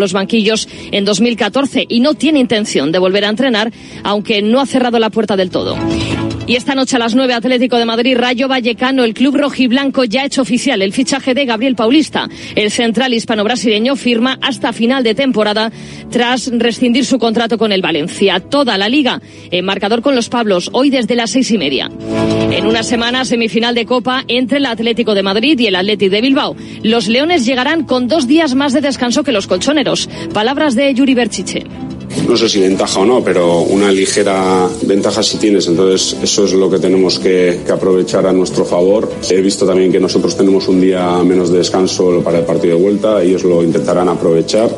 los banquillos en 2014 y no tiene intención de volver a entrenar, aunque no ha cerrado la puerta del todo. Y esta noche a las 9 Atlético de Madrid, Rayo Vallecano, el club rojiblanco ya ha hecho oficial el fichaje de Gabriel Paulista. El central hispano-brasileño firma hasta final de temporada tras rescindir su contrato con el Valencia. Toda la liga en marcador con los Pablos, hoy desde las seis y media. En una semana, semifinal de Copa entre el Atlético de Madrid y el Atlético de Bilbao. Los Leones llegarán con dos días más de descanso que los colchoneros. Palabras de Yuri Berchiche no sé si ventaja o no, pero una ligera ventaja sí tienes. Entonces, eso es lo que tenemos que, aprovechar a nuestro favor. He visto también que nosotros tenemos un día menos de descanso para el partido de vuelta. Ellos lo intentarán aprovechar.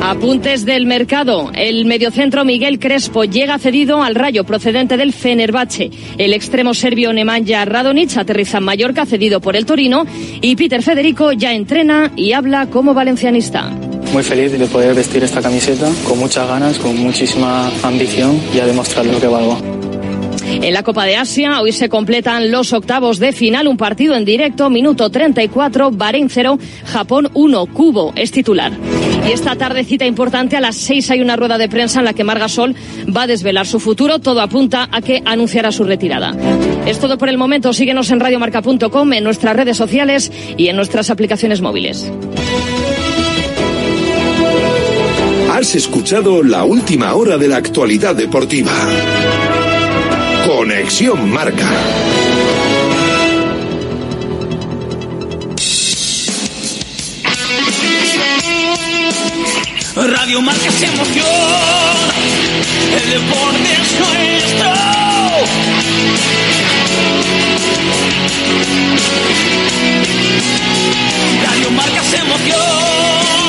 Apuntes del mercado. El mediocentro Miguel Crespo llega cedido al Rayo procedente del Fenerbahce. El extremo serbio Nemanja Radonic aterriza en Mallorca cedido por el Torino y Peter Federico ya entrena y habla como valencianista muy feliz de poder vestir esta camiseta con muchas ganas, con muchísima ambición y a demostrar lo que valgo. En la Copa de Asia hoy se completan los octavos de final, un partido en directo, minuto 34, Bahrein 0, Japón 1, Cubo es titular. Y esta tardecita importante a las 6 hay una rueda de prensa en la que Margasol va a desvelar su futuro, todo apunta a que anunciará su retirada. Es todo por el momento, síguenos en radiomarca.com, en nuestras redes sociales y en nuestras aplicaciones móviles. Has escuchado la última hora de la actualidad deportiva. Conexión Marca. Radio Marca se emoción. El deporte es nuestro. Radio Marca se emoción.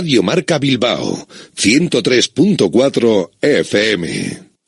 Radio Marca Bilbao, 103.4 FM.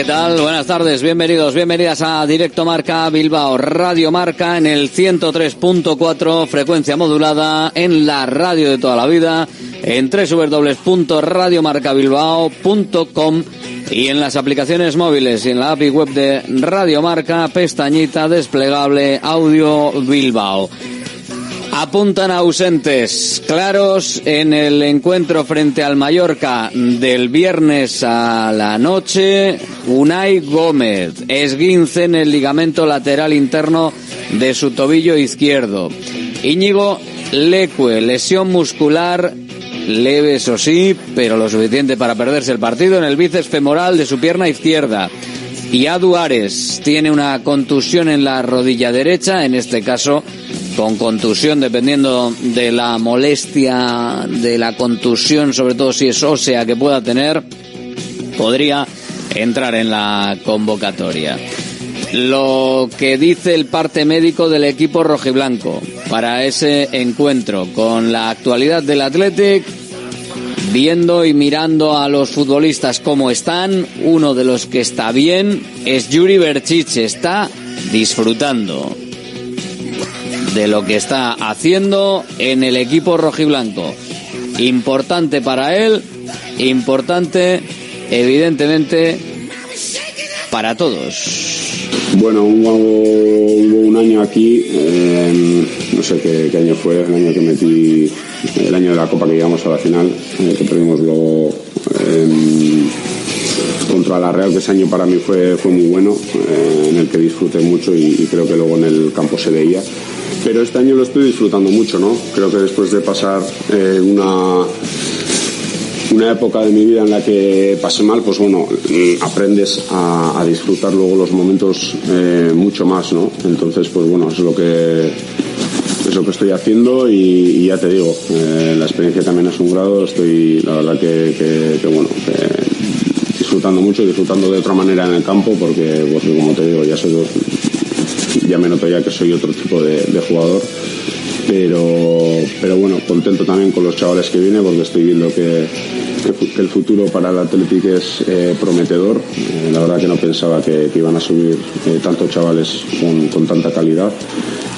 ¿Qué tal? Buenas tardes, bienvenidos, bienvenidas a Directo Marca Bilbao, Radio Marca en el 103.4, frecuencia modulada en la radio de toda la vida, en www.radiomarcabilbao.com y en las aplicaciones móviles y en la API web de Radio Marca, pestañita desplegable Audio Bilbao. Apuntan ausentes claros en el encuentro frente al Mallorca del viernes a la noche. Unai Gómez, esguince en el ligamento lateral interno de su tobillo izquierdo. Íñigo Lecue, lesión muscular leve, eso sí, pero lo suficiente para perderse el partido en el bíceps femoral de su pierna izquierda. Y Adu Ares tiene una contusión en la rodilla derecha, en este caso con contusión, dependiendo de la molestia de la contusión, sobre todo si es ósea que pueda tener, podría entrar en la convocatoria. Lo que dice el parte médico del equipo rojiblanco para ese encuentro con la actualidad del Athletic, viendo y mirando a los futbolistas como están, uno de los que está bien es Yuri Berchiche, está disfrutando de lo que está haciendo en el equipo rojiblanco. Importante para él, importante evidentemente para todos. Bueno, hubo, un año aquí, eh, no sé qué, año fue, el año que metí, el año de la Copa que llegamos a la final, eh, que perdimos luego contra la Real, que ese año para mí fue, fue muy bueno, eh, en el que disfruté mucho y creo que luego en el campo se veía. Pero este año lo estoy disfrutando mucho, ¿no? Creo que después de pasar eh, una una época de mi vida en la que pasé mal, pues bueno, mm, aprendes a, disfrutar luego los momentos eh, mucho más, ¿no? Entonces, pues bueno, es lo que es lo que estoy haciendo y, ya te digo, eh, la experiencia también es un grado, estoy la verdad que, que- bueno, disfrutando mucho, disfrutando de otra manera en el campo porque, porque como te digo, ya soy ya me noto ya que soy otro tipo de, jugador pero pero bueno contento también con los chavales que vienen porque estoy viendo que, el futuro para el Athletic es eh, prometedor Eh, la verdad que no pensaba que, iban a subir eh, tantos chavales con, tanta calidad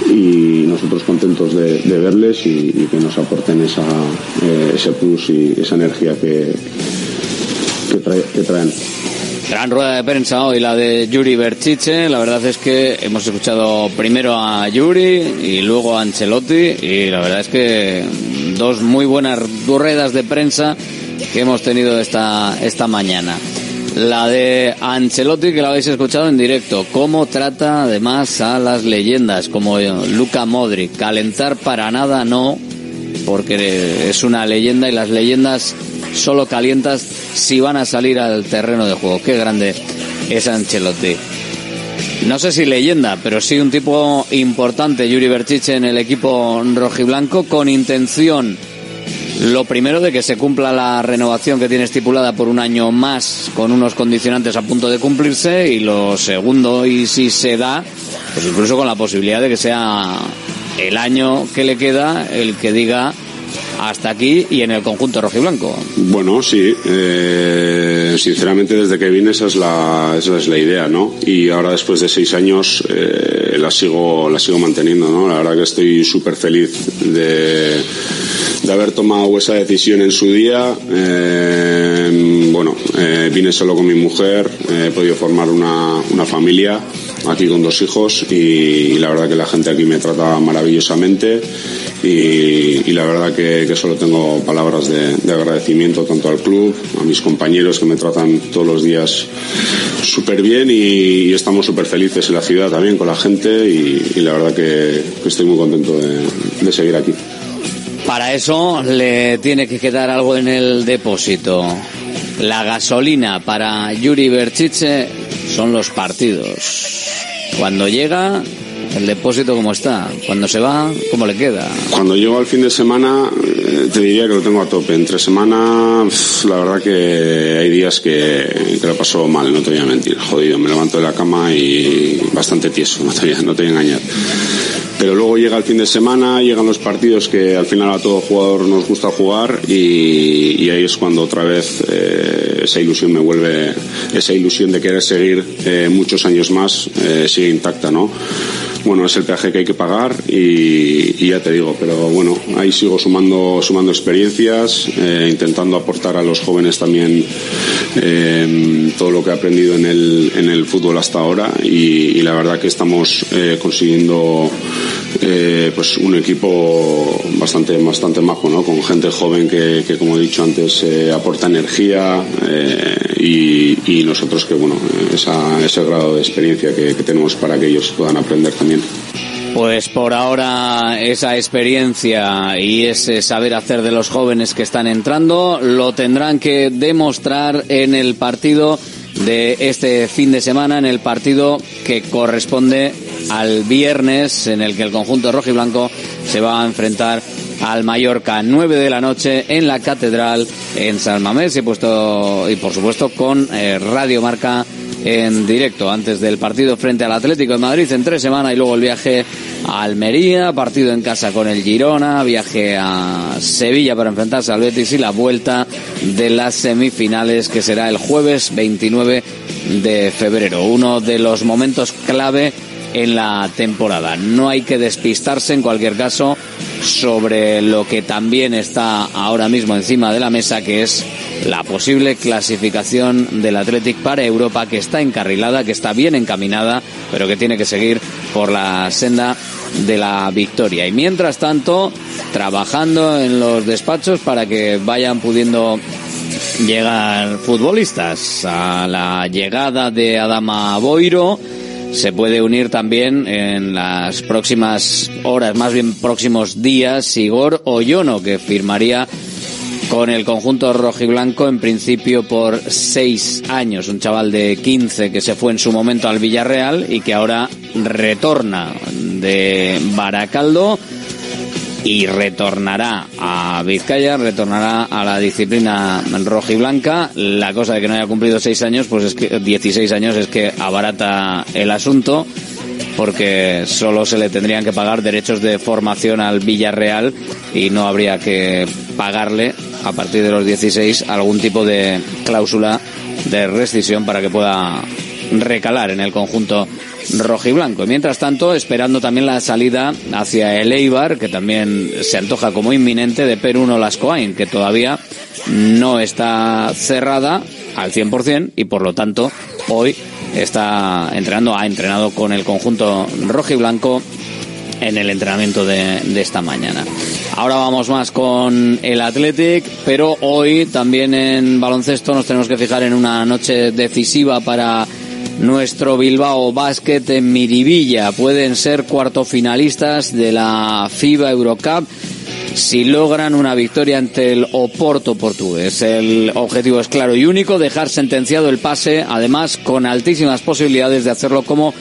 y nosotros contentos de, verles y, que nos aporten esa, ese plus y esa energía que, que, trae- que traen. Gran rueda de prensa hoy, la de Yuri Berchiche. La verdad es que hemos escuchado primero a Yuri y luego a Ancelotti. Y la verdad es que dos muy buenas ruedas de prensa que hemos tenido esta, esta mañana. La de Ancelotti, que la habéis escuchado en directo. Cómo trata además a las leyendas, como Luca Modric. Calentar para nada no, porque es una leyenda y las leyendas solo calientas si van a salir al terreno de juego. Qué grande es Ancelotti. No sé si leyenda, pero sí un tipo importante, Yuri Berchiche, en el equipo rojiblanco, con intención, lo primero, de que se cumpla la renovación que tiene estipulada por un año más, con unos condicionantes a punto de cumplirse, y lo segundo, y si se da, pues incluso con la posibilidad de que sea el año que le queda el que diga hasta aquí y en el conjunto rojiblanco. Bueno, sí. eh, sinceramente, desde que vine esa es la, esa es la idea, ¿no? Y ahora después de seis años eh, la sigo la sigo manteniendo, ¿no? La verdad que estoy súper feliz de, de haber tomado esa decisión en su día. Eh, bueno, vine solo con mi mujer, he podido formar una, una familia aquí con dos hijos y, la verdad que la gente aquí me trata maravillosamente y, la verdad que, que solo tengo palabras de, de agradecimiento tanto al club, a mis compañeros que me tratan todos los días súper bien y, estamos súper felices en la ciudad también con la gente y, la verdad que, que estoy muy contento de, de seguir aquí. Para eso le tiene que quedar algo en el depósito. La gasolina para Yuri Berchiche son los partidos. Cuando llega, el depósito como está. Cuando se va, cómo le queda. Cuando llego al fin de semana, eh, te diría que lo tengo a tope. Entre semana, la verdad que hay días que, que lo paso mal, no te voy a mentir. Jodido, me levanto de la cama y bastante tieso, no te voy a, no te voy a engañar. Pero luego llega el fin de semana, llegan los partidos que al final a todo jugador nos gusta jugar y, ahí es cuando otra vez eh, esa ilusión me vuelve, esa ilusión de querer seguir eh, muchos años más eh, sigue intacta, ¿no? Bueno, es el peaje que hay que pagar y, ya te digo, pero bueno, ahí sigo sumando, sumando experiencias, eh, intentando aportar a los jóvenes también eh, todo lo que he aprendido en el, en el fútbol hasta ahora y, la verdad que estamos eh, consiguiendo pues un equipo bastante bastante majo, ¿no? Con gente joven que, que como he dicho antes, aporta energía y, y nosotros que, bueno, esa, ese grado de experiencia que, que tenemos para que ellos puedan aprender también. Pues por ahora esa experiencia y ese saber hacer de los jóvenes que están entrando lo tendrán que demostrar en el partido de este fin de semana, en el partido que corresponde al viernes en el que el conjunto rojo y blanco se va a enfrentar al Mallorca, 9 de la noche en la Catedral en San Mamés y, por supuesto con eh, Radio Marca en directo antes del partido frente al Atlético de Madrid en tres semanas y luego el viaje a Almería, partido en casa con el Girona, viaje a Sevilla para enfrentarse al Betis y la vuelta de las semifinales que será el jueves 29 de febrero. Uno de los momentos clave en la temporada. No hay que despistarse en cualquier caso sobre lo que también está ahora mismo encima de la mesa, que es la posible clasificación del Athletic para Europa, que está encarrilada, que está bien encaminada, pero que tiene que seguir por la senda de la victoria. Y mientras tanto, trabajando en los despachos para que vayan pudiendo llegan futbolistas. A la llegada de Adama Boiro se puede unir también en las próximas horas, más bien próximos días, Igor Oyono, que firmaría con el conjunto rojiblanco en principio por seis años. Un chaval de 15 que se fue en su momento al Villarreal y que ahora retorna de Baracaldo y retornará a Vizcaya, retornará a la disciplina rojiblanca. La cosa de que no haya cumplido seis años, pues es que 16 años es que abarata el asunto porque solo se le tendrían que pagar derechos de formación al Villarreal y no habría que pagarle a partir de los 16 algún tipo de cláusula de rescisión para que pueda recalar en el conjunto rojiblanco. Mientras tanto, esperando también la salida hacia el Eibar, que también se antoja como inminente, de Perú Lascoain, que todavía no está cerrada al 100% y por lo tanto hoy está entrenando, ha entrenado con el conjunto rojiblanco en el entrenamiento de, de, esta mañana. Ahora vamos más con el Athletic, pero hoy también en baloncesto nos tenemos que fijar en una noche decisiva para nuestro Bilbao Basket en Miribilla. Pueden ser cuartofinalistas de la FIBA Eurocup si logran una victoria ante el Oporto portugués. El objetivo es claro y único, dejar sentenciado el pase, además con altísimas posibilidades de hacerlo como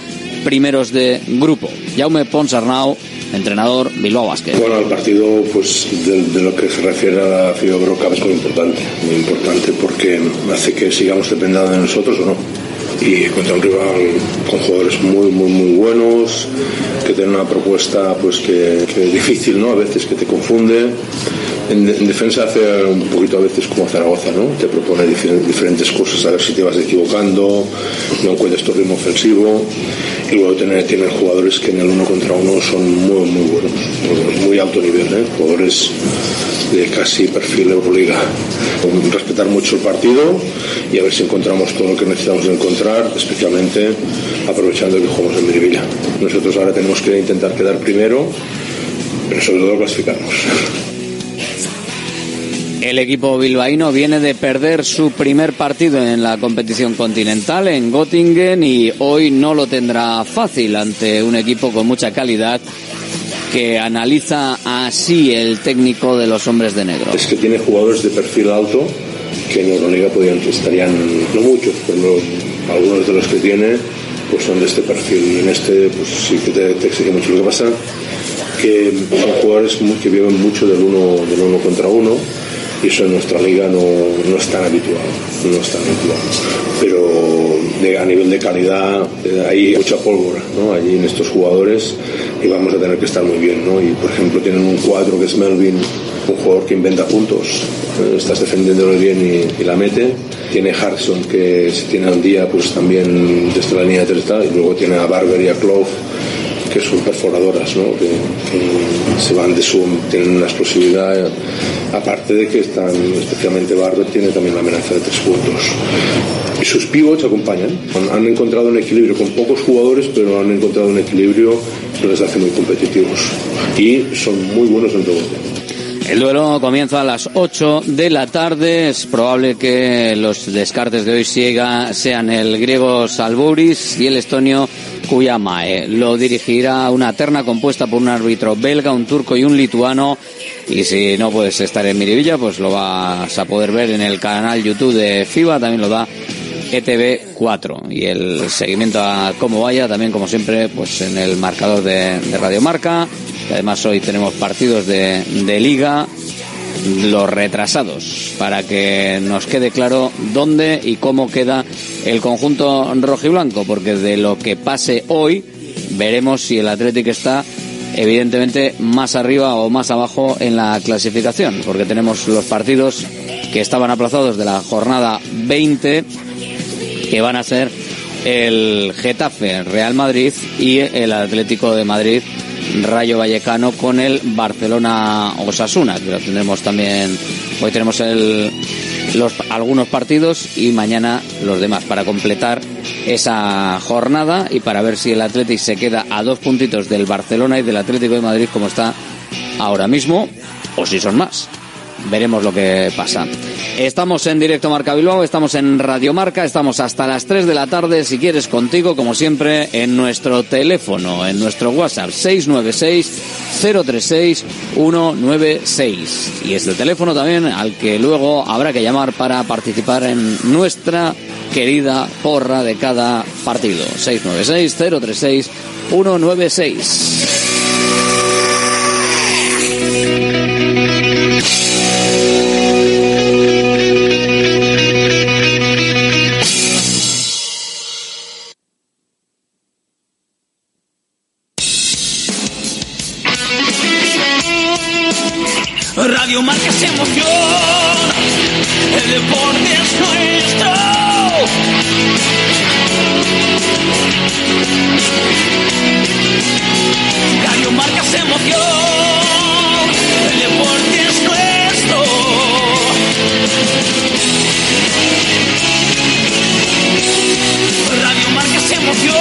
primeros de grupo. Jaume Ponsarnau, entrenador Bilbao Basket. Bueno, el partido, pues de, de, lo que se refiere a la FIBA Eurocup es muy importante, muy importante porque hace que sigamos dependiendo de nosotros o no y contra un rival con jugadores muy muy muy buenos que tienen una propuesta pues que, que es difícil no a veces que te confunde en, en, defensa hace un poquito a veces como Zaragoza no te propone diferentes cosas a ver si te vas equivocando no encuentras tu ritmo ofensivo y luego tiene, tiene jugadores que en el uno contra uno son muy muy buenos muy alto nivel ¿eh? jugadores de casi perfil Euroliga. Respetar mucho el partido y a ver si encontramos todo lo que necesitamos encontrar, especialmente aprovechando que jugamos en Miribilla. Nosotros ahora tenemos que intentar quedar primero, pero sobre todo clasificarnos. El equipo bilbaíno viene de perder su primer partido en la competición continental en Göttingen y hoy no lo tendrá fácil ante un equipo con mucha calidad que analiza así el técnico de los hombres de negro. Es que tiene jugadores de perfil alto que en Euroliga podrían, estarían, no muchos, pero algunos de los que tiene pues son de este perfil. En este pues sí que te, te exige mucho. Lo que pasa que son jugadores que viven mucho del uno, del uno contra uno y eso en nuestra liga no, no es tan habitual, no es tan habitual. Pero de, a nivel de calidad eh, hay mucha pólvora ¿no? allí en estos jugadores y vamos a tener que estar muy bien. ¿no? Y por ejemplo tienen un cuadro que es Melvin, un jugador que inventa puntos, ¿eh? estás defendiéndolo bien y, y, la mete. Tiene Harrison que si tiene al día pues también desde la línea de tres y luego tiene a Barber y a Clough que son perforadoras, ¿no? que, se van de zoom, tienen una explosividad, aparte de que están, especialmente Barber tiene también la amenaza de tres puntos. Y sus pivots acompañan, han encontrado un equilibrio con pocos jugadores, pero han encontrado un equilibrio que les hace muy competitivos y son muy buenos en rebote. El duelo comienza a las 8 de la tarde. Es probable que los descartes de hoy siga, sean el griego Salbouris y el estonio Kuyamae. Lo dirigirá una terna compuesta por un árbitro belga, un turco y un lituano. Y si no puedes estar en Miribilla, pues lo vas a poder ver en el canal YouTube de FIBA. También lo da ETV 4 y el seguimiento a cómo vaya también como siempre pues en el marcador de, de Radio Marca. Además hoy tenemos partidos de, liga. Los retrasados para que nos quede claro dónde y cómo queda el conjunto rojiblanco porque de lo que pase hoy veremos si el Atlético está evidentemente más arriba o más abajo en la clasificación porque tenemos los partidos que estaban aplazados de la jornada 20 que van a ser el Getafe Real Madrid y el Atlético de Madrid Rayo Vallecano con el Barcelona Osasuna, lo tendremos también, hoy tenemos algunos partidos y mañana los demás para completar esa jornada y para ver si el Atlético se queda a dos puntitos del Barcelona y del Atlético de Madrid como está ahora mismo o si son más. Veremos lo que pasa. Estamos en directo Marca Bilbao, estamos en Radio Marca, estamos hasta las 3 de la tarde, si quieres contigo, como siempre, en nuestro teléfono, en nuestro WhatsApp 696-036-196. Y es el teléfono también al que luego habrá que llamar para participar en nuestra querida porra de cada partido. 696-036-196. Radio Marca es emoción, el deporte es nuestro. Radio Marca es emoción, el deporte es nuestro. Radio Marca es emoción,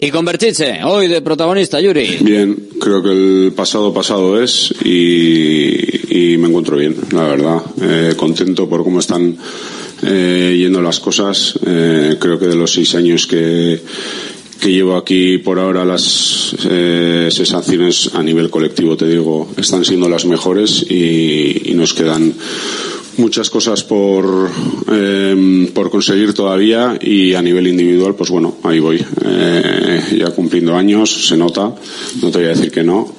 Y con Berchiche, hoy de protagonista, Yuri. Bien, creo que el pasado pasado es y, me encuentro bien, la verdad. Eh, contento por cómo están eh, yendo las cosas. Eh, creo que de los seis años que, que llevo aquí por ahora las eh, sensaciones a nivel colectivo, te digo, están siendo las mejores y nos quedan muchas cosas por, eh, por conseguir todavía y a nivel individual, pues bueno, ahí voy. Eh, ya cumpliendo años, se nota, no te voy a decir que no.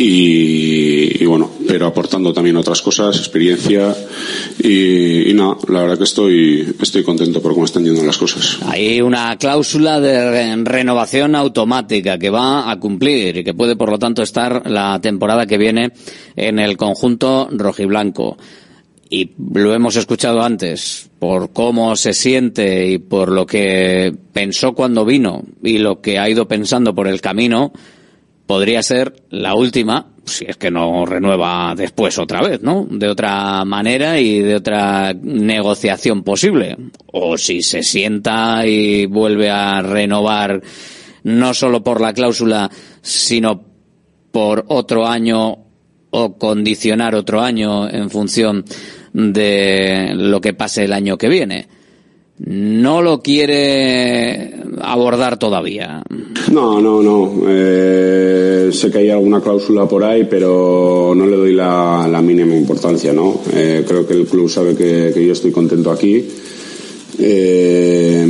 Y, bueno, pero aportando también otras cosas, experiencia y, nada, la verdad que estoy, estoy contento por cómo están yendo las cosas. Hay una cláusula de re- renovación automática que va a cumplir y que puede, por lo tanto, estar la temporada que viene en el conjunto rojiblanco. Y lo hemos escuchado antes, por cómo se siente y por lo que pensó cuando vino y lo que ha ido pensando por el camino, podría ser la última, si es que no renueva después otra vez, ¿no? De otra manera y de otra negociación posible. O si se sienta y vuelve a renovar no solo por la cláusula, sino por otro año o condicionar otro año en función de lo que pase el año que viene. no lo quiere abordar todavía. No, no, no. Eh, sé que hay alguna cláusula por ahí, pero no le doy la, la mínima importancia, ¿no? Eh, creo que el club sabe que, que yo estoy contento aquí. Eh,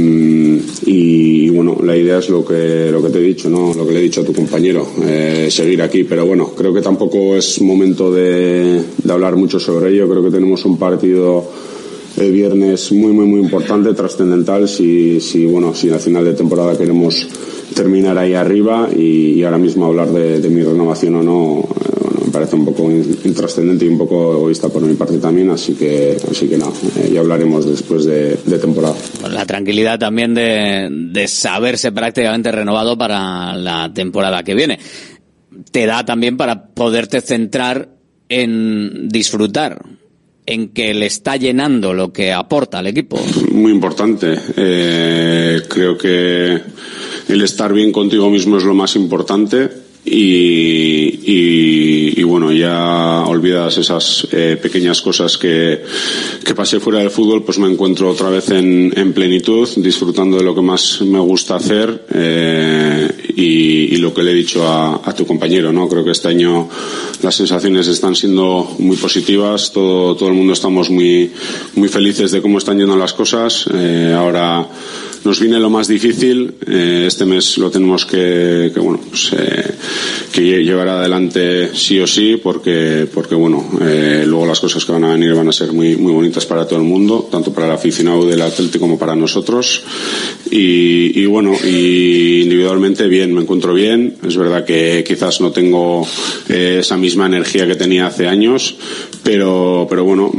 y, bueno, la idea es lo que, lo que te he dicho, ¿no? Lo que le he dicho a tu compañero, eh, seguir aquí. Pero bueno, creo que tampoco es momento de, hablar mucho sobre ello. Creo que tenemos un partido el viernes muy, muy, muy importante, trascendental, si, si, bueno, si al final de temporada queremos terminar ahí arriba y, ahora mismo hablar de, mi renovación o no, eh, parece un poco intrascendente y un poco egoísta por mi parte también, así que, así que no, eh, ya hablaremos después de, de temporada. La tranquilidad también de, de saberse prácticamente renovado para la temporada que viene. Te da también para poderte centrar en disfrutar en que le está llenando lo que aporta al equipo. Muy importante. Eh, creo que el estar bien contigo mismo es lo más importante y, y, y, bueno, ya olvidadas esas eh, pequeñas cosas que, que, pasé fuera del fútbol, pues me encuentro otra vez en, en plenitud, disfrutando de lo que más me gusta hacer eh, y, y, lo que le he dicho a, tu compañero, ¿no? Creo que este año las sensaciones están siendo muy positivas, todo, todo el mundo estamos muy, muy felices de cómo están yendo las cosas. Eh, ahora nos viene lo más difícil. Eh, este mes lo tenemos que, bueno, pues, eh, que llevar adelante sí o sí, porque, porque bueno, eh, luego las cosas que van a venir van a ser muy, muy bonitas para todo el mundo, tanto para el aficionado del Atlético como para nosotros. Y, bueno, y individualmente bien, me encuentro bien. Es verdad que quizás no tengo esa misma energía que tenía hace años, pero, pero bueno,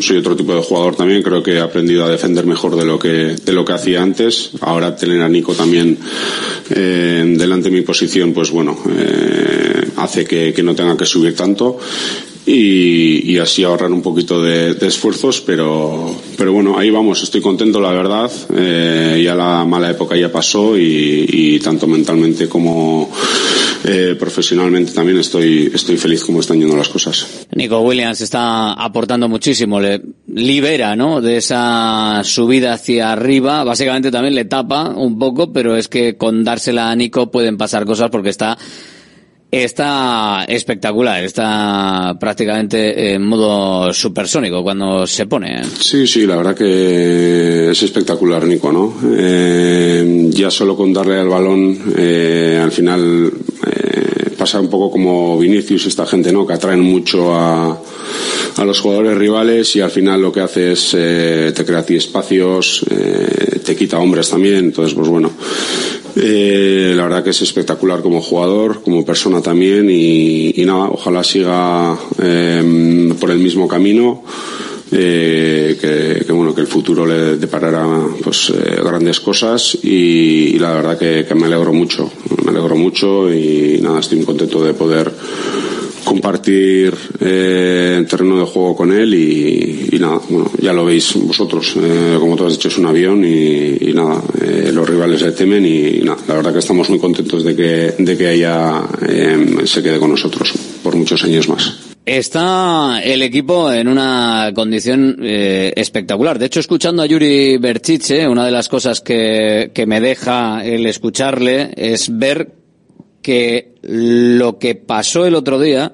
soy otro tipo de jugador también. Creo que he aprendido a defender mejor de lo que, de que hacía antes. Ahora tener a Nico también eh, delante de mi posición, pues bueno, eh, hace que, no tenga que subir tanto. Y, y así ahorrar un poquito de, de, esfuerzos, pero, pero bueno, ahí vamos, estoy contento, la verdad. Eh, ya la mala época ya pasó y, y tanto mentalmente como eh, profesionalmente también estoy, estoy feliz como están yendo las cosas. Nico Williams está aportando muchísimo, le libera, ¿no? De esa subida hacia arriba, básicamente también le tapa un poco, pero es que con dársela a Nico pueden pasar cosas porque está está espectacular, está prácticamente en modo supersónico cuando se pone. Sí, sí, la verdad que es espectacular, Nico, ¿no? Eh, ya solo con darle al balón, eh, al final eh, pasa un poco como Vinicius, esta gente, ¿no? Que atraen mucho a, a los jugadores rivales y al final lo que hace es eh, te crea a ti espacios, eh, te quita hombres también, entonces pues bueno. Eh, la verdad que es espectacular como jugador, como persona también y, y nada, ojalá siga eh, por el mismo camino. Eh, que, que, bueno que el futuro le deparará pues eh, grandes cosas y, la verdad que, me alegro mucho me alegro mucho y nada estoy muy contento de poder compartir eh, terreno de juego con él y, nada, bueno, ya lo veis vosotros, eh, como tú has dicho es un avión y, nada, eh, los rivales le temen y, nada, la verdad que estamos muy contentos de que, de que eh, se quede con nosotros por muchos años más. Está el equipo en una condición eh, espectacular. De hecho, escuchando a Yuri Berchiche, una de las cosas que, que me deja el escucharle es ver que lo que pasó el otro día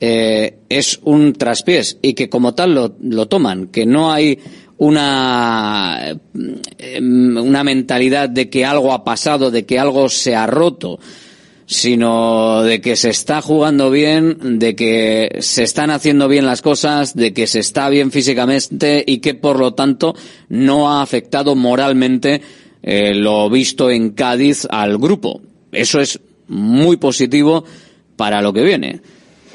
eh, es un traspiés y que como tal lo, lo toman, que no hay una, una mentalidad de que algo ha pasado, de que algo se ha roto, sino de que se está jugando bien, de que se están haciendo bien las cosas, de que se está bien físicamente y que por lo tanto no ha afectado moralmente eh, lo visto en Cádiz al grupo. Eso es muy positivo para lo que viene.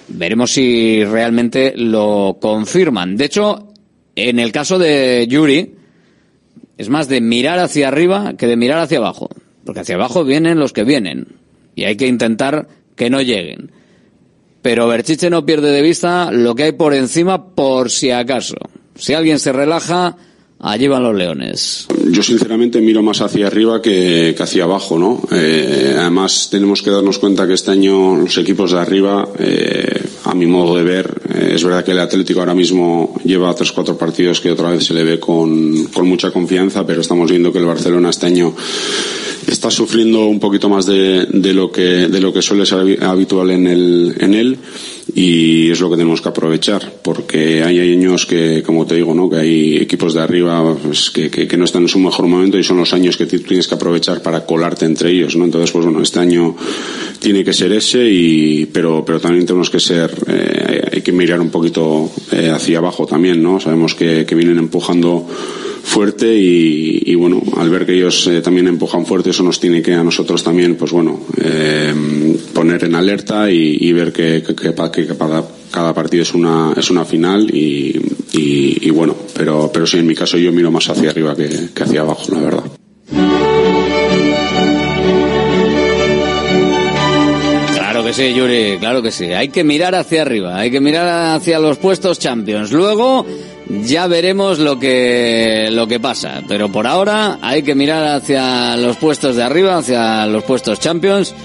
Veremos si realmente lo confirman. De hecho, en el caso de Yuri, es más de mirar hacia arriba que de mirar hacia abajo. Porque hacia abajo vienen los que vienen. Y hay que intentar que no lleguen. Pero Berchiche no pierde de vista lo que hay por encima por si acaso. Si alguien se relaja, Allí van los leones. Yo sinceramente miro más hacia arriba que, hacia abajo, ¿no? Eh, además tenemos que darnos cuenta que este año los equipos de arriba, eh, a mi modo de ver, Eh, es verdad que el Atlético ahora mismo lleva tres cuatro partidos que otra vez se le ve con, con mucha confianza, pero estamos viendo que el Barcelona este año está sufriendo un poquito más de, de, lo que de lo que suele ser habitual en el en él y es lo que tenemos que aprovechar porque hay años que como te digo no que hay equipos de arriba pues, que, que, que, no están en su mejor momento y son los años que tienes que aprovechar para colarte entre ellos no entonces pues bueno este año tiene que ser ese y pero pero también tenemos que ser eh, hay que mirar un poquito eh, hacia abajo también no sabemos que, vienen empujando fuerte y, y, bueno, al ver que ellos eh, también empujan fuerte, eso nos tiene que a nosotros también, pues bueno, eh, poner en alerta y, ver que, que, que, cada, partido es una, es una final y, y, bueno, pero, pero sí, en mi caso yo miro más hacia arriba que, que hacia abajo, la verdad. Que sí, Yuri, claro que sí. Hay que mirar hacia arriba, hay que mirar hacia los puestos champions. Luego, ya veremos lo que lo que pasa, pero por ahora hay que mirar hacia los puestos de arriba, hacia los puestos Champions.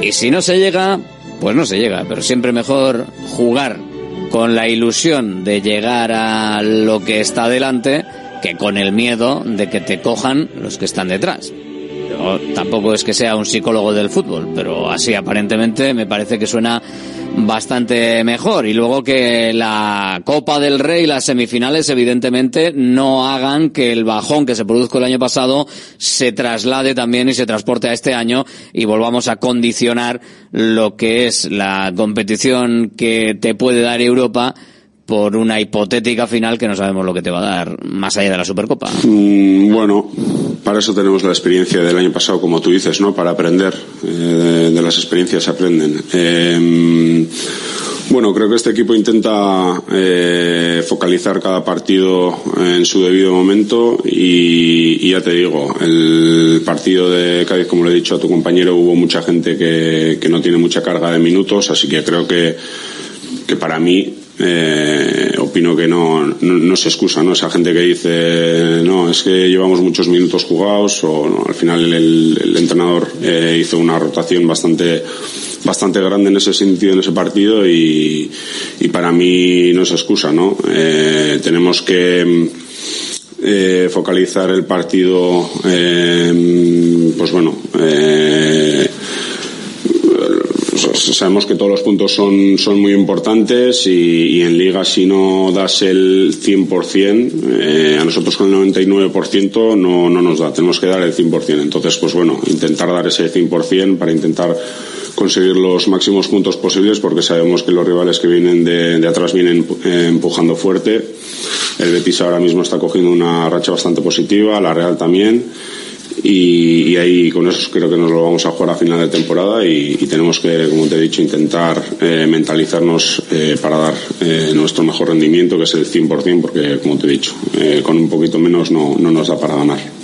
Y si no se llega, pues no se llega, pero siempre mejor jugar con la ilusión de llegar a lo que está delante que con el miedo de que te cojan los que están detrás. Yo tampoco es que sea un psicólogo del fútbol, pero así aparentemente me parece que suena bastante mejor. Y luego que la Copa del Rey y las semifinales evidentemente no hagan que el bajón que se produjo el año pasado se traslade también y se transporte a este año y volvamos a condicionar lo que es la competición que te puede dar Europa por una hipotética final que no sabemos lo que te va a dar más allá de la Supercopa. Mm, bueno, para eso tenemos la experiencia del año pasado, como tú dices, ¿no? Para aprender. Eh, de, las experiencias se aprenden. Eh, bueno, creo que este equipo intenta eh, focalizar cada partido en su debido momento y, y, ya te digo, el partido de Cádiz, como le he dicho a tu compañero, hubo mucha gente que, que no tiene mucha carga de minutos, así que creo que, que para mí eh, opino que no, no, no, se excusa, ¿no? Esa gente que dice, no, es que llevamos muchos minutos jugados o no, al final el, el entrenador eh, hizo una rotación bastante bastante grande en ese sentido en ese partido y, y para mí no se excusa, ¿no? Eh, tenemos que eh, focalizar el partido, eh, pues bueno, sabemos que todos los puntos son, son muy importantes y, en liga si no das el 100%, eh, a nosotros con el 99% no, no nos da, tenemos que dar el 100%. Entonces, pues bueno, intentar dar ese 100% para intentar conseguir los máximos puntos posibles porque sabemos que los rivales que vienen de, de atrás vienen eh, empujando fuerte. El Betis ahora mismo está cogiendo una racha bastante positiva, la Real también y, y, ahí con eso creo que nos lo vamos a jugar a final de temporada y, tenemos que, como te he dicho, intentar eh, mentalizarnos eh, para dar eh, nuestro mejor rendimiento, que es el 100%, porque, como te he dicho, eh, con un poquito menos no, no nos da para ganar.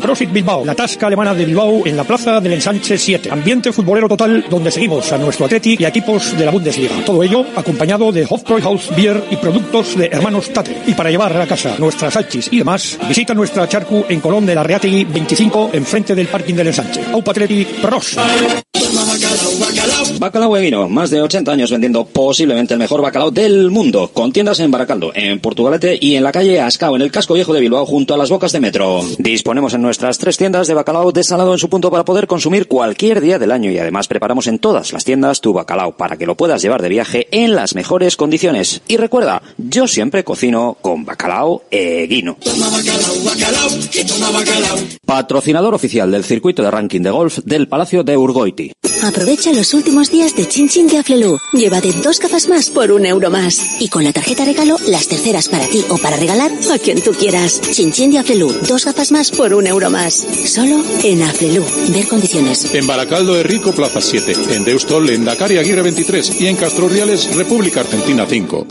Profit Bilbao, la tasca alemana de Bilbao en la plaza del Ensanche 7. Ambiente futbolero total donde seguimos a nuestro Athletic y equipos de la Bundesliga. Todo ello acompañado de Hofbräuhaus Beer y productos de hermanos Tate. Y para llevar a casa nuestras salchis y demás, visita nuestra charcu en Colón de la Reategui 25 enfrente del parking del Ensanche. Aupa Athletic Pros. Bacalao Eguino, más de 80 años vendiendo posiblemente el mejor bacalao del mundo, con tiendas en Baracaldo, en Portugalete y en la calle Ascao, en el casco viejo de Bilbao, junto a las bocas de metro. Disponemos en nuestras tres tiendas de bacalao desalado en su punto para poder consumir cualquier día del año y además preparamos en todas las tiendas tu bacalao para que lo puedas llevar de viaje en las mejores condiciones. Y recuerda, yo siempre cocino con bacalao Eguino. Patrocinador oficial del circuito de ranking de golf del Palacio de Urgoiti. Aprovecha los últimos días de Chin Chin de Aflelu. Llévate dos gafas más por un euro más. Y con la tarjeta regalo, las terceras para ti o para regalar a quien tú quieras. Chin Chin de Aflelu. Dos gafas más por un euro más. Solo en Aflelu. Ver condiciones. En Baracaldo de Rico, Plaza 7. En Deustol, en Dakar y Aguirre 23. Y en Castro Reales, República Argentina 5.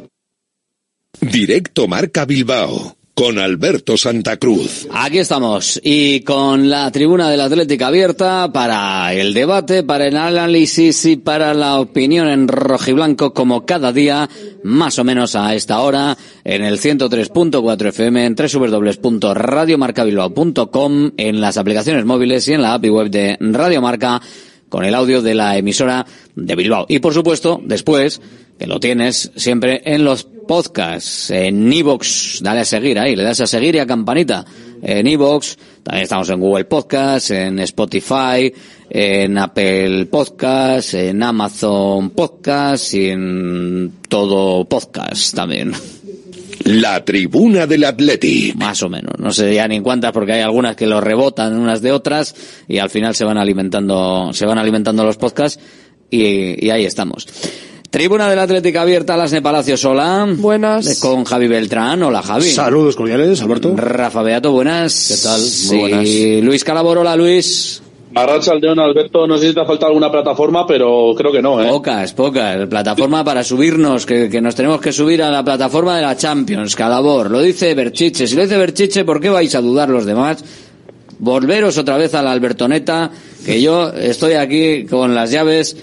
Directo Marca Bilbao con Alberto Santa Cruz. Aquí estamos y con la tribuna de la Atlética abierta para el debate, para el análisis y para la opinión en rojiblanco como cada día, más o menos a esta hora, en el 103.4 FM, en www.radiomarcabilbao.com, en las aplicaciones móviles y en la API web de Radio Marca con el audio de la emisora de Bilbao. Y por supuesto, después, que lo tienes siempre en los podcasts, en Evox, dale a seguir ahí, le das a seguir y a campanita. En Evox, también estamos en Google Podcasts, en Spotify, en Apple Podcasts, en Amazon Podcasts y en todo podcast también. La tribuna del Atleti. Más o menos. No sé ya ni cuántas porque hay algunas que lo rebotan unas de otras y al final se van alimentando, se van alimentando los podcasts y, y ahí estamos. Tribuna del Atlético abierta, las Palacios, hola. Buenas. Con Javi Beltrán, hola Javi. Saludos cordiales, Alberto. Rafa Beato, buenas. ¿Qué tal? Muy buenas. Y Luis Calabor, hola Luis. Arracha Aldeón, Alberto, no sé si te ha faltado alguna plataforma, pero creo que no, ¿eh? Pocas, pocas. Plataforma para subirnos, que, que nos tenemos que subir a la plataforma de la Champions, Calabor. Lo dice Berchiche. Si lo dice Berchiche, ¿por qué vais a dudar los demás? Volveros otra vez a la Albertoneta, que yo estoy aquí con las llaves.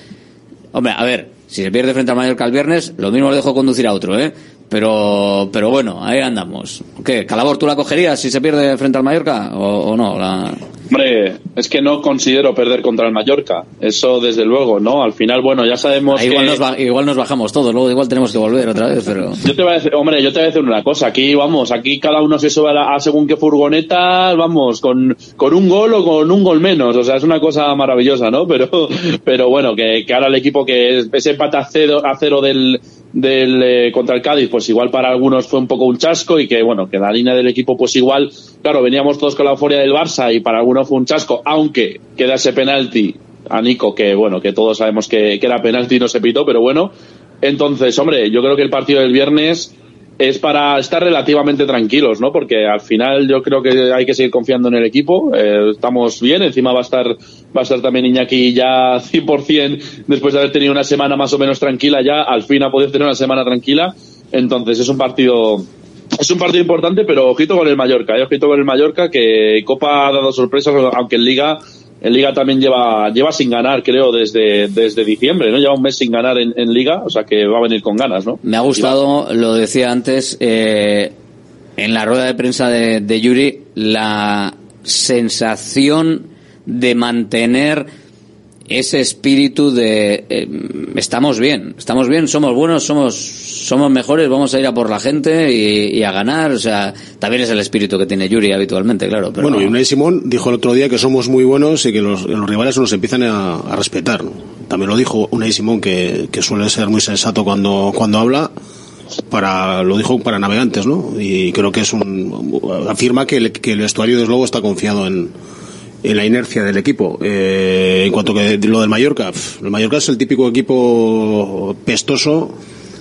Hombre, a ver, si se pierde frente al Mallorca el viernes, lo mismo lo dejo conducir a otro, ¿eh? Pero, pero bueno, ahí andamos. ¿Qué? ¿Calabor tú la cogerías si se pierde frente al Mallorca o, o no? La... Hombre, es que no considero perder contra el Mallorca. Eso desde luego, ¿no? Al final, bueno, ya sabemos igual, que... nos ba- igual nos bajamos todos, luego igual tenemos que volver otra vez, pero... Yo te voy a decir, hombre, yo te voy a decir una cosa. Aquí, vamos, aquí cada uno se sube a, la- a según qué furgoneta, vamos, con, con un gol o con un gol menos. O sea, es una cosa maravillosa, ¿no? Pero, pero bueno, que, que ahora el equipo que es- ese empate a cero, a cero del, del eh, contra el Cádiz, pues igual para algunos fue un poco un chasco y que, bueno, que la línea del equipo, pues igual, claro, veníamos todos con la euforia del Barça y para algunos fue un chasco, aunque queda ese penalti a Nico, que bueno, que todos sabemos que, que era penalti y no se pitó, pero bueno. Entonces, hombre, yo creo que el partido del viernes es para estar relativamente tranquilos, ¿no? Porque al final yo creo que hay que seguir confiando en el equipo. Eh, estamos bien, encima va a estar va a estar también Iñaki ya 100% después de haber tenido una semana más o menos tranquila ya, al fin ha podido tener una semana tranquila. Entonces es un partido es un partido importante, pero ojito con el Mallorca, ¿eh? ojito con el Mallorca que Copa ha dado sorpresas, aunque en Liga en Liga también lleva lleva sin ganar, creo, desde desde diciembre, ¿no? Lleva un mes sin ganar en, en Liga, o sea que va a venir con ganas, ¿no? Me ha gustado, lo decía antes, eh, en la rueda de prensa de, de Yuri, la sensación de mantener ese espíritu de eh, estamos bien, estamos bien, somos buenos, somos somos mejores, vamos a ir a por la gente y, a ganar, o sea, también es el espíritu que tiene Yuri habitualmente, claro. Pero Bueno, y Unai Simón dijo el otro día que somos muy buenos y que los, rivales nos empiezan a, respetar. También lo dijo Unai Simón, que, que suele ser muy sensato cuando, cuando habla, para lo dijo para navegantes, ¿no? Y creo que es un. afirma que el, que el vestuario, desde luego, está confiado en, en la inercia del equipo. Eh, en cuanto que lo del Mallorca, el Mallorca es el típico equipo pestoso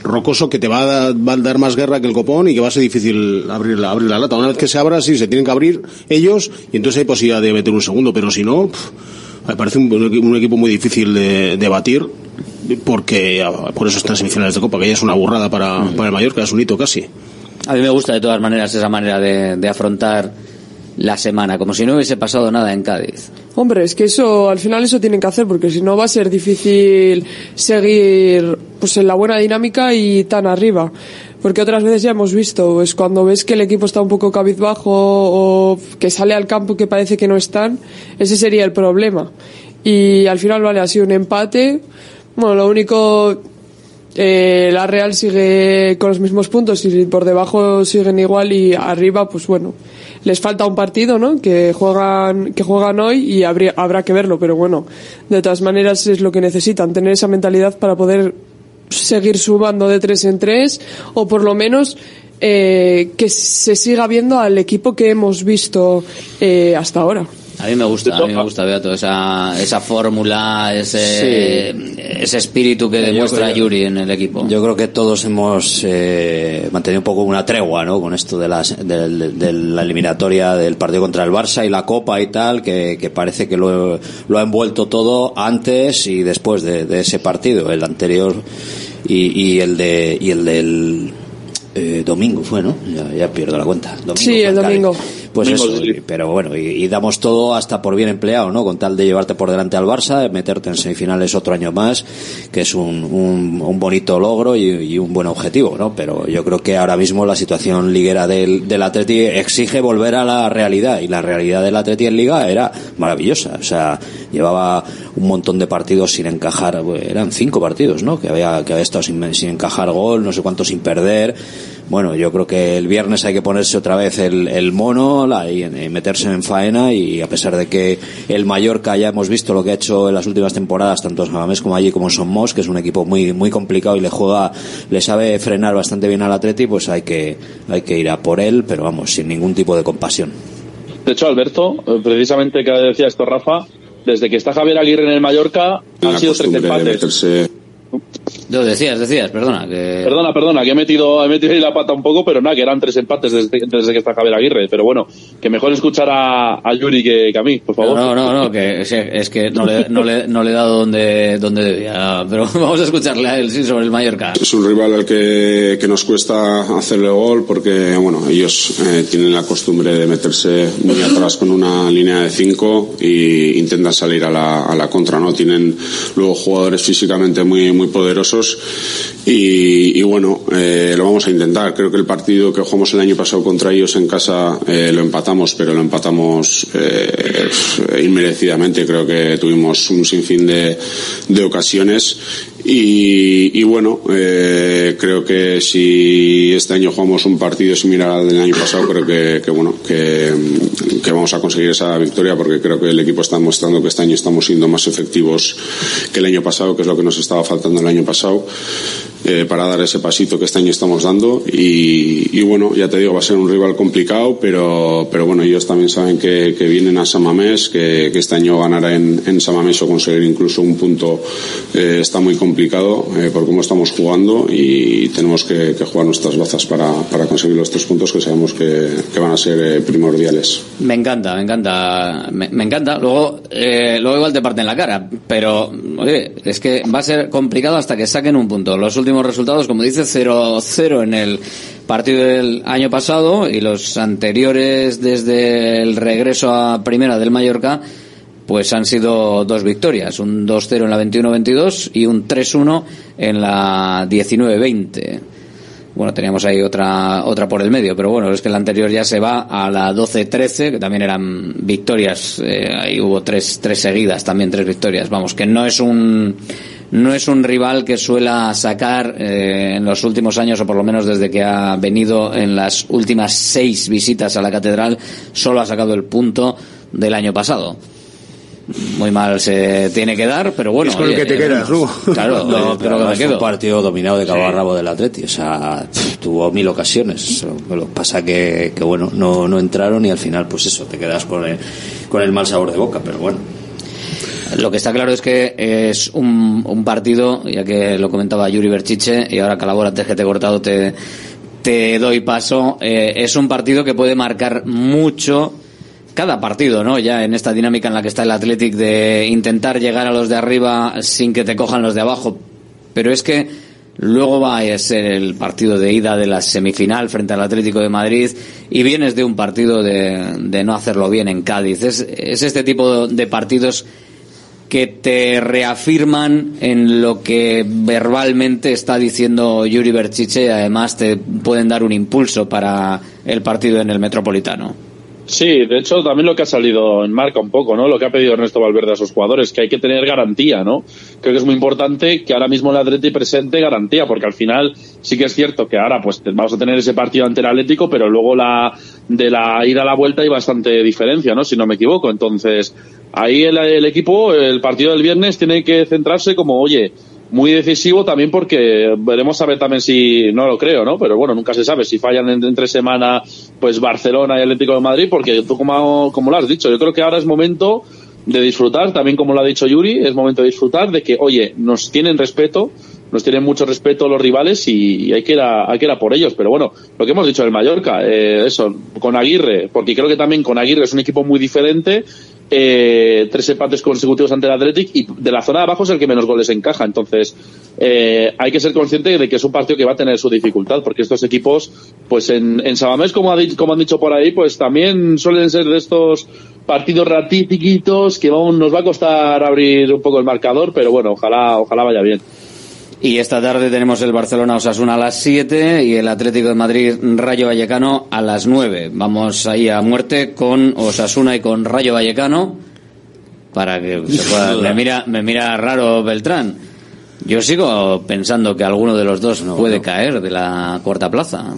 rocoso que te va a, dar, va a dar más guerra que el copón y que va a ser difícil abrir la, abrir la lata. Una vez que se abra, sí, se tienen que abrir ellos y entonces hay posibilidad de meter un segundo, pero si no, pff, me parece un, un equipo muy difícil de, de batir porque ah, por eso está en semifinales de Copa, que ya es una burrada para, para el Mallorca, es un hito casi. A mí me gusta de todas maneras esa manera de, de afrontar la semana, como si no hubiese pasado nada en Cádiz. Hombre, es que eso, al final eso tienen que hacer, porque si no va a ser difícil seguir pues en la buena dinámica y tan arriba. Porque otras veces ya hemos visto, pues cuando ves que el equipo está un poco cabizbajo o que sale al campo que parece que no están, ese sería el problema. Y al final, vale, ha sido un empate. Bueno, lo único, eh, la Real sigue con los mismos puntos y por debajo siguen igual y arriba, pues bueno, les falta un partido, ¿no? Que juegan, que juegan hoy y habría, habrá que verlo, pero bueno, de todas maneras es lo que necesitan, tener esa mentalidad para poder seguir sumando de tres en tres o por lo menos eh, que se siga viendo al equipo que hemos visto eh, hasta ahora. A mí me gusta, a mí me gusta, Beato, esa, esa fórmula, ese, ese espíritu que demuestra creo- Yuri en el equipo. Yo creo que todos hemos eh, mantenido un poco una tregua, ¿no? Con esto de, las, del- de la eliminatoria del partido contra el Barça y la Copa y tal, que, que parece que lo, lo ha envuelto todo antes y después de, de ese partido, el anterior y, y el de y el del eh, domingo fue, ¿no? Ya, ya pierdo la cuenta. Domingo Sí, el Cádiz. Pues eso, pero bueno, y, y damos todo hasta por bien empleado, ¿no? Con tal de llevarte por delante al Barça, meterte en semifinales otro año más, que es un, un, un bonito logro y, y un buen objetivo, ¿no? Pero yo creo que ahora mismo la situación liguera del, del Atleti exige volver a la realidad, y la realidad del Atleti en Liga era maravillosa, o sea, llevaba un montón de partidos sin encajar, eran cinco partidos, ¿no? Que había, que había estado sin, sin encajar gol, no sé cuánto sin perder, bueno, yo creo que el viernes hay que ponerse otra vez el, el mono la- y, y meterse en faena y a pesar de que el Mallorca ya hemos visto lo que ha hecho en las últimas temporadas, tanto en Samamés como allí como en Somos, que es un equipo muy muy complicado y le juega, le sabe frenar bastante bien al Atleti, pues hay que, hay que ir a por él, pero vamos, sin ningún tipo de compasión. De hecho, Alberto, eh, precisamente que decía esto Rafa, desde que está Javier Aguirre en el Mallorca han sido tres empates. Lo decías, decías, perdona. Que... Perdona, perdona, que he metido, he metido ahí la pata un poco, pero nada, que eran tres empates desde, desde que está Javier Aguirre. Pero bueno, que mejor escuchar a, a Yuri que, que a mí, por favor. No, no, no, que es, es que no le, no, le, no le he dado donde, donde debía. Pero vamos a escucharle a él sí sobre el Mallorca. Es un rival al que, que nos cuesta hacerle gol porque bueno ellos eh, tienen la costumbre de meterse muy atrás con una línea de cinco y intentan salir a la, a la contra no tienen luego jugadores físicamente muy muy poderosos y, y bueno eh, lo vamos a intentar. Creo que el partido que jugamos el año pasado contra ellos en casa eh, lo empatamos pero lo empatamos eh, inmerecidamente. Creo que tuvimos un sinfín de, de ocasiones y, y bueno, eh, creo que si este año jugamos un partido similar al del año pasado, creo que, que bueno, que, que vamos a conseguir esa victoria porque creo que el equipo está mostrando que este año estamos siendo más efectivos que el año pasado, que es lo que nos estaba faltando el año pasado. Eh, para dar ese pasito que este año estamos dando y, bueno, ya te digo, va a ser un rival complicado, pero, pero bueno, ellos también saben que, vienen a Samamés, que, este año ganar en, en Samamés o conseguir incluso un punto eh, está muy complicado eh, por cómo estamos jugando y tenemos que, que jugar nuestras bazas para, para conseguir los tres puntos que sabemos que, van a ser eh, primordiales. Me encanta, me encanta, me, encanta. Luego, luego igual te parten la cara, pero es que va a ser complicado hasta que saquen un punto. Los últimos resultados, como dice, 0-0 en el partido del año pasado y los anteriores desde el regreso a primera del Mallorca, pues han sido dos victorias, un 2-0 en la 21-22 y un 3-1 en la 19-20. Bueno, teníamos ahí otra otra por el medio, pero bueno, es que la anterior ya se va a la 12-13, que también eran victorias, eh, ahí hubo tres, tres seguidas, también tres victorias. Vamos, que no es un no es un rival que suela sacar eh, en los últimos años, o por lo menos desde que ha venido en las últimas seis visitas a la catedral, solo ha sacado el punto del año pasado. Muy mal se tiene que dar, pero bueno. Es con el que te eh, quedas, Lugo. Claro, No, eh, pero que me quedo. un partido dominado de cabo a rabo del Atleti, o sea, tuvo mil ocasiones. Lo que pasa que, que bueno, no, no entraron y al final, pues eso, te quedas con el, con el mal sabor de boca, pero bueno. Lo que está claro es que es un, partido, ya que lo comentaba Yuri Berchiche, y ahora Calabora, antes que te he cortado, te, doy paso. eh, es un partido que puede marcar mucho cada partido, ¿no? Ya en esta dinámica en la que está el Athletic de intentar llegar a los de arriba sin que te cojan los de abajo. Pero es que luego va a ser el partido de ida de la semifinal frente al Atlético de Madrid y vienes de un partido de, de no hacerlo bien en Cádiz. Es este tipo de partidos que te reafirman en lo que verbalmente está diciendo Yuri Berchiche y además te pueden dar un impulso para el partido en el Metropolitano. Sí, de hecho también lo que ha salido en marca un poco, ¿no? Lo que ha pedido Ernesto Valverde a sus jugadores, que hay que tener garantía, ¿no? Creo que es muy importante que ahora mismo el Atleti presente garantía, porque al final sí que es cierto que ahora pues vamos a tener ese partido ante el Atlético, pero luego la de la ida a la vuelta hay bastante diferencia, ¿no? Si no me equivoco. Entonces, ahí el, el equipo, el partido del viernes tiene que centrarse como, oye, muy decisivo también porque veremos a ver también si, no lo creo, ¿no? Pero bueno, nunca se sabe si fallan en- entre semana, pues Barcelona y Atlético de Madrid, porque tú como, como lo has dicho, yo creo que ahora es momento de disfrutar, también como lo ha dicho Yuri, es momento de disfrutar de que, oye, nos tienen respeto, nos tienen mucho respeto los rivales y, hay que ir a, hay que ir a por ellos. Pero bueno, lo que hemos dicho del Mallorca, eh, eso, con Aguirre, porque creo que también con Aguirre es un equipo muy diferente, eh, tres empates consecutivos ante el Athletic y de la zona de abajo es el que menos goles encaja. Entonces, eh, hay que ser consciente de que es un partido que va a tener su dificultad, porque estos equipos, pues en, en Sabamés, como, ha como han dicho por ahí, pues también suelen ser de estos partidos ratíticos que vamos, nos va a costar abrir un poco el marcador, pero bueno, ojalá, ojalá vaya bien. Y esta tarde tenemos el Barcelona Osasuna a las 7 y el Atlético de Madrid Rayo Vallecano a las 9. Vamos ahí a muerte con Osasuna y con Rayo Vallecano para que se pueda... Me mira, me mira raro Beltrán. Yo sigo pensando que alguno de los dos puede caer de la cuarta plaza.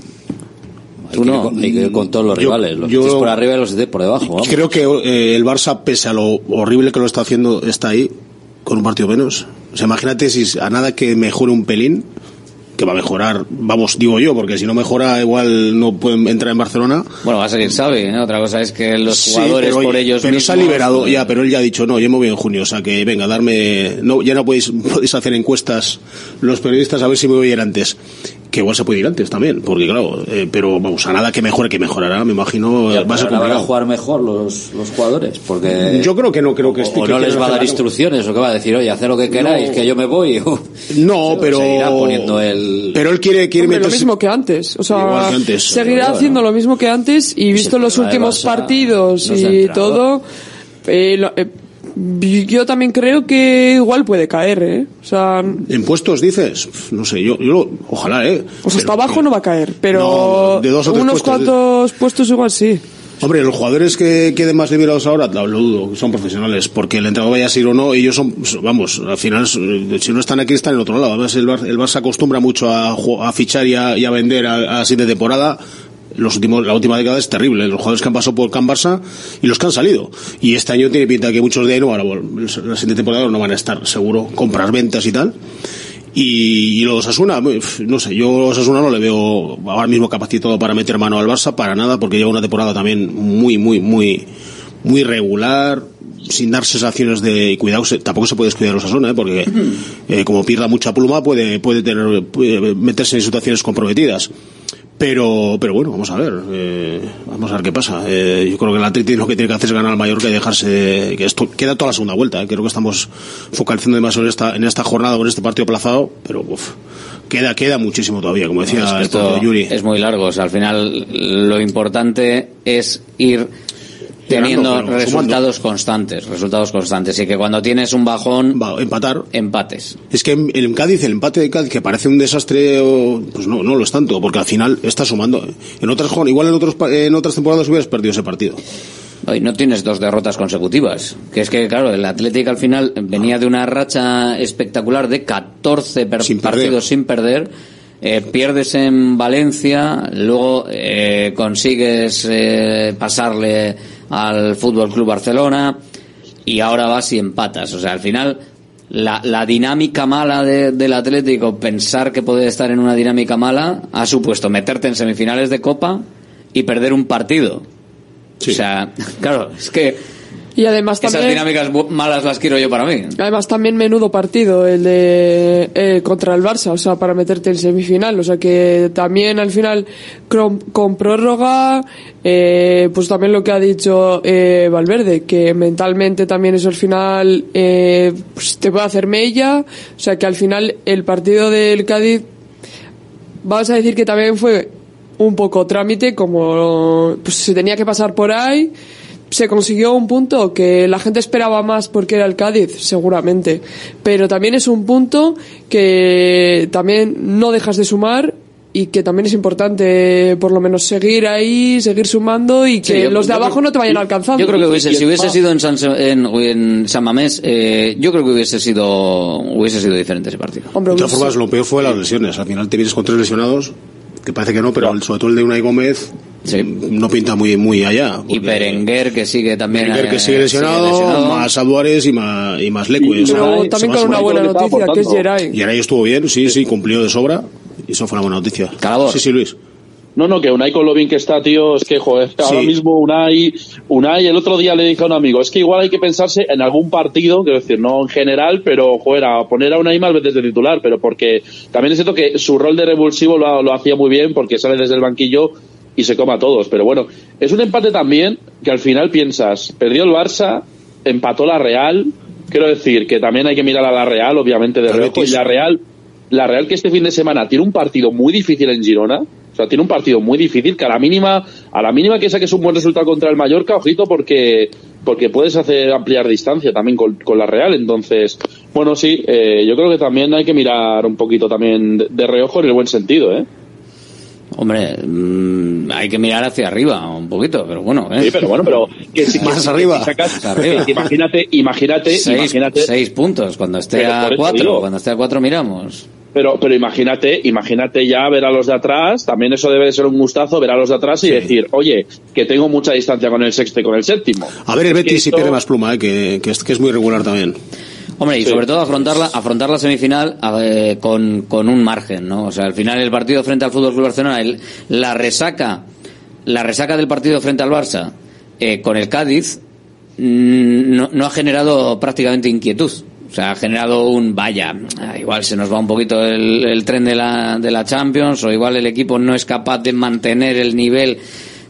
Hay que, ir con, hay que ir con todos los Yo- rivales, los yo- por arriba y los por debajo. vamos. Creo que eh, el Barça, pese a lo horrible que lo está haciendo, está ahí con un partido menos. O sea, imagínate si a nada que mejore un pelín, que va a mejorar, vamos, digo yo, porque si no mejora igual no pueden entrar en Barcelona. Bueno, va a seguir Xavi, ¿eh? Otra cosa es que los Sí, jugadores pero, por ellos pero se ha mismos, liberado ya pero él ya ha dicho no yo me voy en junio o sea que venga darme no ya no podéis podéis hacer encuestas los periodistas a ver si me voy a ir antes que igual se puede ir antes también porque claro eh, pero vamos a nada que mejore que mejorará me imagino Ya, va a ser van a jugar mejor los, los jugadores, porque... yo creo que no creo que o, esté- o que no les va a dar algo. instrucciones, o que va a decir, oye, hacer lo que queráis, No. que yo me voy. no pero Seguirá poniendo el... pero él quiere quiere Hombre, lo meterse- mismo que antes. O sea, Igual que antes. seguirá haciendo lo mismo que antes y visto los últimos Barça partidos no y todo, eh, lo- eh, yo también creo que igual puede caer, ¿eh? O sea, en puestos dices no sé yo yo ojalá eh o sea, hasta abajo no va a caer, pero No, de dos o tres unos puestos. cuantos puestos igual sí. Hombre, los jugadores que queden más liberados ahora, lo dudo, son profesionales, porque el entrenador vaya a ir o no, ellos son, vamos, al final, si no están aquí, están en otro lado. Además, el, Bar- el Barça acostumbra mucho a, fichar y a, y a vender a- así de temporada. Los últimos, la última década es terrible. Los jugadores que han pasado por Can Barça y los que han salido. Y este año tiene pinta que muchos de ahí no van a la siguiente temporada no van a estar, seguro, compras, ventas y tal. Y, y los Osasuna, uf, no sé, yo a Osasuna no le veo ahora mismo capacitado para meter mano al Barça, para nada, porque lleva una temporada también muy, muy, muy, muy regular, sin dar sensaciones de cuidado, tampoco se puede descuidar a Osasuna, ¿eh? porque eh, como pierda mucha pluma puede, puede tener, puede meterse en situaciones comprometidas. Pero, pero bueno, vamos a ver, eh, vamos a ver qué pasa. Eh, yo creo que el Atleti lo que tiene que hacer es ganar al Mallorca y dejarse, que esto queda toda la segunda vuelta. eh. Creo que estamos focalizando demasiado en esta, en esta jornada con este partido aplazado, pero uf, queda, queda muchísimo todavía, como decía Es que el esto propio Yuri. es muy largo. O sea, al final lo importante es ir teniendo resultados constantes, resultados constantes. Y que cuando tienes un bajón, empatar. Empates. Es que en, en Cádiz, el empate de Cádiz, que parece un desastre, pues no, no lo es tanto, porque al final está sumando. En otras igual en, otros, en otras temporadas hubieras perdido ese partido. Hoy no tienes dos derrotas consecutivas. Que es que, claro, el Atlético al final venía de una racha espectacular de 14 per- Sin perder. partidos sin perder. Eh, pierdes en Valencia, luego eh, consigues eh, pasarle al Fútbol Club Barcelona y ahora vas y empatas. O sea, al final la, la dinámica mala de- del Atlético, pensar que puede estar en una dinámica mala, ha supuesto meterte en semifinales de Copa y perder un partido. O sea, claro, es que Y además Esas también, dinámicas bu- malas las quiero yo para mí. además también menudo partido el de eh, contra el Barça, o sea, para meterte en semifinal, o sea que también al final con, con prórroga, eh, pues también lo que ha dicho eh, Valverde, que mentalmente también eso al final eh, pues te puede hacer mella, o sea que al final el partido del Cádiz vamos a decir que también fue un poco trámite, como pues, se tenía que pasar por ahí. Se consiguió un punto que la gente esperaba más porque era el Cádiz, seguramente. Pero también es un punto que también no dejas de sumar y que también es importante por lo menos seguir ahí, seguir sumando y que Sí, yo- los de abajo creo- no te vayan alcanzando. Yo creo que hubiese, si hubiese sido en San, en, en San Mamés, eh, yo creo que hubiese sido, hubiese sido diferente ese partido. Hombre, De todas formas, lo peor fue las lesiones. Al final te vienes con tres lesionados, que parece que no, pero el- sobre todo el de Unai Gómez no pinta muy muy allá. Y Berenguer, que sigue también. Berenguer, que sigue lesionado, lesionado. más Aduares y más, y más Leque. Pero también con una buena noticia, que es Geray. Geray estuvo bien, sí, sí, cumplió de sobra. Y eso fue una buena noticia. Sí, sí, Luis. No, no, que Unai con lo bien que está, tío, es que, joder, ahora Sí. mismo Unai, Unai, el otro día le dije a un amigo, es que igual hay que pensarse en algún partido, quiero decir, no en general, pero, joder, a poner a Unai más veces de titular, pero porque también es cierto que su rol de revulsivo lo, lo hacía muy bien, porque sale desde el banquillo y se come a todos, pero bueno, es un empate también que al final piensas, perdió el Barça, empató la Real, quiero decir que también hay que mirar a la Real, obviamente, de reojo, y la Real, la Real que este fin de semana tiene un partido muy difícil en Girona, o sea, tiene un partido muy difícil que a la mínima, a la mínima que saques un buen resultado contra el Mallorca, ojito, porque, porque puedes hacer ampliar distancia también con, con la Real. Entonces, bueno, sí, eh, yo creo que también hay que mirar un poquito también de, de reojo en el buen sentido, ¿eh? Hombre, mm, hay que mirar hacia arriba un poquito, pero bueno. ¿eh? Sí, pero bueno, pero que si Más que arriba. que sacas- arriba. imagínate, imagínate, seis, imagínate. seis puntos. Cuando esté Pero a cuatro, cuando esté a cuatro miramos. Pero, pero imagínate, imagínate ya ver a los de atrás, también eso debe de ser un gustazo, ver a los de atrás y decir, oye, que tengo mucha distancia con el sexto y con el séptimo. A ver, el Betis sí esto- pierde más pluma, eh, que, que, es, que es muy regular también. Hombre, y Sí. sobre todo afrontarla, afrontar la semifinal eh, con, con un margen, ¿no? O sea, al final el partido frente al Fútbol Club Barcelona, el- la resaca, la resaca del partido frente al Barça eh, con el Cádiz mm, no, no ha generado prácticamente inquietud. O sea, ha generado un vaya, igual se nos va un poquito el, el tren de la, de la Champions, o igual el equipo no es capaz de mantener el nivel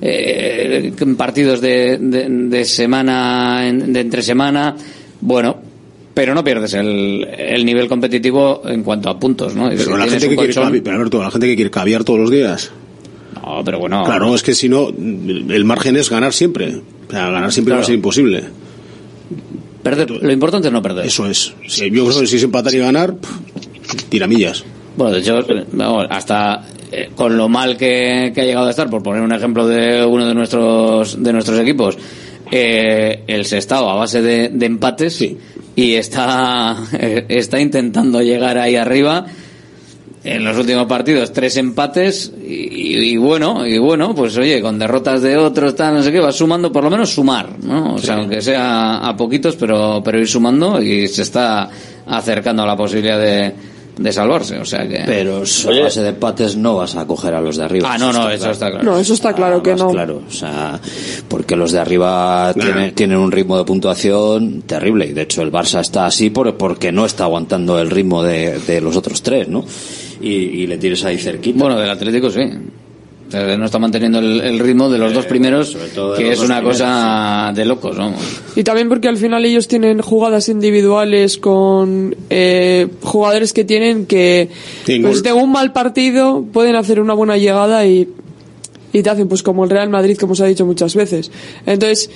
eh, en partidos de, de, de semana, en- de entre semana. Bueno, pero no pierdes el, el nivel competitivo en cuanto a puntos, ¿no? Pero la gente que quiere colchón- pero Alberto, la gente que quiere caviar todos los días. No, pero bueno. Claro, es que si no, el margen es ganar siempre. O sea, ganar siempre va a Claro. ser imposible. Perder, lo importante es no perder. Eso es. Si, yo creo que si es empatar y ganar, tiramillas. Bueno, de hecho, vamos, hasta eh, con lo mal que, que ha llegado a estar, por poner un ejemplo de uno de nuestros de nuestros equipos, eh, el Sestao a base de, de empates y está eh, está intentando llegar ahí arriba. En los últimos partidos tres empates y, y- y bueno y bueno pues oye con derrotas de otros tal no sé qué vas sumando por lo menos sumar no o sea aunque sea a poquitos pero pero ir sumando y se está acercando a la posibilidad de, de salvarse o sea que Pero a base de empates no vas a coger a los de arriba. Ah, no, no, eso está claro. No, eso está claro que Más no. claro, o sea, porque los de arriba tienen, tienen un ritmo de puntuación terrible y de hecho el Barça está así por, porque no está aguantando el ritmo de, de los otros tres, ¿no? Y, y le tienes ahí cerquita. Bueno, del Atlético sí. Eh, No está manteniendo el, el ritmo de los dos primeros, que es una primeros, cosa de locos, vamos. Y también porque al final ellos tienen jugadas individuales con eh, jugadores que tienen que, pues de un mal partido pueden hacer una buena llegada y, y te hacen pues como el Real Madrid, como se ha dicho muchas veces. Entonces,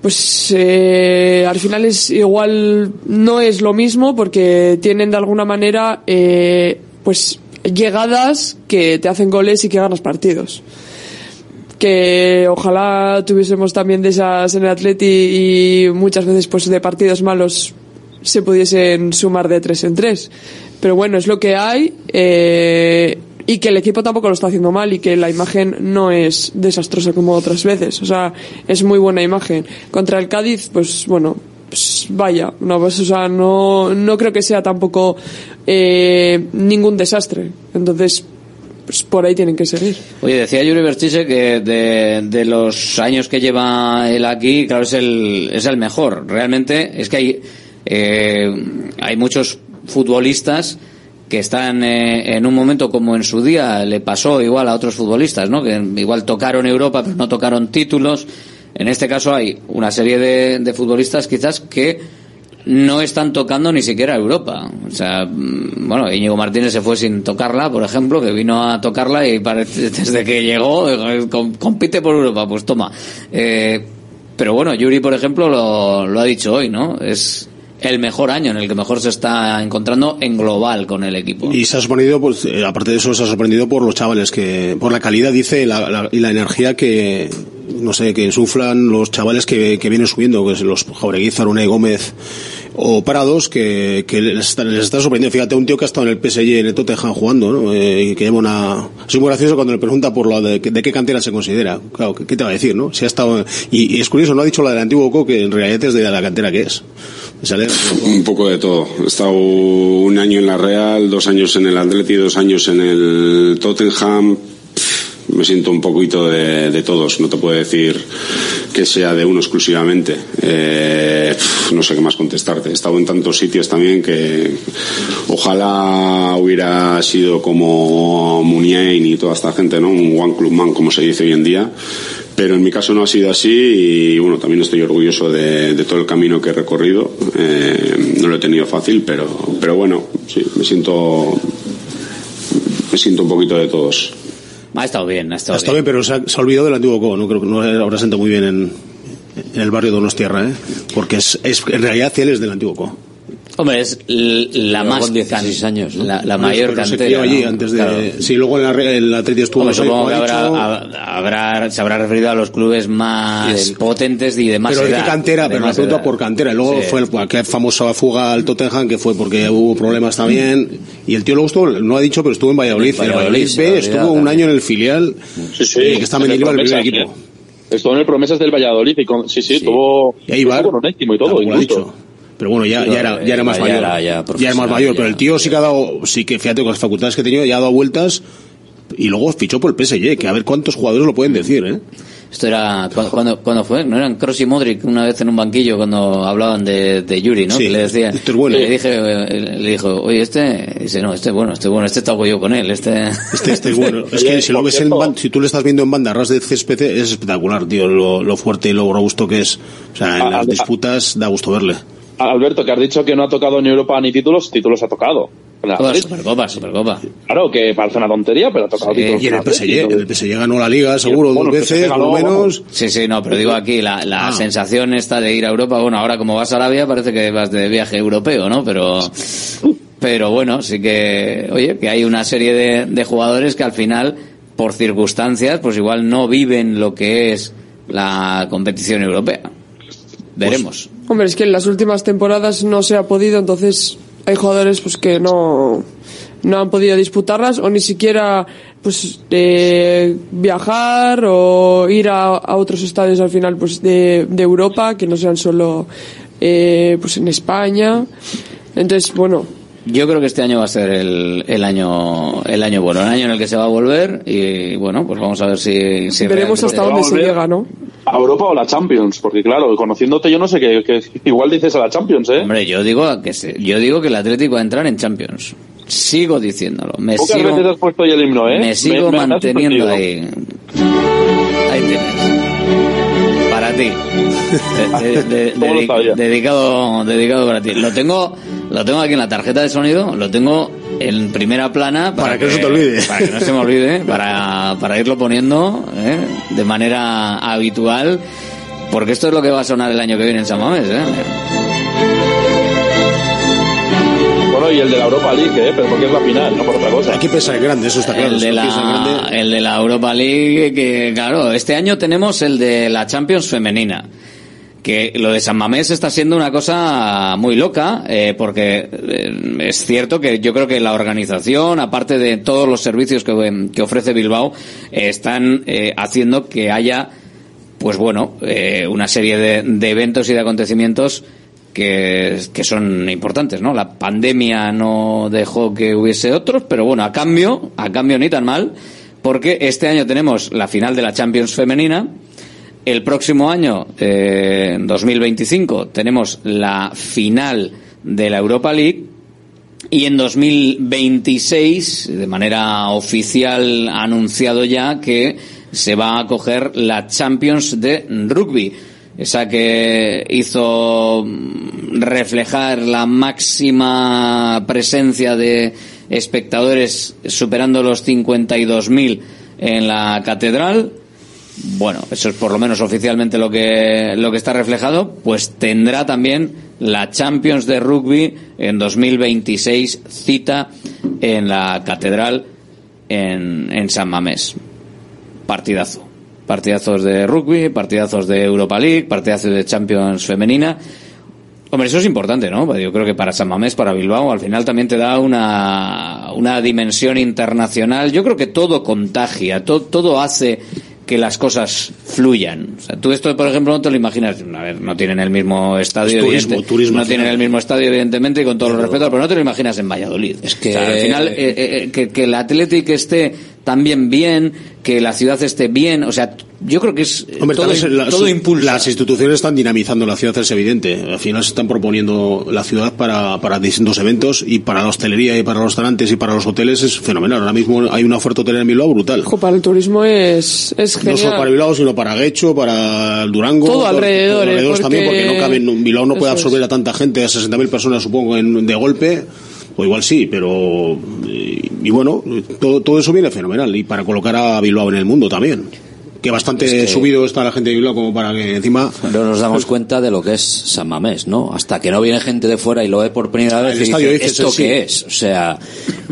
pues eh, al final es igual no es lo mismo porque tienen de alguna manera eh, pues llegadas que te hacen goles y que ganas partidos. Que ojalá tuviésemos también de esas en el Atleti y muchas veces pues de partidos malos se pudiesen sumar de tres en tres. Pero bueno es lo que hay eh, y que el equipo tampoco lo está haciendo mal y que la imagen no es desastrosa como otras veces. O sea es muy buena imagen. Contra el Cádiz pues bueno pues vaya no pues, o sea no no creo que sea tampoco eh, ningún desastre entonces pues por ahí tienen que seguir. Oye, decía Yuri que de, de los años que lleva él aquí, claro, es el, es el mejor. Realmente es que hay, eh, hay muchos futbolistas que están eh, en un momento como en su día le pasó igual a otros futbolistas, ¿no? Que igual tocaron Europa pero no tocaron títulos. En este caso hay una serie de, de futbolistas quizás que no están tocando ni siquiera Europa. O sea, mm, bueno, Íñigo Martínez se fue sin tocarla, por ejemplo, que vino a tocarla y parece, desde que llegó eh, com- compite por Europa, pues toma. Eh, pero bueno, Yuri, por ejemplo, lo, lo ha dicho hoy, ¿no? Es el mejor año en el que mejor se está encontrando en global con el equipo. Y se ha sorprendido, pues, eh, aparte de eso, se ha sorprendido por los chavales, que por la calidad, dice, la- la- y la energía que, no sé, que insuflan los chavales que, que vienen subiendo, que los Jaureguizar, Unai Gómez o Prados, que, que les, está, les está sorprendiendo. Fíjate, un tío que ha estado en el PSG, en el Tottenham jugando, ¿no? Eh, que lleva una... Es muy gracioso cuando le pregunta por lo de, de qué cantera se considera. Claro, ¿qué, te va a decir, no? Si ha estado... Y, y es curioso, no ha dicho la del antiguo Co, que en realidad es de la cantera que es. Un poco de todo. He estado un año en la Real, dos años en el Atleti, dos años en el Tottenham. Me siento un poquito de, de todos. No te puedo decir que sea de uno exclusivamente. Eh, no sé qué más contestarte. He estado en tantos sitios también que ojalá hubiera sido como Muniain y toda esta gente, ¿no? Un one club man, como se dice hoy en día pero en mi caso no ha sido así y bueno también estoy orgulloso de, de todo el camino que he recorrido Eh, no lo he tenido fácil pero pero bueno sí me siento me siento un poquito de todos Ha estado bien, ha estado Está bien, pero se ha, se ha olvidado del antiguo Co. No creo que no habrá sentado muy bien en, en el barrio de Donostierra, ¿eh? Porque es, es en realidad él es del antiguo Co. Hombre, es la Pero más con 16 can- años, ¿no? la, la No, mayor cantera. crió allí ¿no? antes de. Claro. Sí, luego en la, re- el Atleti estuvo. Hombre, no supongo que habrá, ha- habrá- se habrá referido a los clubes más potentes y de más pero edad. qué cantera, de pero la más pregunta edad. por cantera. Y luego Sí. fue el, aquella famosa fuga al Tottenham que fue porque hubo problemas también. Y el tío luego estuvo, no ha dicho, pero estuvo en Valladolid. En el Valladolid, Valladolid B me estuvo olvidaba un año en el filial. Sí, sí. eh, que está En Mendilibar en el primer equipo. Estuvo en el Promesas del Valladolid y con, sí, sí, tuvo, Y ahí va. con Onésimo y todo, Tampoco lo ha incluso. Pero bueno, ya, Sí, ya, era, ya era más ya mayor. era ya ya, era más mayor. Pero el tío sí que ha dado, sí que fíjate con las facultades que tenido, ya ha dado vueltas. Y luego fichó por el PSG, que a ver cuántos jugadores lo pueden decir, ¿eh? Esto era, ¿cu- ¿cuándo, cuándo fue? ¿No eran Kroos y Modric una vez en un banquillo cuando hablaban de, de Yuri, no? Sí, que le decían, este es bueno. le dije, eh, le dijo, oye, este, dice, no, este es bueno, este es bueno, este está yo con él, este... Este, este es bueno. Es que si lo ves en si tú le estás viendo en banda ras de césped es espectacular, tío, lo, lo fuerte y lo robusto que es. O sea, en Ah, las ah, disputas da gusto verle. Alberto, que has dicho que no ha tocado ni Europa ni títulos, títulos ha tocado. La- Toda Supercopa, Supercopa. Claro, que parece una tontería, pero ha tocado títulos. Y en el PSG, en el PSG ganó la liga seguro Bueno, dos veces, por lo menos. Sí, sí, no, pero digo aquí, la, la Ah. sensación esta de ir a Europa, bueno, ahora como vas a Arabia parece que vas de viaje europeo, ¿no? Pero, pero bueno, sí que, oye, que hay una serie de, de jugadores que al final, por circunstancias, pues igual no viven lo que es la competición europea. Veremos. Hombre, es que en las últimas temporadas no se ha podido, entonces hay jugadores pues que no no han podido disputarlas o ni siquiera pues eh, viajar o ir a, a otros estadios al final pues de, de Europa que no sean solo eh, pues en España entonces bueno Yo creo que este año va a ser el, el año el año bueno, el año en el que se va a volver y bueno, pues vamos a ver si, si veremos hasta dónde se llega no A Europa o la Champions, porque claro, conociéndote yo no sé qué, qué- igual dices a la Champions, ¿eh? Hombre, yo digo que se- yo digo que el Atlético va a entrar en Champions. Sigo diciéndolo. Me Pocas sigo, veces has puesto el himno, ¿eh? me sigo me- me has manteniendo ahí. Ahí tienes. Para ti. De- dedicado, dedicado para ti. Lo tengo, lo tengo aquí en la tarjeta de sonido, lo tengo en primera plana Para que no se te olvide. Para que no se me olvide, para, para irlo poniendo ¿eh? de manera habitual. Porque esto es lo que va a sonar el año que viene en San Mamés, ¿eh? Bueno, y el de la Europa League, ¿eh? Pero porque es la final, no por otra cosa. Hay que pensar en grande, eso está claro. el, de la, grande- el de la Europa League, que claro, este año tenemos el de la Champions femenina. Que lo de San Mamés está siendo una cosa muy loca, eh, porque eh, es cierto que yo creo que la organización, aparte de todos los servicios que, ofrece Bilbao, eh, están haciendo que haya, pues bueno, eh, una serie de, de eventos y de acontecimientos que, que son importantes, ¿no? La pandemia no dejó que hubiese otros, pero bueno, a cambio, a cambio ni tan mal, porque este año tenemos la final de la Champions femenina, el próximo año, eh, 2025, tenemos la final de la Europa League y en 2026, de manera oficial, ha anunciado ya que se va a coger la Champions de rugby. Esa que hizo reflejar la máxima presencia de espectadores superando los 52.000 en la catedral. Bueno, eso es por lo menos oficialmente lo que, lo que está reflejado, pues tendrá también la Champions de Rugby en 2026 cita en la catedral en, en San Mamés. Partidazo. Partidazos de rugby, partidazos de Europa League, partidazos de Champions femenina. Hombre, eso es importante, ¿no? Pues Yo creo que para San Mamés, para Bilbao, al final también te da una, una dimensión internacional. Yo creo que todo contagia, todo, todo hace que las cosas fluyan. O sea, tú esto, por ejemplo, no te lo imaginas. A ver, no tienen el mismo estadio, Es turismo, evidente- turismo no tienen el mismo estadio, evidentemente, y con todo el respeto, pero no te lo imaginas en Valladolid. Es que- al final, eh, eh, eh, que, que el Athletic esté también bien, que la ciudad esté bien, o sea, yo creo que es eh, Hombre, todo, también la- todo impulsa. Las instituciones están dinamizando la ciudad, es evidente. Al final se están proponiendo la ciudad para, para distintos eventos y para la hostelería y para los restaurantes y para los hoteles es fenomenal. Ahora mismo hay una oferta hotelera en Bilbao brutal. Ojo, para el turismo es, es No genial. solo para Bilbao, sino para Guecho, para el Durango. Todo por- alrededor, por eh, alrededores también, porque- porque no caben, Bilbao no puede es. absorber a tanta gente, a 60.000 personas supongo, en- de golpe. O igual sí, pero. Y, y bueno, todo, todo eso viene fenomenal. Y para colocar a Bilbao en el mundo también. Que bastante Es que- subido está la gente de Bilbao como para que encima. No nos damos cuenta de lo que es San Mamés, ¿no? Hasta que no viene gente de fuera y lo ve por primera vez El y estadio dice, ¿esto sí. qué es? O sea,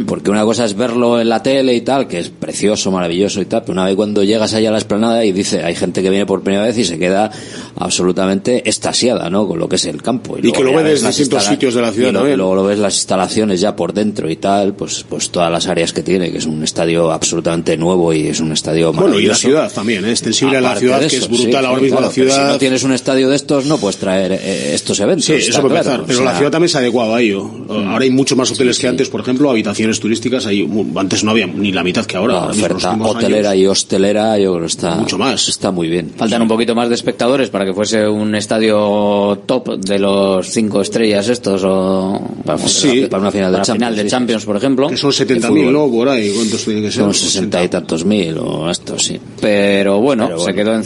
porque una cosa es verlo en la tele y tal, que es precioso, maravilloso y tal, pero una vez cuando llegas allá a la esplanada y dice, hay gente que viene por primera vez y se queda absolutamente extasiada, ¿no? Con lo que es el campo. Y que lo ve ves desde distintos sitios de la ciudad y lo- también. luego lo ves las instalaciones ya por dentro y tal, pues, pues todas las áreas que tiene, que es un estadio absolutamente nuevo y es un estadio Bueno, y la ciudad también, ¿eh? extensible a la Aparte ciudad, de que eso, es brutal sí, ahora sí, mismo claro, la ciudad. si no tienes un estadio de estos, no puedes traer eh, estos eventos. Sí, eso para claro. empezar. Pero O la sea, ciudad también se ha adecuado a ello. Ahora hay muchos más hoteles que antes, por ejemplo, habitaciones turísticas. Hay, antes no había ni la mitad que ahora. la oferta hotelera años. y hostelera, yo creo que está Mucho más. Está muy bien. Faltan un poquito más de espectadores para que fuese un estadio top de los cinco estrellas estos o Sí. para una final de para Champions, de sí. Champions, por ejemplo. Que son de 70.000, fútbol. ¿no? Por ahí. ¿Cuántos tienen que ser? Son sesenta y tantos mil o esto, sí. Pero bueno, Pero se bueno. quedó en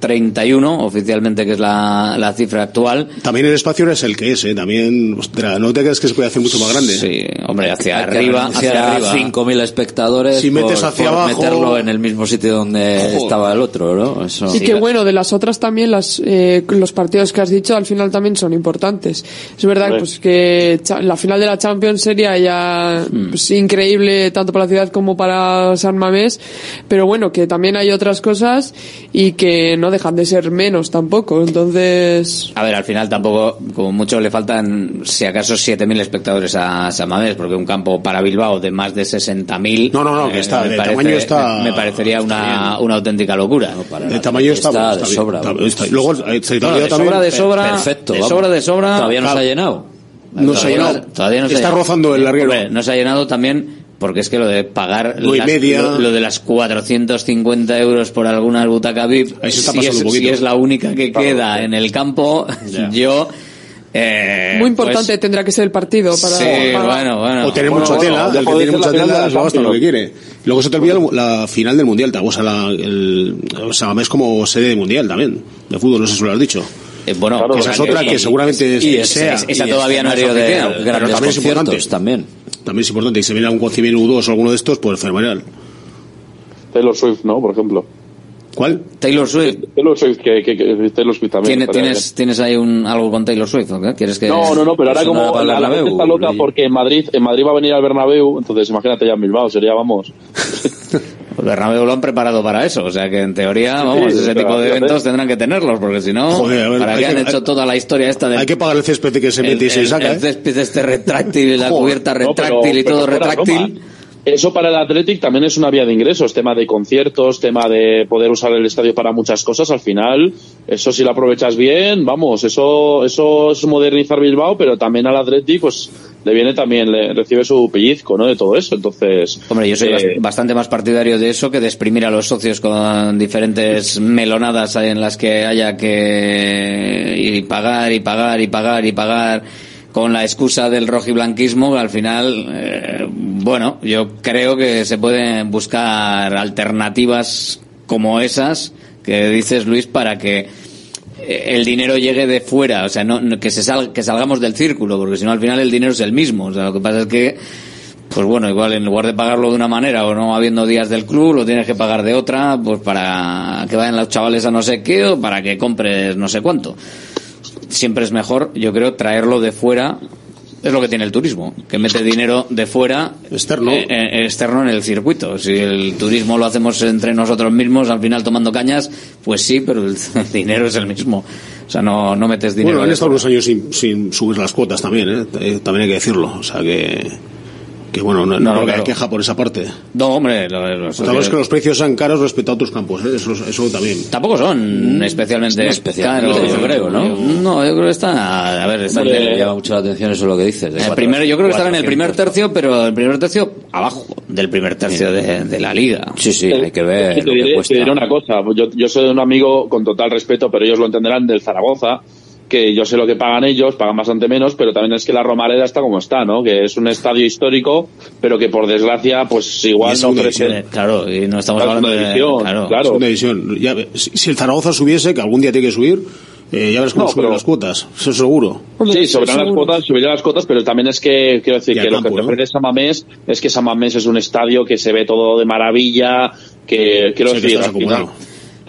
53.331 oficialmente, que es la, la cifra actual. También el espacio no es el que es, ¿eh? También, ostras, no te creas que se puede hacer mucho más grande. Sí, hombre, hacia Hay arriba, hacia arriba. 5.000 espectadores Si metes por, hacia por abajo- meterlo en el mismo sitio donde estaba el otro, ¿no? Eso. Y que bueno, de las otras también las, eh, los partidos que has dicho al final también son importantes. Es verdad pues que cha- la final de la Champions sería ya pues, increíble tanto para la ciudad como para San Mamés, pero bueno, que también hay otras cosas y que no dejan de ser menos tampoco. Entonces, A ver, al final tampoco, como mucho le faltan, si acaso, 7.000 espectadores a San Mamés, porque un campo para Bilbao de más de 60.000. No, no, no, que eh, está- me de parece- tamaño está- Me parecería está una, una auténtica locura. El tamaño está, Está de sobra, está- vamos. está- Luego, No, todavía de sobra, de sobra. Perfecto, De sobra, de sobra. Todavía no se ha llenado. No se ha Todavía llenado. todavía no se ha Está llenado. rozando el. Hombre, no se ha llenado también porque es que lo de pagar No y las- media. Lo, lo de las 450 euros por alguna butaca VIP, si, es, si la única que queda en el campo, yo... eh, muy importante tendrá que ser el partido para, Sí, para- bueno, bueno. O tener Bueno, mucha tela, ya el que tiene mucha de tela la se gasta lo que quiere. Luego se te olvida la final del Mundial, o sea, la, el, o sea, es como sede de Mundial también, de fútbol, no sé si lo has dicho. Eh, bueno, Claro, esa es otra que seguramente es- Y sea. es- esa y todavía no es escenario de oficial, grandes también es importante. conciertos también. También es importante, y si viene algún concierto U2 o alguno de estos, pues fenomenal. Taylor Swift, ¿no? Por ejemplo. ¿Cuál? Taylor Swift. Taylor Swift, que, que, que Taylor Swift también. ¿Tiene- estaría ¿Tienes, ¿Tienes ahí un, algo con Taylor Swift? ¿o qué? ¿Quieres que.? No, no, no, pero ahora como el la, la gente está loca porque en Madrid, en Madrid va a venir al Bernabéu, entonces imagínate ya en Bilbao, sería, vamos. El Bernabéu lo han preparado para eso, o sea que en teoría, vamos, Sí, ese tipo de eventos tendrán que tenerlos, porque si no, Joder, ver, ¿para qué han que- hecho hay- toda la historia esta del Hay que pagar el césped que se el, mete y se el- saca, el ¿eh? césped este retráctil, la Joder. cubierta No, pero- retráctil y pero todo retráctil? Eso para el Athletic también es una vía de ingresos, tema de conciertos, tema de poder usar el estadio para muchas cosas. Al final, eso si lo aprovechas bien, vamos, eso, eso es modernizar Bilbao, pero también al Athletic, pues le viene también, le recibe su pellizco, ¿no? De todo eso. Entonces. Hombre, yo soy eh, bastante más partidario de eso que de exprimir a los socios con diferentes melonadas en las que haya que y pagar y pagar y pagar y pagar con la excusa del rojiblanquismo, al final, eh, bueno, yo creo que se pueden buscar alternativas como esas que dices Luis para que eh, el dinero llegue de fuera, o sea, no, que se sal- que salgamos del círculo, porque si no al final el dinero es el mismo, o sea, lo que pasa es que pues bueno, igual en lugar de pagarlo de una manera o no habiendo días del club, lo tienes que pagar de otra, pues para que vayan los chavales a no sé qué o para que compres no sé cuánto. Siempre es mejor, yo creo, traerlo de fuera. Es lo que tiene el turismo, que mete dinero de fuera externo, externo en el circuito. Si el turismo lo hacemos entre nosotros mismos, al final tomando cañas, pues sí, pero el, dinero es el mismo. O sea, no, no metes dinero. Bueno, han estado unos años sin, sin subir las cuotas también, ¿eh? Eh, También hay que decirlo. O sea que, que bueno, no, no, No, claro. hay queja por esa parte. No, hombre, lo- es que los precios sean caros respecto a otros campos, ¿eh? Eso, eso también. Tampoco son especialmente no especialmente, caros, yo creo, ¿no? No, yo creo que está, a ver, está Hombre, me llama mucho la atención eso lo que dices. de el cuatro- primero, yo creo que estará en el primer 400. tercio, pero el primer tercio abajo del primer tercio de, de la liga. Sí, sí, hay que ver te, lo que diré, cuesta. te diré una cosa, yo, yo soy un amigo con total respeto, pero ellos lo entenderán del Zaragoza, que yo sé lo que pagan ellos, pagan bastante menos, pero también es que la Romareda está como está, ¿no? Que es un estadio histórico, pero que por desgracia, pues igual no ofrece. Claro, y no estamos Claro, hablando de, división, claro. claro. Segunda división. Ya, si, si el Zaragoza subiese, que algún día tiene que subir, eh, ya ves cómo No, suben pero- las cuotas. Eso seguro. Sí, subirán las cuotas, subirán las cuotas, pero también es que, quiero decir, que lo que te ¿no? ofrece Samamés es que Samamés es un estadio que se ve todo de maravilla, que, quiero Sí, que decir, acomodado.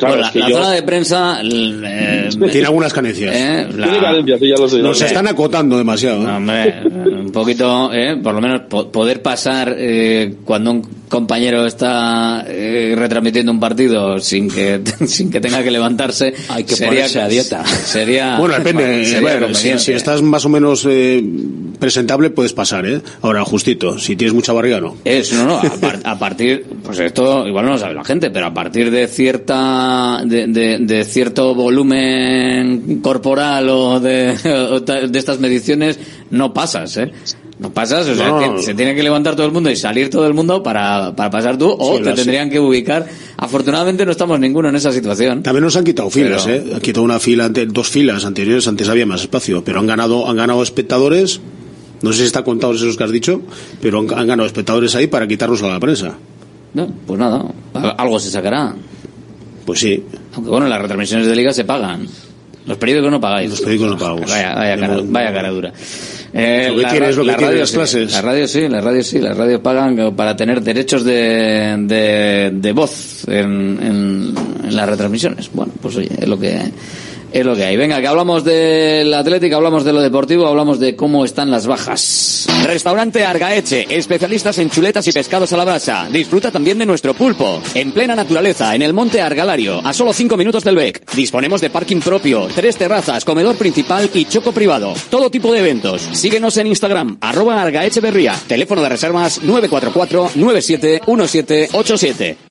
Claro, Bueno, es que la, yo- zona de prensa eh, Tiene algunas carencias. eh, la- Tiene carencias, sí, ya lo sé. Nos sé. están acotando demasiado. ¿eh? Hombre, un poquito, eh, por lo menos po- poder pasar eh, cuando un compañero está eh, retransmitiendo un partido sin que sin que tenga que levantarse. Hay que sería, ponerse a dieta. Sería, Bueno, depende. sería bueno, si, estás más o menos eh, presentable, puedes pasar, ¿eh? Ahora, justito. Si tienes mucha barriga, no. Es, no, no, a, par- a partir, pues esto igual no lo sabe la gente, pero a partir de cierta, de, de- de cierto volumen corporal o de, o de estas mediciones, no pasas, ¿eh? No pasas, o sea, No. que se tiene que levantar todo el mundo y salir todo el mundo para, para pasar tú, o Sí, te tendrían que ubicar. Afortunadamente no estamos ninguno en esa situación. También nos han quitado filas, Pero- ¿eh? Han quitado una fila, dos filas anteriores, antes había más espacio, pero han ganado, han ganado espectadores. No sé si está contado esos que has dicho, pero han, han ganado espectadores ahí para quitarnos a la prensa. No, pues nada, algo se sacará. Pues sí. Aunque bueno, las retransmisiones de liga se pagan. Los periódicos no pagáis. Los periódicos no pagamos. Vaya, vaya, cara, vaya cara dura. Eh, Lo que la tiene ra- es lo que tiene radio las sí, clases. La radio sí, la radio sí, las radios pagan para tener derechos de, de, de voz en, en, en las retransmisiones. Bueno, pues oye, es lo que es lo que hay. Venga, que hablamos del Atlético, hablamos de lo deportivo, hablamos de cómo están las bajas. Restaurante Argaeche, especialistas en chuletas y pescados a la brasa. Disfruta también de nuestro pulpo. En plena naturaleza, en el monte Argalario, a solo 5 minutos del BEC. Disponemos de parking propio, tres terrazas, comedor principal y choco privado. Todo tipo de eventos. Síguenos en Instagram, arroba Argaecheverría. Teléfono de reservas 944 971787.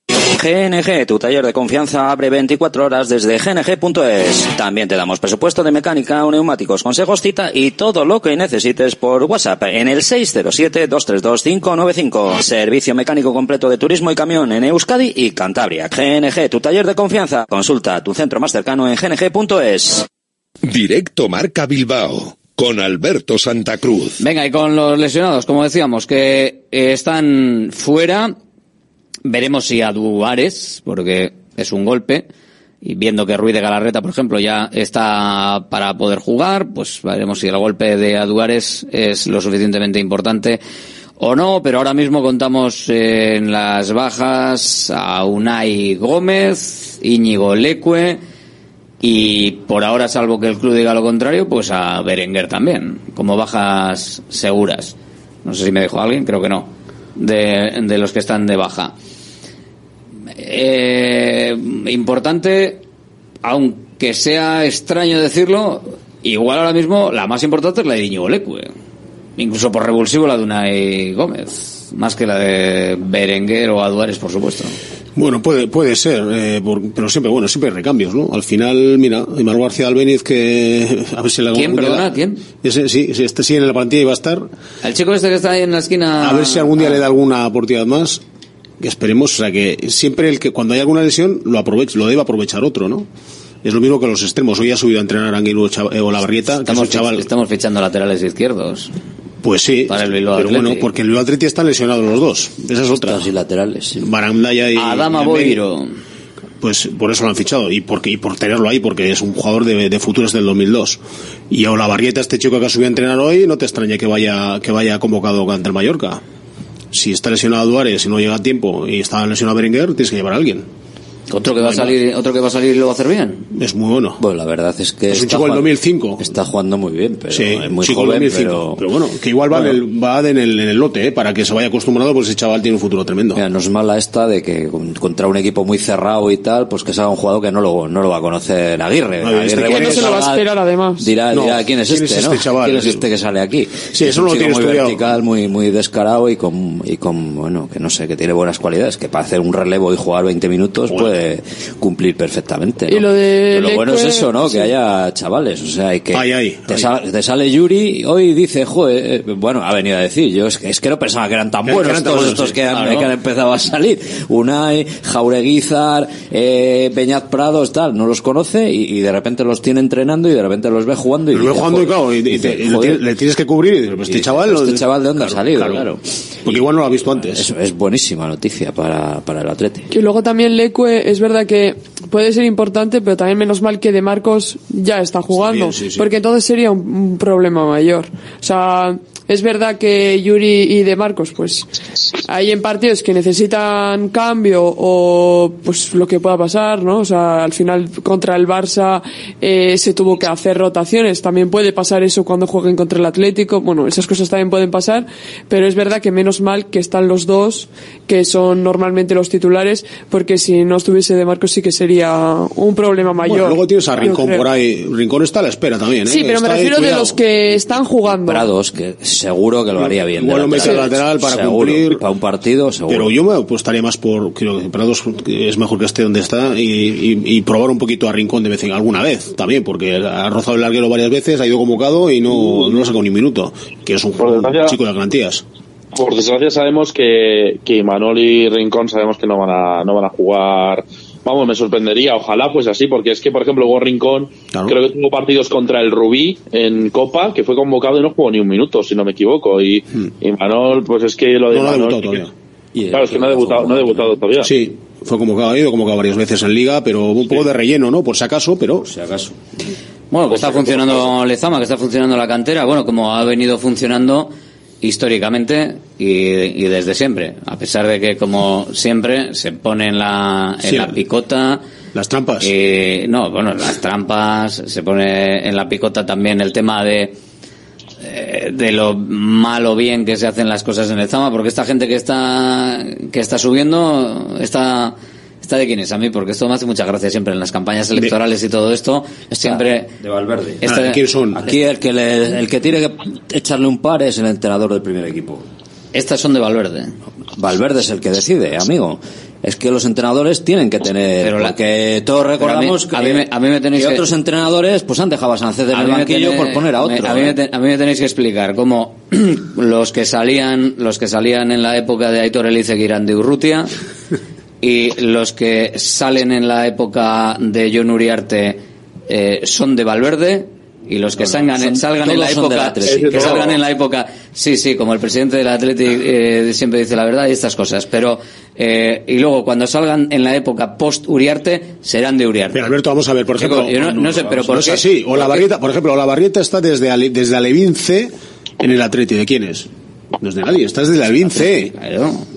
GNG, tu taller de confianza abre 24 horas desde gng.es. También te damos presupuesto de mecánica o neumáticos, consejos, cita y todo lo que necesites por WhatsApp en el 607-232-595. Servicio mecánico completo de turismo y camión en Euskadi y Cantabria. GNG, tu taller de confianza. Consulta tu centro más cercano en gng.es. Directo Marca Bilbao con Alberto Santa Cruz. Venga, y con los lesionados, como decíamos, que eh, están fuera Veremos si a Duares, porque es un golpe, y viendo que Ruiz de Galarreta, por ejemplo, ya está para poder jugar, pues veremos si el golpe de Aduares es lo suficientemente importante o no, pero ahora mismo contamos en las bajas a Unai Gómez, Íñigo Leque y por ahora, salvo que el club diga lo contrario, pues a Berenguer también, como bajas seguras. No sé si me dejó alguien, creo que no, de, de los que están de baja. Eh, importante, aunque sea extraño decirlo, igual ahora mismo la más importante es la de Iñigo Leque. Incluso por revulsivo la de Unai Gómez, más que la de Berenguer o Aduares, por supuesto. Bueno, puede, puede ser, eh, pero siempre, bueno, siempre hay recambios, ¿no? Al final, mira, Imar García Albeniz que, a ver si le ¿Quién, perdona, quién? Ese, sí, este sí en la plantilla iba a estar. El chico este que está ahí en la esquina. A ver si algún día le da alguna oportunidad más que esperemos, o sea, que siempre el que cuando hay alguna lesión lo aproveche, lo debe aprovechar otro, ¿no? Es lo mismo que los extremos. Hoy ha subido a entrenar a Anguilo o la Barrieta. Estamos, chaval... estamos fichando laterales izquierdos. Pues sí, Para el pero bueno, porque el Bilbao Atleti están lesionados los dos. Esa es otra. y laterales. Sí. Barandaya y Adama Boiro. Pues por eso lo han fichado y porque y por tenerlo ahí porque es un jugador de, de futuros del 2002. Y a la Barrieta este chico que ha subido a entrenar hoy, no te extrañe que vaya que vaya convocado ante el Mallorca si está lesionado Duárez y no llega a tiempo y está lesionado Berenguer, tienes que llevar a alguien. Otro que va a salir, otro que va a salir y lo va a hacer bien. Es muy bueno. Bueno, la verdad es que es un chico del 2005. Está jugando muy bien, pero sí, es muy chico joven, 2005. pero... pero bueno, que igual va, Bueno. en el, va en, el, en el lote, ¿eh? para que se vaya acostumbrado, pues ese chaval tiene un futuro tremendo. Mira, no es mala esta de que con- contra un equipo muy cerrado y tal, pues que salga un jugador que no lo, no lo va a conocer Aguirre. Este Aguirre quién cuando es? No se lo va a esperar además. Dirá, No, dirá quién es ¿quién este, es ¿no? este chaval? ¿Quién es este que sale aquí? Sí, es eso un lo chico tiene muy estudiado. vertical, muy, muy descarado y con, y con, bueno, que no sé, que tiene buenas cualidades, que para hacer un relevo y jugar 20 minutos puede cumplir perfectamente. ¿no? Y lo de Pero lo bueno es eso, ¿no? sí. Que haya chavales, o sea, y que Ay, ay, te, ay. sal- te sale Yuri y hoy dice, joder, eh, bueno, ha venido a decir, yo es que, es que no pensaba que eran tan Que- buenos eran todos buenos, estos sí. que han, Claro. que han empezado a salir. Unai, Jaureguizar, eh, Peñaz Prados, tal, no los conoce y, y de repente los tiene entrenando y de repente los ve jugando y Lo ve jugando y claro, y, te- le, joder, tienes, le tienes que cubrir y dices, pues este chaval... este lo- chaval de dónde ha salido, claro. Porque igual no lo ha visto antes. Eso es buenísima noticia para, para el Atleti. Y luego también Es verdad que puede ser importante, pero también menos mal que De Marcos ya está jugando, bien, sí, sí. porque entonces sería un, un problema mayor. O sea, es verdad que Yuri y De Marcos, pues hay en partidos que necesitan cambio o pues lo que pueda pasar, ¿no? O sea, al final contra el Barça eh, se tuvo que hacer rotaciones. También puede pasar eso cuando jueguen contra el Atlético. Bueno, esas cosas también pueden pasar, pero es verdad que menos mal que están los dos, que son normalmente los titulares, porque si no estuviese De Marcos sí que sería un problema mayor. Bueno, luego tienes a Rincón por ahí. Rincón está a la espera también, ¿eh? Sí, pero me ahí, refiero de los que están jugando. Prados, que seguro que lo haría bien. Igual lo mete al lateral para Seguro, cumplir. Para un partido, seguro. Pero yo me apostaría más por, creo que Prados es mejor que esté donde está y, y- y probar un poquito a Rincón de vez en alguna vez también, porque ha rozado el larguero varias veces, ha ido convocado y no, no lo ha sacado ni un minuto, que es un, Por un chico de garantías. Por desgracia sabemos que, que Imanol y Rincón sabemos que no van a, no van a jugar. Vamos, me sorprendería, ojalá pues así, porque es que, por ejemplo, Rincón, Claro. creo que tuvo partidos contra el Rubí en Copa, que fue convocado y no jugó ni un minuto, si no me equivoco. Y Imanol, pues es que lo de Hmm. No, no ha debutado todavía. Claro, es que no ha debutado, no ha debutado todavía. Sí, fue convocado, ha ido convocado varias veces en Liga, pero un poco de relleno, ¿no? Por si acaso, pero... si acaso. Bueno, que está funcionando Lezama, que está funcionando la cantera, bueno, como ha venido funcionando históricamente y, y desde siempre, a pesar de que como siempre se pone en la, en Sí, la picota. Las trampas. eh, no, bueno, las trampas, se pone en la picota también el tema de eh, de, lo mal o bien que se hacen las cosas en el Zama, porque esta gente que está, que está subiendo, está, de quién es a mí, porque esto me hace mucha gracia siempre en las campañas electorales y todo esto, siempre, De Valverde. Este- Ah, ¿Quiénes son? Aquí el que, le- el que tiene que echarle un par es el entrenador del primer equipo. estas son de Valverde. Valverde es el que decide, amigo. Es que los entrenadores tienen que tener, Pero la- porque todos recordamos a mí- a mí me- a mí me tenéis que que- otros entrenadores pues han dejado a Sánchez en el banquillo por poner a otro. me- a, mí me ¿eh? te- a mí me tenéis que explicar cómo los que salían, los que salían en la época de Aitor Elizegui eran de Urrutia y los que salen en la época de John Uriarte eh, son de Valverde y los que salgan, son- salgan en la época Athletic. que salgan en la época sí sí como el presidente del Athletic eh, siempre dice la verdad y estas cosas pero eh, y luego cuando salgan en la época post Uriarte serán de Uriarte Pero Alberto, vamos a ver, por ejemplo. yo no- no sé, pero ¿por no es qué? así. O ¿Por la barrieta, por ejemplo, la barrieta está desde, Ale- desde Alevín C en el Atleti. ¿De quién es? No es de nadie, está desde Alevín C.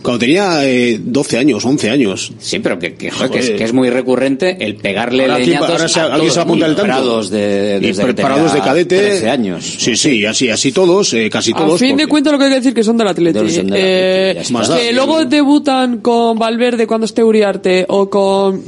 Cuando tenía eh, 12 años, 11 años. Sí, pero que, que, joder, que es, que es muy recurrente el pegarle Ahora, ¿quién- leñazos ahora se- a alguien se apunta el tanto. De, Y desde que preparados de cadete. 13 años. Sí, sí, así, así todos, eh, casi A todos. fin de porque- cuentas lo que hay que decir que son del Atleti. Son del Eh, Atleti. Más que luego debutan con Valverde cuando esté Uriarte o con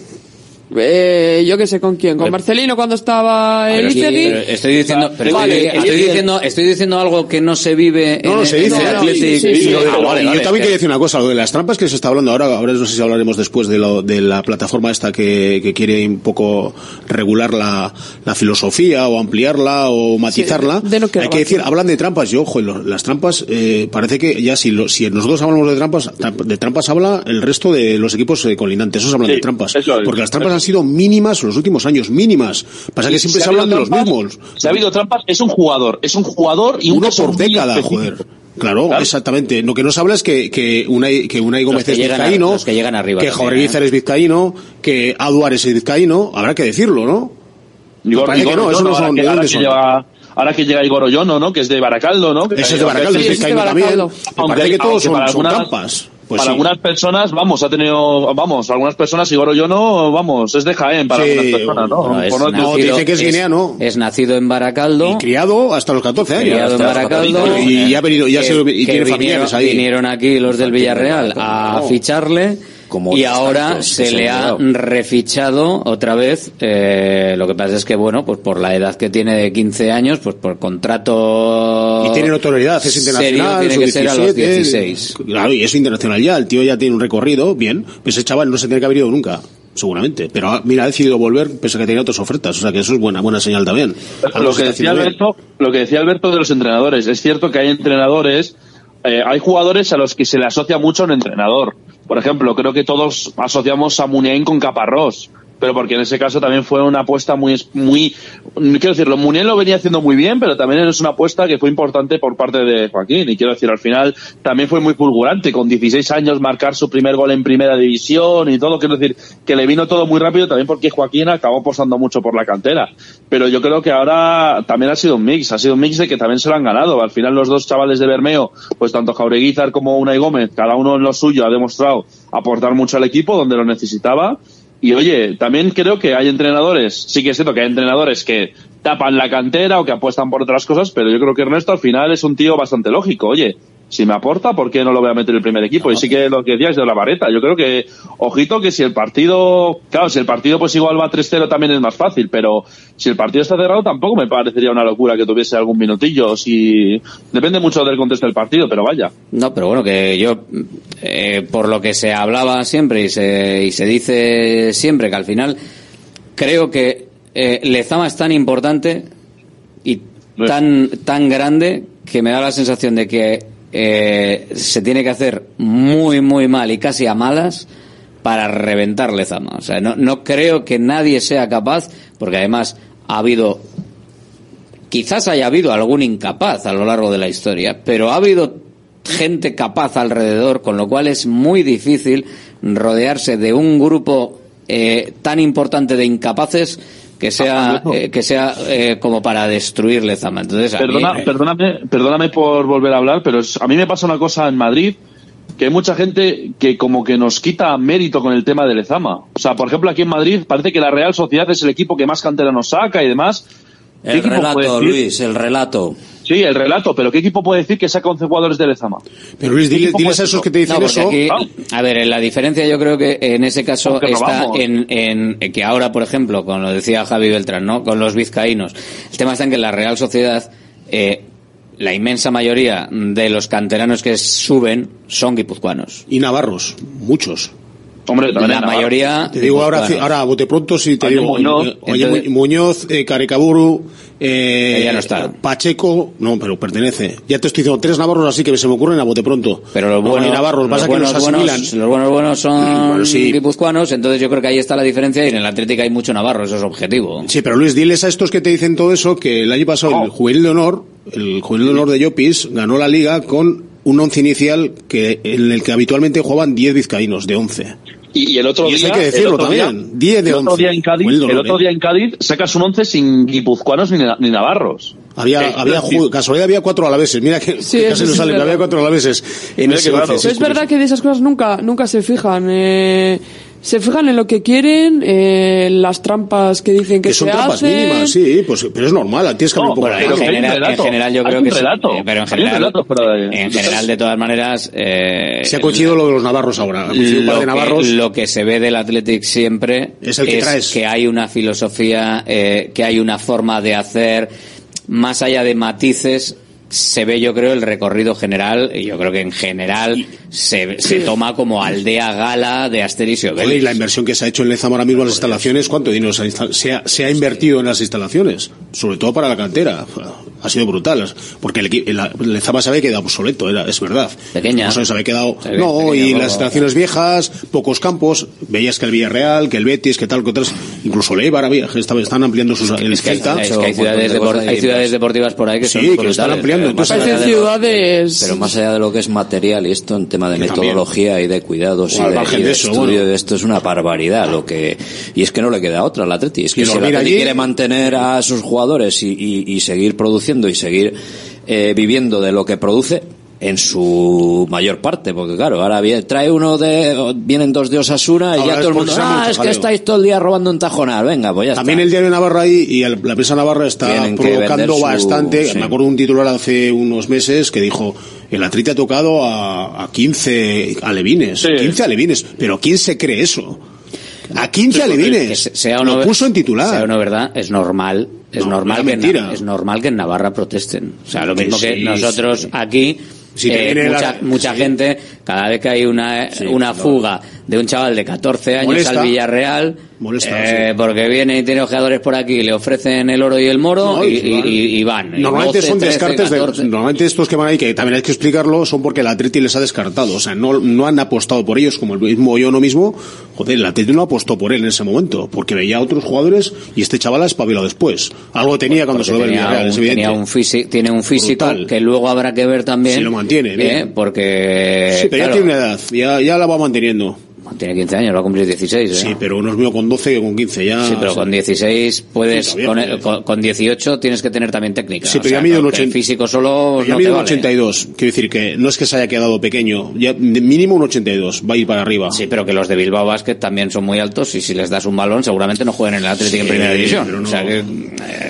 eh, yo qué sé con quién, con Marcelino cuando estaba Pero, sí, estoy diciendo, pero Vale, estoy, diciendo, estoy diciendo algo que no se vive. No, en no, se en dice. y vale, yo también quería decir una cosa, lo de las trampas que se está hablando ahora, ahora no sé si hablaremos después de, lo, de la plataforma esta que, que quiere un poco regular la, la filosofía o ampliarla o matizarla. de- de no quedar Hay que decir, hablan de trampas, yo, ojo, las trampas, eh, parece que ya si, lo- si nosotros hablamos de trampas, tramp- de trampas habla el resto de los equipos eh, colindantes, esos hablan Sí, de trampas. Porque las trampas han sido mínimas en los últimos años, mínimas. Pasa que Si siempre ha se hablan de los mismos. Si ha habido trampas, es un jugador. Es un jugador y un Uno por década, joder. Claro, Claro. exactamente. Lo que no se habla es que, que Unai, que Unai Gómez que es a- vizcaíno, los que llegan arriba que Jorge ¿eh? es vizcaíno, que Aduar es vizcaíno, habrá que decirlo, ¿no? Igor, Parece que Igor no, eso Oyono, no son- ahora, ¿de que, ahora, dónde que son? lleva- ahora que llega Igor Oyono, ¿no? Que es de Baracaldo, ¿no? Ese es de Baracaldo, Sí, es vizcaíno también. Me Aunque- parece que todos son, son trampas. Pues para sí. algunas personas, vamos, ha tenido, vamos, algunas personas, Igor Oyono, vamos, es de Jaén para Sí, algunas personas, ¿no? No, es Por no- no, nacido- dice que es guineano. Es nacido en Baracaldo. Y criado hasta los 14 años. criado en Baracaldo 14. Y ha venido, ya que- se, y que tiene vinieron, familiares ahí. vinieron aquí los del Villarreal a No. ficharle Como y ahora se le han ha refichado otra vez eh, lo que pasa es que bueno pues por la edad que tiene de 15 años pues por contrato Y tiene notoriedad, es serio, internacional, tiene sub que ser a los 17, 16 Claro, y es internacional ya, el tío ya tiene un recorrido, bien. Pues ese chaval no se tiene que haber ido nunca, seguramente. Pero ah, mira, ha decidido volver pese a que tenía otras ofertas, o sea que eso es buena, buena señal también. Lo que decía. Alberto, lo que decía Alberto de los entrenadores, es cierto que hay entrenadores, eh, hay jugadores a los que se le asocia mucho un entrenador. Por ejemplo, creo que todos asociamos a Muniain con Caparrós, pero porque en ese caso también fue una apuesta muy, muy, quiero decirlo, Muniain lo venía haciendo muy bien, pero también es una apuesta que fue importante por parte de Joaquín, y quiero decir, al final también fue muy fulgurante, con 16 años marcar su primer gol en primera división y todo, quiero decir, que le vino todo muy rápido también porque Joaquín acabó apostando mucho por la cantera. Pero yo creo que ahora también ha sido un mix, ha sido un mix de que también se lo han ganado. Al final los dos chavales de Bermeo, pues tanto Jaureguizar como Unai Gómez, cada uno en lo suyo ha demostrado aportar mucho al equipo donde lo necesitaba. Y oye, también creo que hay entrenadores, sí que es cierto que hay entrenadores que tapan la cantera o que apuestan por otras cosas, pero yo creo que Ernesto al final es un tío bastante lógico. Oye, si me aporta, ¿por qué no lo voy a meter en el primer equipo? Y sí que lo que decías de la vareta, yo creo que, ojito que si el partido, claro, si el partido pues igual va 3-0 también es más fácil, pero si el partido está cerrado tampoco me parecería una locura que tuviese algún minutillo, si, depende mucho del contexto del partido, pero vaya. No, pero bueno, que yo, eh, por lo que se hablaba siempre y se, y se dice siempre, que al final creo que eh, Lezama es tan importante y tan, tan grande que me da la sensación de que eh, se tiene que hacer muy, muy mal y casi a malas para reventar Lezama. O sea, no, no creo que nadie sea capaz, porque además ha habido quizás haya habido algún incapaz a lo largo de la historia, pero ha habido gente capaz alrededor, con lo cual es muy difícil rodearse de un grupo eh, tan importante de incapaces que sea eh, que sea eh, como para destruir Lezama. Entonces, a mí- Perdona, perdóname, perdóname por volver a hablar, pero es- a mí me pasa una cosa en Madrid que hay mucha gente que como que nos quita mérito con el tema de Lezama. O sea, por ejemplo, aquí en Madrid parece que la Real Sociedad es el equipo que más cantera nos saca y demás. ¿Qué El relato? Luis, el relato. Sí, el relato, pero ¿qué equipo puede decir que saca 11 jugadores de Lezama? Pero Luis, dile, diles a esos que te dicen No, eso. aquí, a ver, la diferencia yo creo que en ese caso Porque está en que ahora, por ejemplo, con lo decía Javi Beltrán, ¿no? Con los vizcaínos. El tema está en que la Real Sociedad, eh, la inmensa mayoría de los canteranos que suben son guipuzcoanos. Y navarros, muchos. Hombre, también La mayoría. Te digo ahora, guipuzcoanos. ahora a bote pronto, si te Oye, digo Muñoz, eh, oye, entonces- Muñoz, eh, Carecaburu, eh, Ya no está. Pacheco, no, pero pertenece. Ya te estoy diciendo tres navarros así que se me ocurren a bote pronto. Pero los No, buenos, navarros, los pasa que buenos, los buenos- los buenos buenos son Bueno, sí. guipuzcoanos, entonces yo creo que ahí está la diferencia y en el Atlético hay mucho navarro, eso es objetivo. Sí, pero Luis, diles a estos que te dicen todo eso que el año pasado el juvenil de honor, el juvenil de honor de Llopis, ganó la liga con un once inicial que en el que habitualmente jugaban 10 vizcaínos de 11. Y, y el otro Y eso día. hay que decirlo el otro día- también, 10 de el otro 11. día en Cádiz, el otro día en Cádiz sacas un 11 sin guipuzcoanos ni, ni navarros. Había, Eh, había sí. casualidad había cuatro alaveses, mira que, Sí, que casi sí no es sale, había cuatro alaveses en ese sí, es curioso. verdad que de esas cosas nunca, nunca se fijan. Eh, se fijan en lo que quieren, eh, las trampas que dicen que, Que son se trampas hacen. mínimas, sí, pues, pero es normal, tienes que hablar No, un poco en pero que en general yo creo que sí, relato. eh, pero en general, relato, pero, eh, en entonces- general de todas maneras, eh, Se ha coincidido lo de los navarros ahora. Lo, de que, navarros. lo que se ve del Athletic siempre Es el que traes. que hay una filosofía, eh, que hay una forma de hacer, más allá de matices, se ve yo creo el recorrido general, y yo creo que en general se, se toma como aldea gala de Asterix y Joder, y Obelix. la inversión que se ha hecho en Lezama ahora mismo en las instalaciones, ¿cuánto dinero se ha- se ha invertido en las instalaciones? Sobre todo para la cantera. Ha sido brutal. Porque el, el Lezama se había quedado obsoleto, era, es verdad. Pequeña. No sé, se había quedado. Se No, pequeña, y poco. las instalaciones viejas, pocos campos. Veías que el Villarreal, que el Betis, que tal, que tal. Incluso el Eibar había, que estaba- están ampliando sus. El Es que, hay- Celta. es que hay, ciudades depor- hay ciudades deportivas por ahí que Sí, son que lo están ampliando. pero Entonces, más allá Parecen de lo- ciudades. Pero más allá de lo que es material y esto en tema de Que también. metodología y de cuidados y Al de, margen y de de eso, estudio bueno. de esto es una barbaridad lo que y es que no le queda otra al Atleti es que si el Atleti allí- quiere mantener a sus jugadores y, y- y seguir produciendo y seguir eh, viviendo de lo que produce en su mayor parte, porque claro, ahora viene, trae uno de, vienen dos de Osasuna y Ahora ya todo el mundo, ah, mucho es que jaleo". estáis todo el día robando en Tajonar, venga, pues ya También está. el diario Navarra ahí y el- la prensa Navarra está Tienen provocando su- bastante. sí. Me acuerdo de un titular hace unos meses que dijo el Atleti ha tocado a, a 15 alevines. Sí. 15 alevines. Pero ¿quién se cree eso? A 15 Que alevines. se- sea o Lo no, puso en titular. Sea o no verdad, es normal, es No, normal que en, es normal que en Navarra protesten. O sea, lo mismo que sí, nosotros sí. aquí Si eh, la- mucha, mucha sí. gente, cada vez que hay una, una fuga de un chaval de 14 años Molesta. al Villarreal, Molesta, eh, porque viene y tiene ojeadores por aquí, le ofrecen el oro y el moro No, y, y van. y- y van. Y Normalmente 12, son 13, descartes 14. de, normalmente estos que van ahí que también hay que explicarlo son porque el Atleti les ha descartado, o sea, no, no han apostado por ellos como el mismo yo no mismo, joder, el Atleti no apostó por él en ese momento, porque veía a otros jugadores y este chaval ha espabilado después. Algo tenía cuando se lo ve Villarreal, un, es evidente. tenía un físico, tiene un físico Brutal. que luego habrá que ver también Si lo mantiene. ¿eh? porque sí, pero claro, ya tiene una edad, ya, ya la va manteniendo. Tiene 15 años, va a cumplir 16 ¿eh? Sí, pero no es mío con 12 que con 15 ya. Sí, pero o sea, con 16 puedes, Sí, con, puedes. con- con 18 tienes que tener también técnica. Sí, O pero sea, ya mide un no, que el 80 físico solo ya no mide te un vale. 82, quiero decir que no es que se haya quedado pequeño, ya de mínimo un 82, va a ir para arriba. Sí, pero que los de Bilbao Basket también son muy altos y si les das un balón seguramente no jueguen en el Atlético en Sí, primera división. no. O sea que, eh,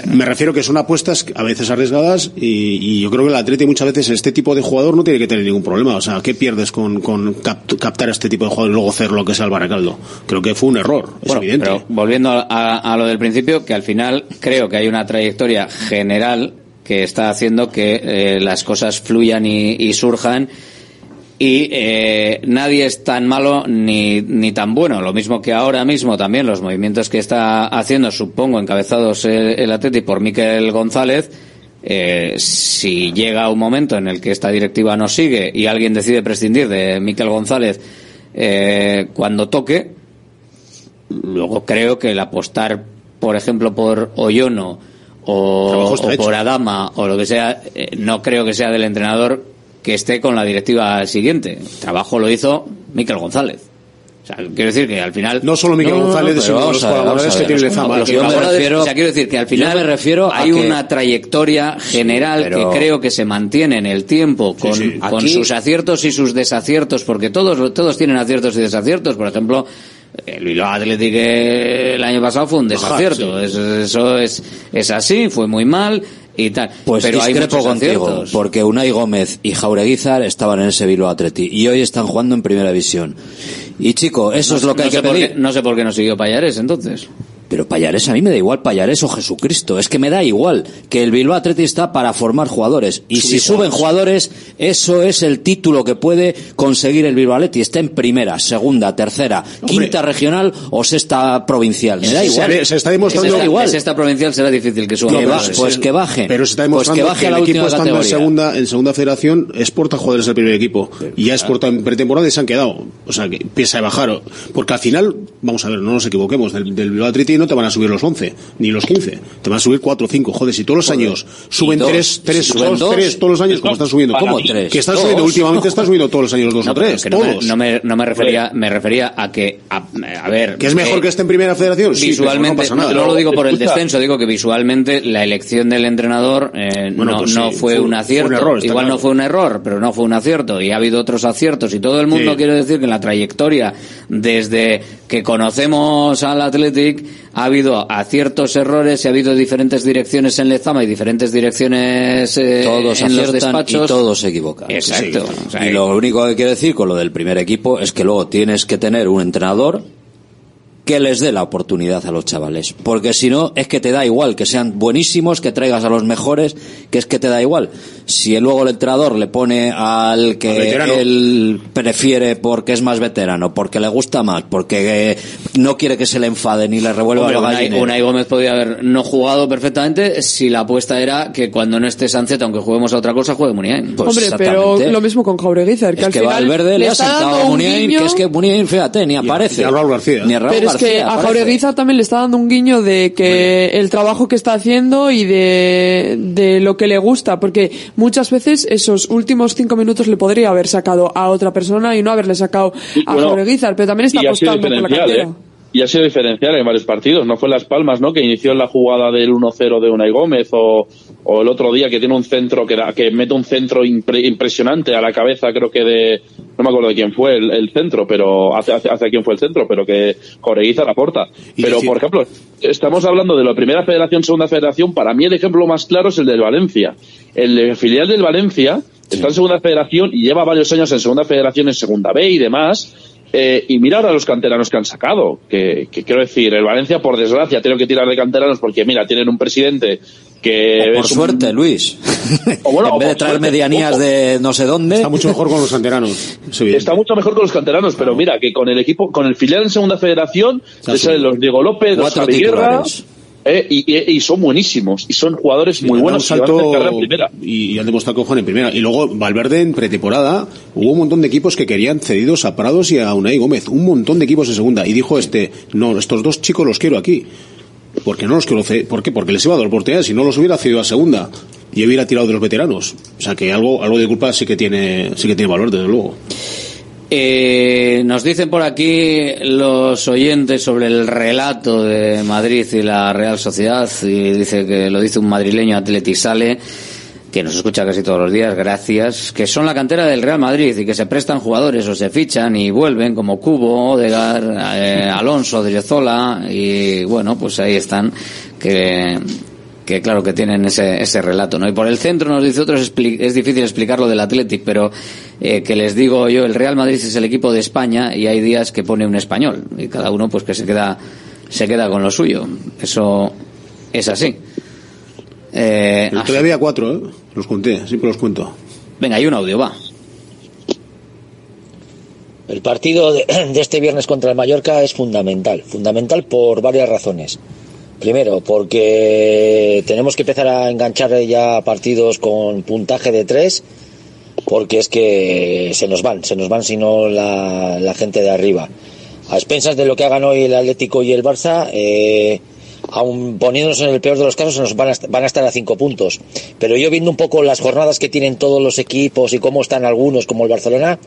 Me refiero que son apuestas a veces arriesgadas y, y yo creo que el Atleti muchas veces este tipo de jugador no tiene que tener ningún problema. O sea, ¿qué pierdes con, con cap- captar a este tipo de jugador y luego hacer lo que sea el Baracaldo? Creo que fue un error, es bueno, evidente. pero volviendo a, a- a lo del principio, que al final creo que hay una trayectoria general que está haciendo que eh, las cosas fluyan y, y surjan y eh, nadie es tan malo ni, ni tan bueno. Lo mismo que ahora mismo también los movimientos que está haciendo, supongo, encabezados el, el Atleti por Miquel González, eh, si llega un momento en el que esta directiva no sigue y alguien decide prescindir de Miquel González eh, cuando toque, luego creo que el apostar, por ejemplo, por Oyono o, hecho. por Adama o lo que sea, eh, no creo que sea del entrenador que esté con la directiva siguiente. El trabajo lo hizo Miquel González. O sea, quiero decir que al final... No solo Miquel González, pero sino los colaboradores que tiene Lezama. Los que- yo me refiero- o sea, quiero decir que al final me refiero a hay que- una trayectoria general pero- que creo que se mantiene en el tiempo con, sí. con Aquí- sus aciertos y sus desaciertos, porque todos, todos tienen aciertos y desaciertos. Por ejemplo, el Bilbao Athletic el año pasado fue un desacierto. sí. Eso, eso es, es así, fue muy mal. Y tal. Pues pero hay discrepo muchos contigo, aciertos. porque Unai Gómez y Jaureguizar estaban en ese Bilbao Atleti y hoy están jugando en Primera División. Y chico, eso No- es lo que no hay que pedir. qué- no sé por qué no siguió Payares entonces. Pero Payares a mí me da igual Payares o Jesucristo. Es que me da igual que el Bilbao Athletic está para formar jugadores. Y si suben jugadores, eso es el título que puede conseguir el Bilbao Athletic. Está en primera, segunda, tercera, quinta regional o sexta provincial. Me da igual. se está demostrando- Me da igual. esta provincial será difícil que suba. Que pues que bajen. Pero se está Pues demostrando que baje a la el equipo estando en segunda, en segunda federación exporta jugadores al primer equipo. Y ya exporta en pretemporada y se han quedado. O sea, que piensa de bajar. Porque al final, vamos a ver, no nos equivoquemos, del, del Bilbao No te van a subir los 11, ni los 15. Te van a subir 4 o 5. Joder, si todos los años suben Y dos. 3, 3, Si suben 2, dos, 3, todos los años, como están subiendo. ¿Cómo tres? Que están Dos. subiendo, últimamente están subiendo todos los años 2 No, o pero 3. que no me, no me, no me refería, me refería a que, a, a ver. ¿Que es mejor eh, que esté en primera federación? Sí, visualmente, no pasa nada. no lo digo por el descenso, digo que visualmente la elección del entrenador eh, Bueno, no, pues sí, fue, fue- un fue acierto. un error, está Igual claro. no fue un error, pero no fue un acierto. Y ha habido otros aciertos. Y todo el mundo Sí. quiere decir que en la trayectoria, desde que conocemos al Athletic, ha habido aciertos, errores y ha habido diferentes direcciones en Lezama y diferentes direcciones eh, todos en los despachos. y todos se equivocan. Exacto. Sí. O sea, y lo único que quiero decir con lo del primer equipo es que luego tienes que tener un entrenador que les dé la oportunidad a los chavales. Porque si no, es que te da igual que sean buenísimos, que traigas a los mejores, que es que te da igual. Si luego el entrenador le pone al que él prefiere porque es más veterano, porque le gusta más, porque eh, no quiere que se le enfade ni le revuelva Hombre, los Unai, Gómez podía haber no jugado perfectamente si la apuesta era que cuando no esté Sánchez, aunque juguemos a otra cosa, juegue Muniain. Pues Hombre, pero lo mismo con Jaureguizar, que es al que final Valverde le ha sentado a un Muniain, que es que Muniain, fíjate, ni aparece. y a Raúl García. Ni a Raúl Pero que a aparece. Jaureguizar también le está dando un guiño de que el trabajo que está haciendo y de, de lo que le gusta, porque muchas veces esos últimos cinco minutos le podría haber sacado a otra persona y no haberle sacado a bueno, pero también está apostando por la cantera. ¿eh? Y ha sido diferencial en varios partidos. No fue Las Palmas, ¿no? Que inició en la jugada del 1-0 de Unai Gómez o, o el otro día que tiene un centro que, da- que mete un centro impre- impresionante a la cabeza, creo que de, no me acuerdo de quién fue el, el centro, pero hace, hace, hace quién fue el centro, pero que Joreguiza la aporta. Y Pero, por ejemplo, estamos hablando de la primera federación, segunda federación. Para mí el ejemplo más claro es el del Valencia. El filial del Valencia está en segunda federación y lleva varios años en segunda federación, en segunda B y demás. Eh, y mira ahora los canteranos que han sacado. Que, que quiero decir, el Valencia, por desgracia, tiene que tirar de canteranos porque, mira, tienen un presidente que. O por es un- suerte, Luis. O bueno, en o vez de traer suerte, medianías ojo. de no sé dónde. Está mucho mejor con los canteranos. Está mucho mejor con los canteranos, pero mira, que con el equipo, con el filial en segunda federación, te salen los Diego López, los Cuatro Javi Guerra, titulares. Eh, y, y- y son buenísimos, y son jugadores muy Y buenos y primera. y, y han demostrado que juegan en primera. Y luego Valverde en pretemporada hubo un montón de equipos que querían cedidos a Prados y a Unai Gómez. Un montón de equipos en segunda. Y dijo este, no, estos dos chicos los quiero aquí. Porque no los quiero ceder. ¿Por qué? Porque les iba a dar oportunidades. Si no los hubiera cedido a segunda y hubiera tirado de los veteranos. O sea que algo, algo de culpa sí que tiene, sí que tiene valor, desde luego. Eh, nos dicen por aquí los oyentes sobre el relato de Madrid y la Real Sociedad y dice que lo dice un madrileño atletisale que nos escucha casi todos los días, gracias, que son la cantera del Real Madrid y que se prestan jugadores o se fichan y vuelven como Cubo, Odegar, eh, Alonso, Driozola y bueno, pues ahí están que que claro que tienen ese, ese relato, ¿no? Y por el centro nos dice otros, es difícil explicar lo del Athletic, pero eh, que les digo yo, el Real Madrid es el equipo de España y hay días que pone un español y cada uno pues que se queda, se queda con lo suyo. Eso es así. Eh, El otro día había cuatro, ¿eh? Los conté, siempre los cuento. venga, hay un audio, va. El partido de, de este viernes contra el Mallorca es fundamental, fundamental por varias razones. Primero, porque tenemos que empezar a enganchar ya partidos con puntaje de tres, porque es que se nos van, se nos van si no la, gente de arriba. A expensas de lo que hagan hoy el Atlético y el Barça, eh, poniéndonos en el peor de los casos, nos van a, van a estar a cinco puntos. Pero yo viendo un poco las jornadas que tienen todos los equipos y cómo están algunos, como el Barcelona,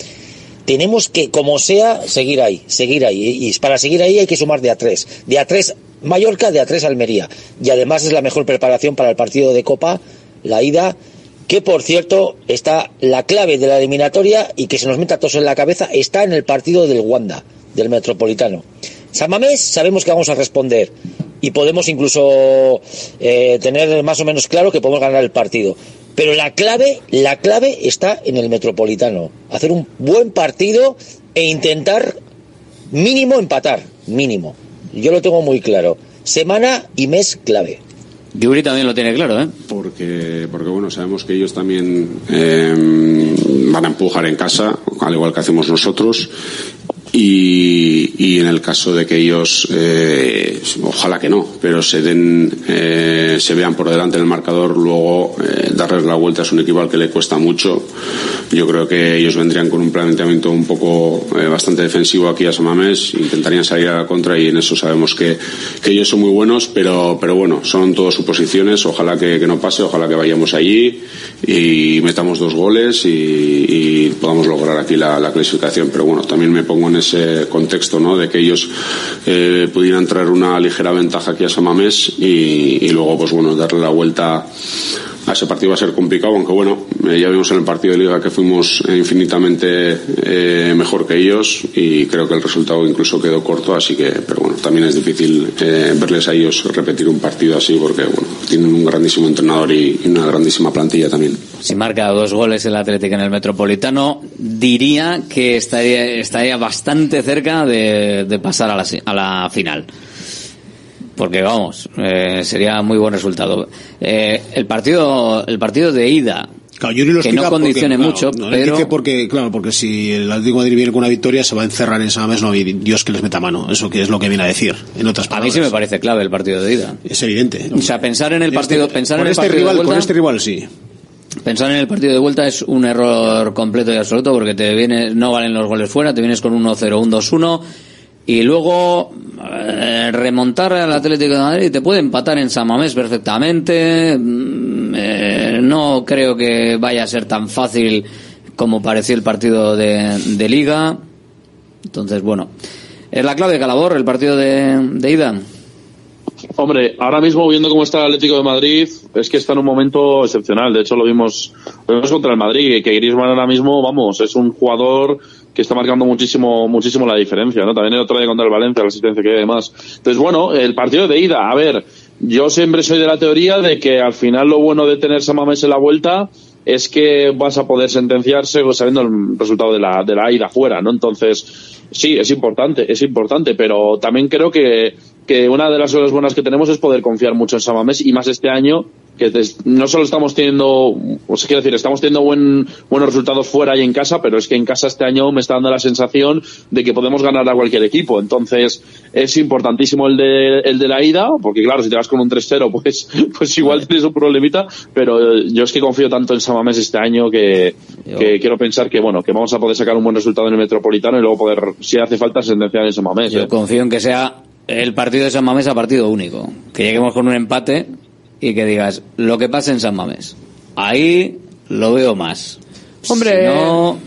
tenemos que, como sea, seguir ahí, seguir ahí. Y para seguir ahí hay que sumar de a tres. De a tres Mallorca, de a tres Almería. Y además es la mejor preparación para el partido de Copa, la ida, que por cierto está la clave de la eliminatoria y que se nos meta todos en la cabeza, está en el partido del Wanda, del Metropolitano. San Mamés sabemos que vamos a responder y podemos incluso eh, tener más o menos claro que podemos ganar el partido. Pero la clave, la clave está en el Metropolitano. Hacer un buen partido e intentar mínimo empatar, mínimo. Yo lo tengo muy claro. Semana y mes clave. Yuri también lo tiene claro, ¿eh? Porque, porque bueno, sabemos que ellos también eh, van a empujar en casa, al igual que hacemos nosotros. Y, y en el caso de que ellos, eh, ojalá que no, pero se den, eh, se vean por delante en el marcador, luego eh, darles la vuelta es un equipo al que le cuesta mucho. Yo creo que ellos vendrían con un planteamiento un poco eh, bastante defensivo aquí a Samamés, intentarían salir a la contra y en eso sabemos que, que ellos son muy buenos, pero, pero bueno, son todas suposiciones. Ojalá que, no pase, ojalá que vayamos allí y metamos dos goles y, y podamos lograr aquí la, la clasificación. Pero bueno, también me pongo en ese contexto, ¿no? De que ellos eh, pudieran traer una ligera ventaja aquí a Samamés y, y luego, pues bueno, darle la vuelta ese partido va a ser complicado, aunque bueno, eh, ya vimos en el partido de liga que fuimos eh, infinitamente eh, mejor que ellos y creo que el resultado incluso quedó corto, así que, pero bueno, también es difícil eh, verles a ellos repetir un partido así porque bueno, tienen un grandísimo entrenador y, una grandísima plantilla también. Si marca dos goles el Atlético en el Metropolitano, diría que estaría, estaría bastante cerca de, pasar a la, a la final. Porque vamos, eh, sería muy buen resultado. Eh, el partido, el partido de ida, Claro, Yuri lo que no condicione porque, mucho, claro, no, pero dice porque, claro, porque si el Atlético de Madrid viene con una victoria, se va a encerrar en Samamés, no hay Dios que les meta mano. Eso que es lo que viene a decir, en otras a mí palabras. sí me parece clave el partido de ida. Es evidente. O sea, pensar en el Este- partido, pensar en el este partido rival, de vuelta, con este rival sí. Pensar en el partido de vuelta es un error completo y absoluto porque te vienes, no valen los goles fuera, te vienes con un 1-0, un 2-1 y luego eh, remontar al Atlético de Madrid te puede empatar en San Mamés perfectamente. Mm, eh, no creo que vaya a ser tan fácil como pareció el partido de, de Liga. Entonces, bueno, es la clave de Calabor, el partido de, de ida. Hombre, ahora mismo viendo cómo está el Atlético de Madrid, es que está en un momento excepcional. De hecho, lo vimos, lo vimos contra el Madrid, que Griezmann ahora mismo, vamos, es un jugador que está marcando muchísimo, muchísimo la diferencia, ¿no? También el otro día contra el Valencia, la asistencia que hay demás. Entonces, bueno, el partido de ida, a ver, yo siempre soy de la teoría de que al final lo bueno de tener Samamés en la vuelta es que vas a poder sentenciarse sabiendo el resultado de la, de la ida fuera, ¿no? Entonces, sí, es importante, es importante, pero también creo que, que una de las cosas buenas que tenemos es poder confiar mucho en Samamés y más este año que no solo estamos teniendo, o sea, quiero decir, estamos teniendo buen, buenos resultados fuera y en casa, pero es que en casa este año me está dando la sensación de que podemos ganar a cualquier equipo. Entonces, es importantísimo el de, el de la ida, porque claro, si te vas con un 3-0, pues, pues igual tienes un problemita, pero yo es que confío tanto en Samamés este año que, que quiero pensar que, bueno, que vamos a poder sacar un buen resultado en el Metropolitano y luego poder, si hace falta, sentenciar en Samamés. Yo ¿eh? confío en que sea el partido de San Mamés a partido único. Que lleguemos con un empate y que digas lo que pasa en San Mamés. Ahí lo veo más. Hombre, Si no,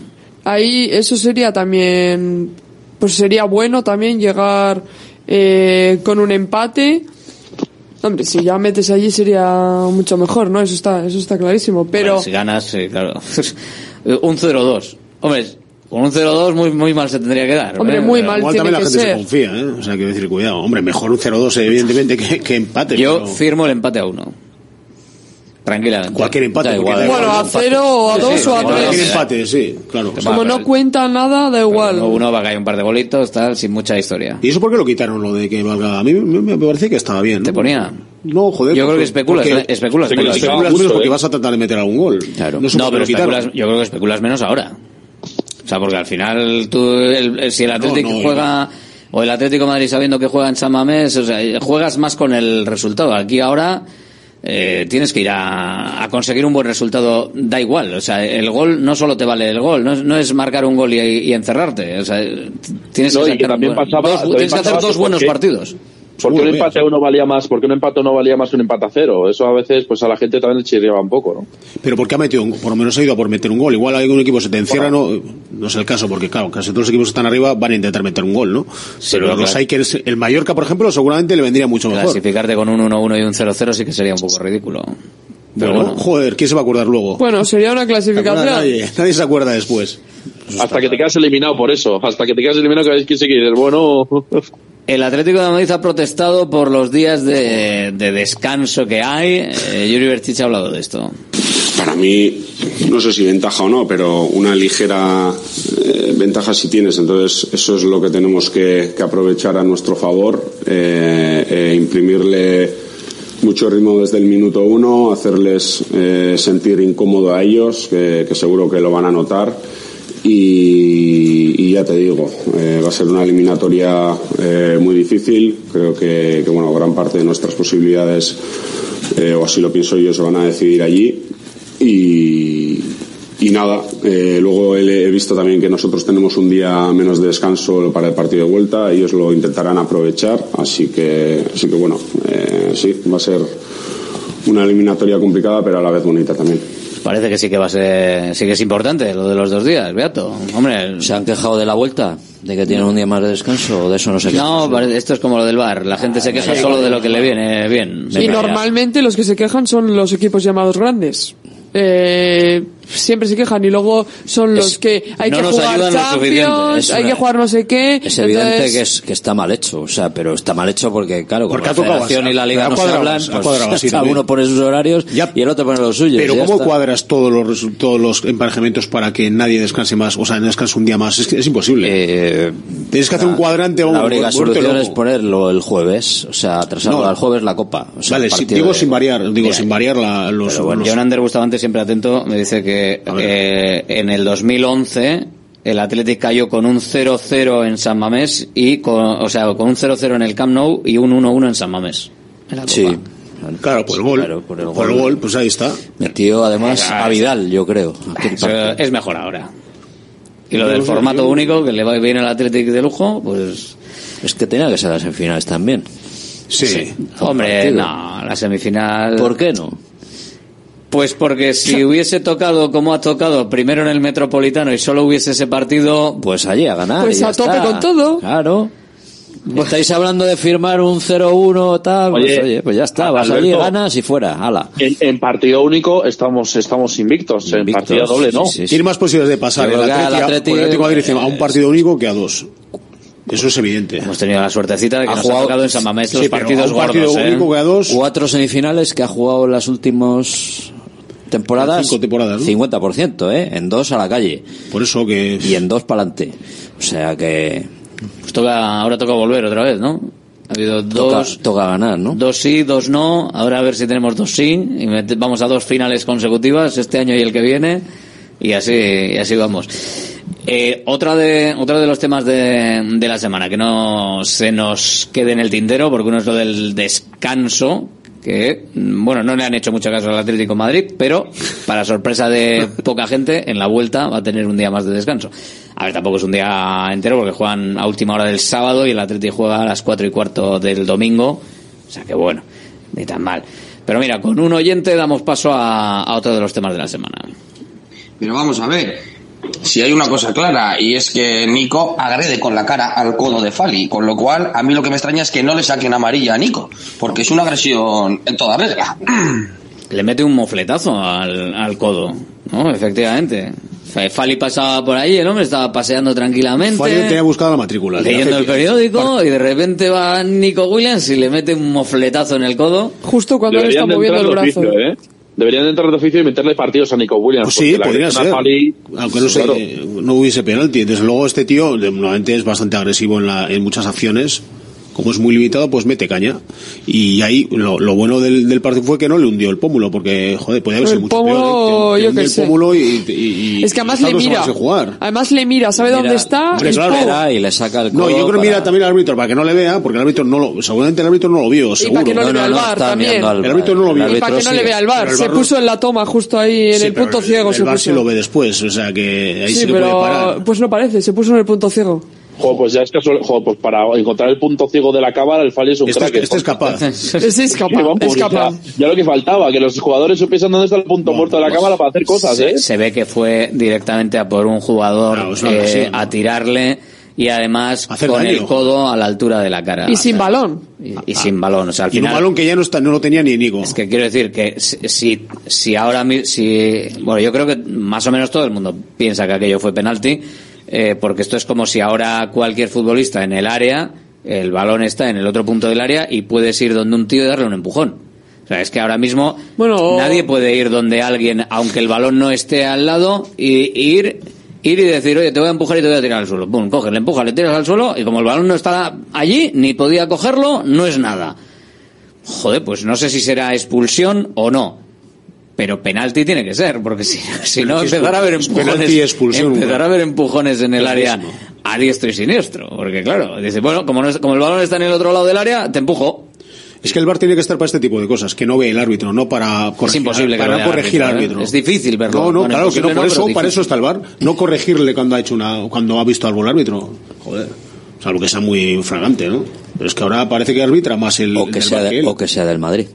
ahí eso sería también, pues sería bueno también llegar eh, con un empate. Hombre, si ya metes allí sería mucho mejor, ¿no? Eso está, eso está clarísimo. Pero bueno, si ganas, sí, claro. un 0-2. Hombre, con un 0-2 muy, muy mal se tendría que dar. Hombre, ¿eh? muy mal Igual tiene también la que gente se ser. confía, ¿eh? O sea, quiero decir, cuidado. Hombre, mejor un 0-2, evidentemente, que, que empate. Yo pero firmo el empate a uno. Tranquilamente. Cualquier empate. Da igual. da Bueno, igual. a cero o a Sí, dos sí, o a igual. tres. Cualquier empate, sí, claro. Como no cuenta nada, da igual. Uno, uno va a caer un par de bolitos, tal, sin mucha historia. ¿Y eso por qué lo quitaron, lo de que valga? A mí me, me parece que estaba bien. ¿no? ¿Te ponía? No, joder. Yo creo que especulas, porque- ¿eh? especulas porque menos. especulas menos ¿eh? porque vas a tratar de meter algún gol. Claro. No, No, pero especulas, yo creo que especulas menos ahora. O sea, porque al final tú, el- si el Atlético no, juega, o el Atlético de Madrid sabiendo que juega en San Mamés, o sea, juegas más con el resultado. Aquí ahora eh, tienes que ir a, a conseguir un buen resultado, da igual. O sea, el gol no solo te vale el gol, no es, no es marcar un gol y, y encerrarte. O sea, tienes No, que, y que también dos- pasaba- dos- también tienes que hacer dos buenos partidos. Porque un Seguro, empate a uno valía más, porque un empate a uno valía más que un empate a cero. Eso a veces, pues a la gente también le chirriaba un poco, ¿no? Pero porque ha metido, un- por lo menos ha ido a por meter un gol. Igual algún equipo se te encierra, no, no es el caso, porque claro, casi todos los equipos que están arriba van a intentar meter un gol, ¿no? pero pero los claro. hay que el Mallorca, por ejemplo, seguramente le vendría mucho mejor. Clasificarte con un 1-1 y un 0-0 sí que sería un poco ridículo. Pero Bueno, bueno. joder, ¿quién se va a acordar luego? Bueno, sería una clasificación. Nadie, nadie se acuerda después. Hasta que te quedas eliminado por eso. Hasta que te quedas eliminado que hay que seguir. El bueno. El Atlético de Madrid ha protestado por los días de, de descanso que hay. Eh, Yuri Berchich ha hablado de esto. Para mí, no sé si ventaja o no, pero una ligera eh, ventaja sí tienes. Entonces, eso es lo que tenemos que, que aprovechar a nuestro favor, eh, eh, imprimirle mucho ritmo desde el minuto uno, hacerles eh, sentir incómodo a ellos, que, seguro que lo van a notar. Y, ya te digo, eh, va a ser una eliminatoria eh, muy difícil. Creo que, bueno, gran parte de nuestras posibilidades, o así lo pienso yo, se van a decidir allí. Y nada, eh, luego he, he visto también que nosotros tenemos un día menos de descanso para el partido de vuelta. Ellos lo intentarán aprovechar. Así que, así que bueno, eh, sí, va a ser una eliminatoria complicada, pero a la vez bonita también. Parece que sí que va a ser, sí que es importante lo de los dos días, Beato. Hombre, ¿Se han quejado de la vuelta? ¿De que tienen un día más de descanso o de eso no se quejan? no, parece- esto es como lo del bar. La gente se queja solo de lo que le viene bien. Y normalmente los que se quejan son los equipos llamados grandes. Eh, siempre se quejan y luego son los Es- que hay no que nos jugar. Champions, hay que jugar no sé qué. Es evidente entonces- que, es, que está mal hecho, o sea, pero está mal hecho porque, claro, Porque la Federación y la Liga no se hablan, pues uno pone sus horarios y el otro pone los suyos. Pero ¿cómo está. cuadras todos los, todos los emparejamientos para que nadie descanse más? O sea, no descanse un día más. Es, que es imposible. Tienes que hacer un cuadrante o Eh, La única solución es ponerlo el jueves, o sea, atrasarlo No. al jueves la copa. O sea, Vale, si- digo de- sin variar, digo sin variar la, los, Pero bueno, los- John Ander Bustamante, siempre atento, me dice que eh, en el 2011 el Athletic cayó con un 0-0 en San Mamés y con, o sea, con un 0-0 en el Camp Nou y un 1-1 en San Mamés. en la Sí. Claro, por el gol. Claro, por el Por el gol. pues ahí está. Metió además a Vidal, yo creo. es mejor ahora. Y lo del formato único que le va bien al Athletic de lujo, pues Es que tenía que ser las semifinales también. Sí. hombre, partido. no, la semifinal ¿Por qué no? Pues porque si hubiese tocado como ha tocado primero en el Metropolitano y solo hubiese ese partido, Pues allí a ganar. Pues y ya a tope está. con todo. Claro. Estáis hablando de firmar un 0-1 tal, pues Oye, pues ya está, vas allí, ganas y fuera, ala. En, en partido único estamos estamos invictos, en partido doble no. sí, sí, sí. Tiene más posibilidades de pasar el a- Atleti, por el Atlético de Madrid a un partido único que a dos. Eso es evidente. hemos tenido la suertecita de que Ha nos jugado- ha tocado en San Mamés Sí, los partidos un partido gordos, ¿eh? único que a dos. Cuatro semifinales que ha jugado en las últimas temporadas. Cinco temporadas, ¿no? 50%, ¿eh? En dos a la calle. Por eso que. Y en dos para adelante. O sea que. Pues toca, ahora toca volver otra vez, ¿no? Ha habido Toca, dos, toca ganar, ¿no? dos sí, dos no. Ahora a ver si tenemos dos sí. Y vamos a dos finales consecutivas este año y el que viene. Y así, y así vamos. Eh, otra de, otro de los temas de, de la semana, que no se nos quede en el tintero, porque uno es lo del descanso, que, bueno, no le han hecho mucho caso al Atlético de Madrid, pero, para sorpresa de poca gente, en la vuelta va a tener un día más de descanso. A ver, tampoco es un día entero, porque juegan a última hora del sábado y el Atlético juega a las cuatro y cuarto del domingo, o sea que bueno, ni tan mal. Pero mira, con un oyente damos paso a, a otro de los temas de la semana. Pero vamos a ver, si hay una cosa clara y es que Nico agrede con la cara al codo de Fali, con lo cual a mí lo que me extraña es que no le saquen amarilla a Nico, porque es una agresión en toda regla. Le mete un mofletazo al, al codo, ¿no? Efectivamente. Fa- Fali pasaba por ahí, el hombre estaba paseando tranquilamente, que tenía buscado la matrícula. leyendo el periódico, y de repente va Nico Williams y le mete un mofletazo en el codo. Justo cuando él está moviendo el brazo. oficio, ¿eh? Deberían de entrar de oficio y meterle partidos a Nico Williams. Pues sí, podría ser. Aunque no, Claro. eh, no hubiese penalti. Desde luego este tío normalmente es bastante agresivo en, la, en muchas acciones. Como es muy limitado, pues mete caña. Y ahí lo, lo bueno del, del partido fue que no le hundió el pómulo, porque, joder, podía haber El sido mucho pómulo, peor. ¿eh? Que- que yo qué el sé. pómulo y, y- y- Es que además y le no se mira. jugar. Además le mira, sabe Mira, dónde está. hombre, y claro, y le saca el No, yo creo que para- mira también al árbitro para que no le vea, porque el árbitro no lo, seguramente el árbitro no lo vio, seguro. para que no le vea el VAR está también. al El árbitro no lo vio. Y para que no sí. le vea el bar. El Se no- puso en la toma justo ahí en Sí, el punto ciego. El se puso. sí lo ve después, o sea que ahí Sí, le puede pero parar. pues no parece, se puso en el punto ciego. Joder, pues ya es casual, joder, pues para encontrar el punto ciego de la cámara, el Fali es un Este, crack. este es capaz. Ese es capaz, Vamos, es capaz. Ya, ya lo que faltaba, que los jugadores supiesen dónde está el punto muerto de la cámara para hacer cosas, se, ¿eh? se ve que fue directamente a por un jugador Claro, eh, agresión. a tirarle y además Hacer con daño. el codo a la altura de la cara. Y sin balón. Y, y sin balón, o sea, al Y un final... balón que ya no, está, no lo tenía ni Nico. Es que quiero decir que si, si, si ahora si bueno yo creo que más o menos todo el mundo piensa que aquello fue penalti eh, porque esto es como si ahora cualquier futbolista en el área el balón está en el otro punto del área y puedes ir donde un tío y darle un empujón. O sea, es que ahora mismo Bueno, nadie puede ir donde alguien, aunque el balón no esté al lado, y, y ir, ir y decir, oye, te voy a empujar y te voy a tirar al suelo. Pum, coges, le empujas, le tiras al suelo, y como el balón no está allí, ni podía cogerlo, no es nada. Joder, pues no sé si será expulsión o no. Pero penalti tiene que ser, porque si, si no Es empezar a haber es empujones, expulsión, empezar a haber empujones en el área Clarísimo. a diestro y siniestro. Porque claro, dice, bueno, como, no es- como el balón está en el otro lado del área, te empujo. Es que el VAR tiene que estar para este tipo de cosas, que no ve el árbitro, no para corregir, imposible que para lo vea el corregir al árbitro, ¿eh? árbitro. Es difícil verlo. No, no, Bueno, claro que no, por no, eso, para está el VAR, no corregirle cuando ha hecho una, cuando ha visto algo el árbitro. Joder. Salvo que sea muy fragante, ¿no? Pero es que ahora parece que arbitra más el, O que, el sea VAR de- que él. o que sea del Madrid.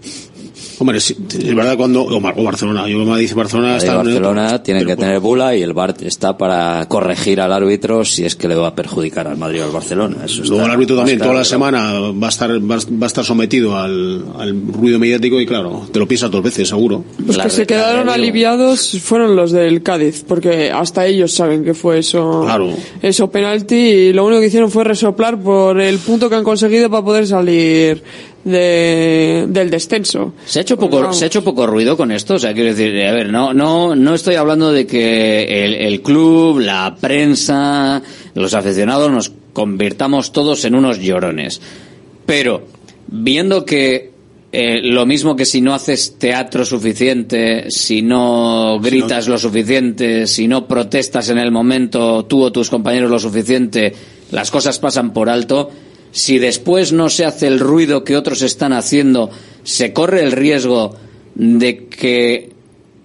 Hombre, es verdad cuando o, Mar- o Barcelona, yo me dice Barcelona Madrid y está Barcelona tienen que tener bula y el VAR está para corregir al árbitro si es que le va a perjudicar al Madrid o al Barcelona. Eso Luego el árbitro también toda la que semana va a estar va a- va a estar sometido al, al ruido mediático y claro, te lo piensas dos veces seguro. Los que se quedaron aliviados fueron los del Cádiz, porque hasta ellos saben que fue eso, Claro. eso penalti y lo único que hicieron fue resoplar por el punto que han conseguido para poder salir de, del descenso. Se ha hecho poco, se ha hecho poco ruido con esto, o sea, quiero decir, a ver, no, no, no estoy hablando de que el, el club, la prensa, los aficionados nos convirtamos todos en unos llorones. Pero, viendo que eh, lo mismo que si no haces teatro suficiente, si no gritas lo suficiente, si no protestas en el momento tú o tus compañeros lo suficiente, las cosas pasan por alto. Si después no se hace el ruido que otros están haciendo, se corre el riesgo de que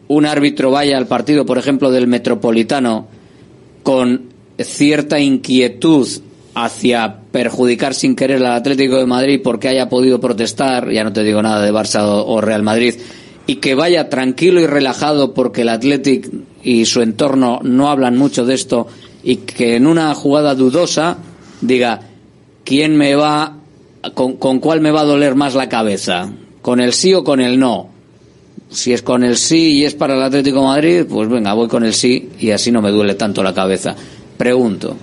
un árbitro vaya al partido, por ejemplo, del Metropolitano con cierta inquietud hacia perjudicar sin querer al Atlético de Madrid porque haya podido protestar, ya no te digo nada de Barça o Real Madrid, y que vaya tranquilo y relajado porque el Athletic y su entorno no hablan mucho de esto y que en una jugada dudosa diga quién me va con, con cuál me va a doler más la cabeza, con el sí o con el no. Si es con el sí y es para el Atlético de Madrid, pues venga, voy con el sí y así no me duele tanto la cabeza. Pregunto,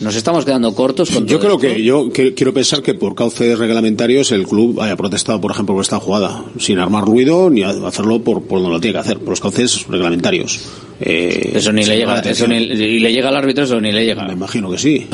¿nos estamos quedando cortos con Yo creo esto? que yo que- quiero pensar que por cauces reglamentarios el club haya protestado, por ejemplo, por esta jugada, sin armar ruido ni hacerlo por, por donde lo tiene que hacer, por los cauces reglamentarios. Eh, Eso ni le llega, eso ni, y le llega al árbitro, eso ni le llega. Me imagino que sí.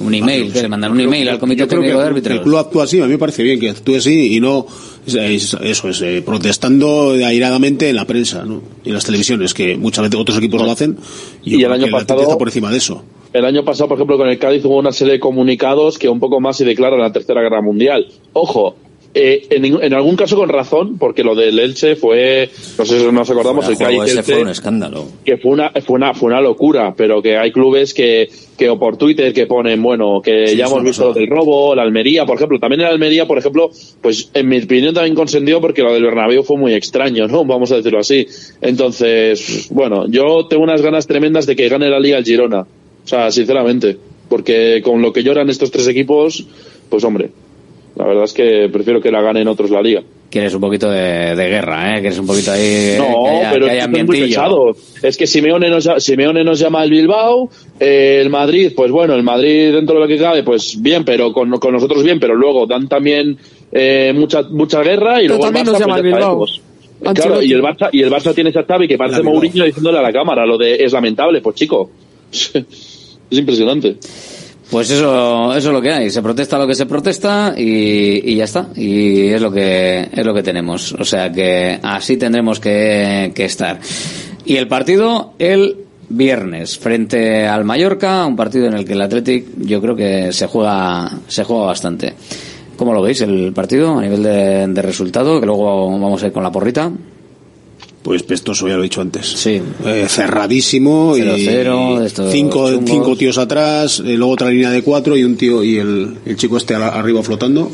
Un email, que le mandan un email al comité técnico de árbitros. el club actúa así, a mí me parece bien que actúe así y no es- es- eso es eh, protestando airadamente en la prensa ¿no? y en las televisiones, que muchas veces otros equipos lo hacen y, Y el año pasado- está por encima de eso. El año pasado, por ejemplo, con el Cádiz hubo una serie de comunicados que un poco más se declara la Tercera Guerra Mundial. Ojo, eh, en, en algún caso con razón, porque lo del Elche fue, no sé si nos acordamos, el El fue un escándalo. que fue una, fue una, fue una locura, pero que hay clubes que, que o por Twitter que ponen, bueno, que Sí, ya hemos visto lo del robo, la Almería, por ejemplo, también en Almería, por ejemplo, pues en mi opinión también consentido porque lo del Bernabéu fue muy extraño, ¿no? Vamos a decirlo así. Entonces, bueno, yo tengo unas ganas tremendas de que gane la Liga el Girona. O sea, sinceramente, porque con lo que lloran estos tres equipos, pues hombre, la verdad es que prefiero que la ganen otros la Liga. Quieres un poquito de, de guerra, ¿eh? Quieres un poquito ahí... No, que haya, pero que es haya que es muy pesado. Es que Simeone nos, Simeone nos llama el Bilbao, eh, el Madrid, pues bueno, el Madrid dentro de lo que cabe, pues bien, pero con, con nosotros bien, pero luego dan también eh, mucha mucha guerra y Pero luego también el Barça, nos llama pues el Bilbao. Claro, y el Barça y el Barça tiene esa Xavi que parece. Mourinho diciéndole a la cámara lo de es lamentable, pues chico. es impresionante. Pues eso, eso es lo que hay. Se protesta lo que se protesta y, y ya está. Y es lo que es lo que tenemos. O sea que así tendremos que, que estar. Y el partido el viernes frente al Mallorca, un partido en el que el Athletic yo creo que se juega se juega bastante. ¿Cómo lo veis el partido a nivel de, de resultado? Que luego vamos a ir con la porrita. Pues pestoso, ya lo he dicho antes. Sí. Eh, cerradísimo y 0-0, de estos cinco, chungos. cinco tíos atrás, eh, luego otra línea de cuatro y un tío y el, el chico este a- arriba flotando.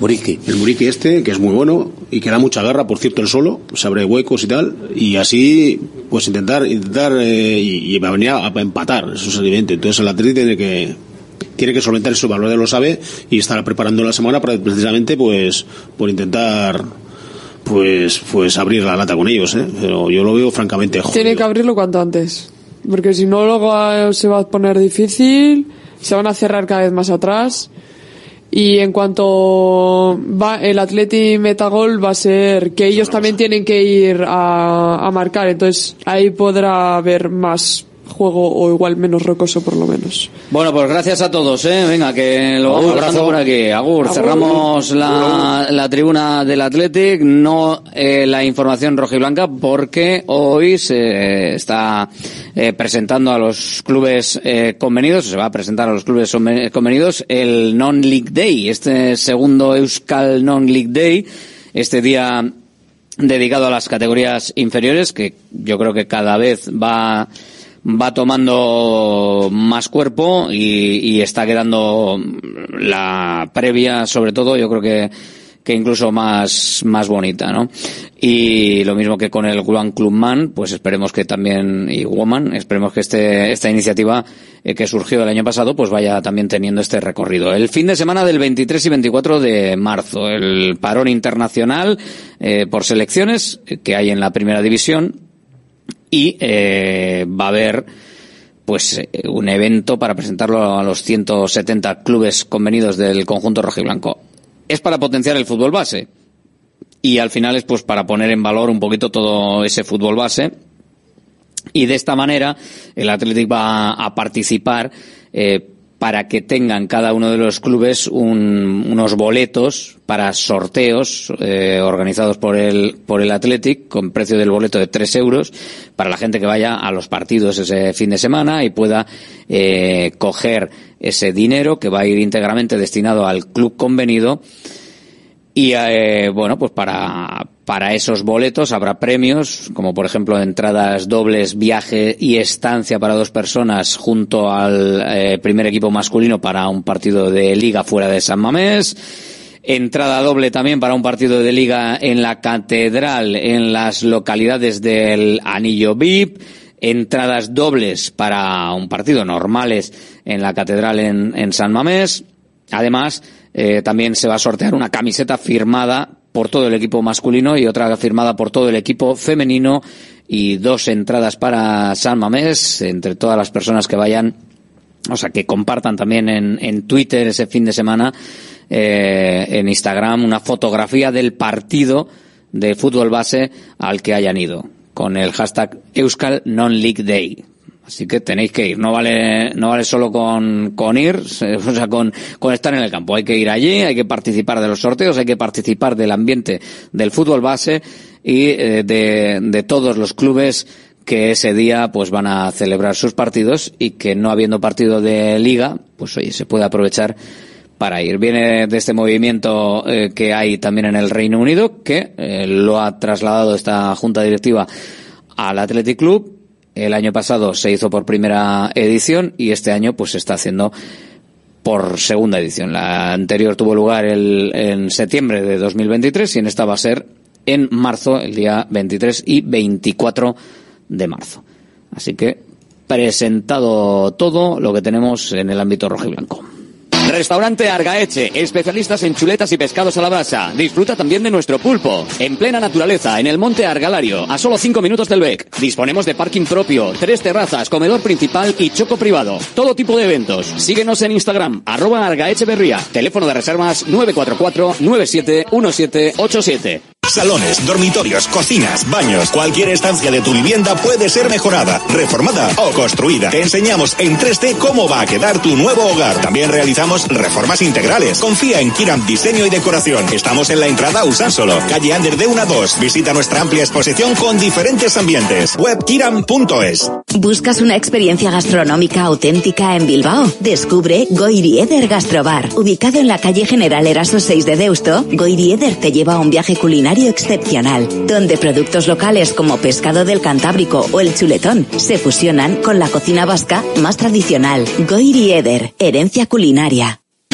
Muriqui. El Muriqui este, que es muy bueno y que da mucha garra, por cierto, el solo, se abre huecos y tal, y así, pues intentar, intentar, eh, y, y va a venir a, a empatar, eso es evidente. Entonces el Atlético tiene que, tiene que solventar eso, Valverde lo sabe, y estará preparando la semana para precisamente, pues, por intentar, pues, pues abrir la lata con ellos, eh. Pero yo lo veo francamente jodido. Tiene que abrirlo cuanto antes. Porque si no, luego eh, se va a poner difícil, se van a cerrar cada vez más atrás. Y en cuanto va el Atleti Metagol va a ser que ellos también tienen que ir a, a marcar, entonces ahí podrá haber más juego o igual menos rocoso por lo menos. Bueno, pues gracias a todos, ¿eh? Venga, que lo vamos por aquí. Agur, Agur. cerramos la, la tribuna del Athletic, no eh, la información rojiblanca, porque hoy se está eh, presentando a los clubes eh, convenidos, se va a presentar a los clubes conven- convenidos el Non-League Day, este segundo Euskal Non-League Day, este día dedicado a las categorías inferiores, que yo creo que cada vez va va tomando más cuerpo y, y está quedando la previa, sobre todo, yo creo que que incluso más, más bonita, ¿no? Y lo mismo que con el One Club Man, pues esperemos que también, y Woman, esperemos que este, esta iniciativa eh, que surgió el año pasado, pues vaya también teniendo este recorrido. El fin de semana del 23 y 24 de marzo, el parón internacional eh, por selecciones que hay en la primera división y eh, va a haber pues eh, un evento para presentarlo a los 170 clubes convenidos del conjunto rojiblanco. Es para potenciar el fútbol base y al final es pues para poner en valor un poquito todo ese fútbol base y de esta manera el Athletic va a participar eh, para que tengan cada uno de los clubes un- unos boletos para sorteos eh, organizados por el por el Athletic con precio del boleto de 3 euros para la gente que vaya a los partidos ese fin de semana y pueda eh, coger ese dinero que va a ir íntegramente destinado al club convenido y eh, bueno, pues para, para esos boletos habrá premios, como por ejemplo entradas dobles, viaje y estancia para dos personas junto al eh, primer equipo masculino para un partido de liga fuera de San Mamés. Entrada doble también para un partido de liga en la catedral en las localidades del Anillo VIP. Entradas dobles para un partido normales en la catedral en, en San Mamés. Además, eh, también se va a sortear una camiseta firmada por todo el equipo masculino y otra firmada por todo el equipo femenino y dos entradas para San Mamés entre todas las personas que vayan, o sea, que compartan también en, en Twitter ese fin de semana, eh, en Instagram, una fotografía del partido de fútbol base al que hayan ido, con el hashtag Euskal Non League Day. Así que tenéis que ir. No vale, no vale solo con, con ir, o sea, con, con estar en el campo. Hay que ir allí, hay que participar de los sorteos, hay que participar del ambiente del fútbol base y eh, de, de todos los clubes que ese día pues van a celebrar sus partidos y que no habiendo partido de liga, pues oye, se puede aprovechar para ir. Viene de este movimiento eh, que hay también en el Reino Unido, que eh, lo ha trasladado esta junta directiva al Athletic Club. El año pasado se hizo por primera edición y este año pues se está haciendo por segunda edición. La anterior tuvo lugar el, en septiembre de 2023 y en esta va a ser en marzo, el día 23 y 24 de marzo. Así que presentado todo lo que tenemos en el ámbito rojiblanco. Restaurante Argaeche, especialistas en chuletas y pescados a la brasa. Disfruta también de nuestro pulpo. En plena naturaleza, en el monte Argalario, a solo 5 minutos del BEC. Disponemos de parking propio, tres terrazas, comedor principal y choco privado. Todo tipo de eventos. Síguenos en Instagram, arroba Argaecheverría. Teléfono de reservas 944-971787. Salones, dormitorios, cocinas, baños, cualquier estancia de tu vivienda puede ser mejorada, reformada o construida. Te enseñamos en 3D cómo va a quedar tu nuevo hogar. También realizamos reformas integrales. Confía en Kiram Diseño y Decoración. Estamos en la entrada Usánsolo, calle Ander de 1 a 2. Visita nuestra amplia exposición con diferentes ambientes. Webkiram.es. ¿Buscas una experiencia gastronómica auténtica en Bilbao? Descubre Goirieder Gastrobar. Ubicado en la calle General Eraso 6 de Deusto, Goirieder te lleva a un viaje culinario excepcional, donde productos locales como pescado del Cantábrico o el chuletón se fusionan con la cocina vasca más tradicional. Goirieder, herencia culinaria.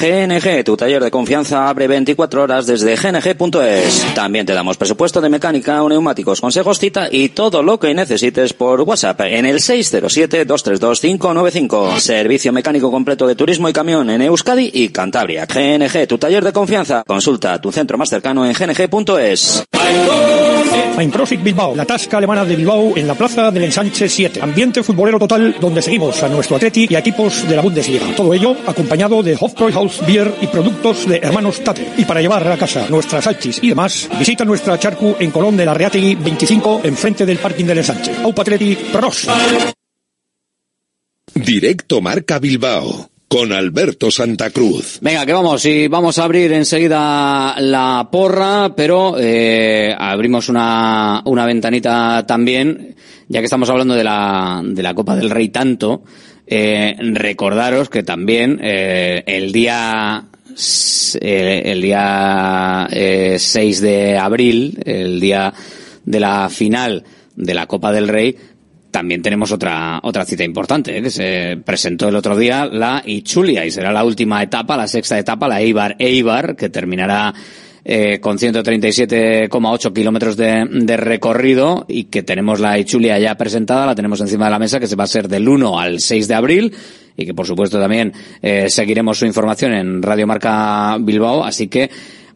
GNG, tu taller de confianza abre 24 horas desde gng.es. También te damos presupuesto de mecánica neumáticos, consejos, cita y todo lo que necesites por WhatsApp en el 607-232-595. Servicio mecánico completo de turismo y camión en Euskadi y Cantabria. GNG, tu taller de confianza. Consulta tu centro más cercano en gng.es. Fine Profit Bilbao, la tasca alemana de Bilbao en la plaza del Ensanche 7. Ambiente futbolero total donde seguimos a nuestro Atleti y a equipos de la Bundesliga. Todo ello acompañado de Hofbräuhaus Beer y productos de hermanos Tate. Y para llevar a casa nuestras salchis y demás, visita nuestra charcu en Colón de la Reategui 25 enfrente del parking del Ensanche. Aupa Atleti, pros. Directo Marca Bilbao con Alberto Santa Cruz. Venga, que vamos, y vamos a abrir enseguida la porra, pero eh, abrimos una, una ventanita también, ya que estamos hablando de la, de la Copa del Rey tanto, eh, recordaros que también eh, el día eh, el día eh, 6 de abril, el día de la final de la Copa del Rey, también tenemos otra otra cita importante, ¿eh? que se presentó el otro día la Ichulia y será la última etapa, la sexta etapa, la Eibar Eibar, que terminará eh, con 137,8 kilómetros de, de recorrido y que tenemos la Ichulia ya presentada, la tenemos encima de la mesa, que se va a ser del 1 al 6 de abril y que por supuesto también eh, seguiremos su información en Radio Marca Bilbao, así que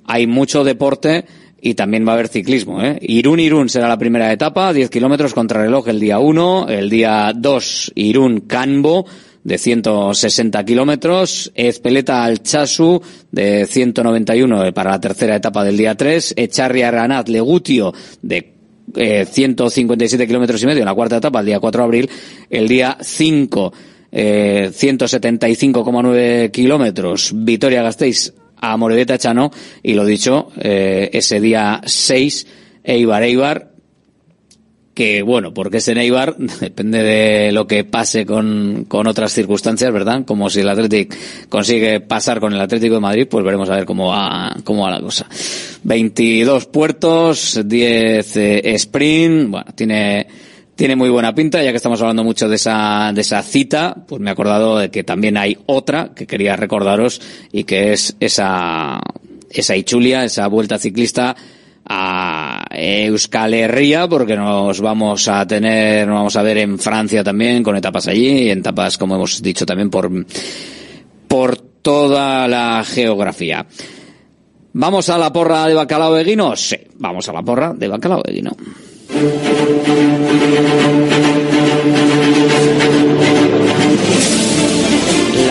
hay mucho deporte y también va a haber ciclismo. ¿eh? Irún Irún será la primera etapa, 10 kilómetros contra reloj el día 1, el día 2 Irún Canbo de 160 kilómetros, Ezpeleta Alchazu de 191 para la tercera etapa del día 3, Echarri Arganaz Legutio de eh, 157 kilómetros y medio en la cuarta etapa el día 4 de abril, el día 5 eh, 175,9 kilómetros, Vitoria Gasteiz a Moredeta Chano y lo dicho, eh, ese día 6 Eibar Eibar que bueno, porque es en depende de lo que pase con, con otras circunstancias, ¿verdad? Como si el Athletic consigue pasar con el Atlético de Madrid, pues veremos a ver cómo va, cómo va la cosa. 22 puertos, 10 eh, sprint, bueno, tiene, tiene muy buena pinta, ya que estamos hablando mucho de esa, de esa cita, pues me he acordado de que también hay otra que quería recordaros y que es esa, esa Ichulia, esa vuelta ciclista a Euskal Herria porque nos vamos a tener, nos vamos a ver en Francia también con etapas allí en etapas, como hemos dicho, también por, por toda la geografía. ¿Vamos a la porra de bacalao de guino? Sí, vamos a la porra de bacalao de guino.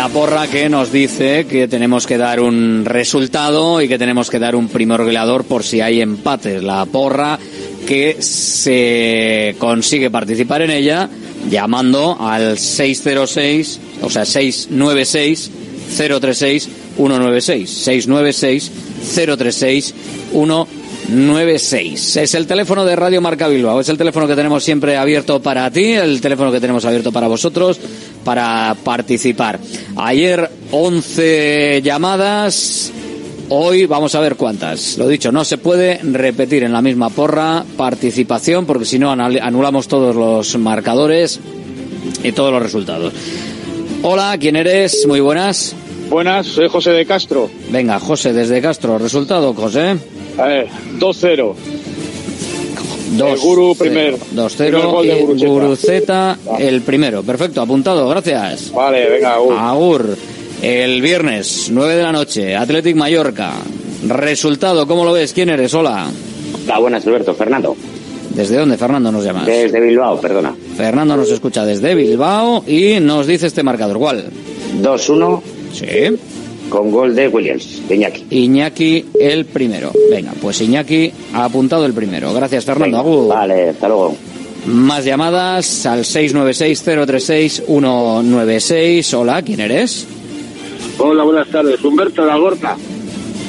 La porra que nos dice que tenemos que dar un resultado y que tenemos que dar un primer goleador por si hay empates. La porra que se consigue participar en ella llamando al 606, o sea, 696 036 196 696 036 196 Es el teléfono de Radio Marca Bilbao, es el teléfono que tenemos siempre abierto para ti, el teléfono que tenemos abierto para vosotros para participar. Ayer 11 llamadas, hoy vamos a ver cuántas. Lo dicho, no se puede repetir en la misma porra participación porque si no anulamos todos los marcadores y todos los resultados. Hola, ¿quién eres? Muy buenas. Buenas, soy José de Castro. Venga, José desde Castro. ¿Resultado, José? A ver, 2-0. Dos, El Guru primero. 2-0. Primer gol de Guruceta. Guruceta, el primero. Perfecto, apuntado, gracias. Vale, venga, Agur. Agur. El viernes, 9 de la noche, Athletic Mallorca. Resultado, ¿cómo lo ves? ¿Quién eres? Hola. Hola, buenas, Alberto. Fernando. ¿Desde dónde, Fernando, nos llamas? Desde Bilbao, perdona. Fernando nos escucha desde Bilbao y nos dice este marcador. ¿Cuál? 2-1. Sí. Con gol de Williams, de Iñaki. Iñaki el primero. Venga, pues Iñaki ha apuntado el primero. Gracias, Fernando. Vale, hasta luego. Más llamadas al 696-036-196. Hola, ¿quién eres? Hola, buenas tardes. Humberto de Agorta.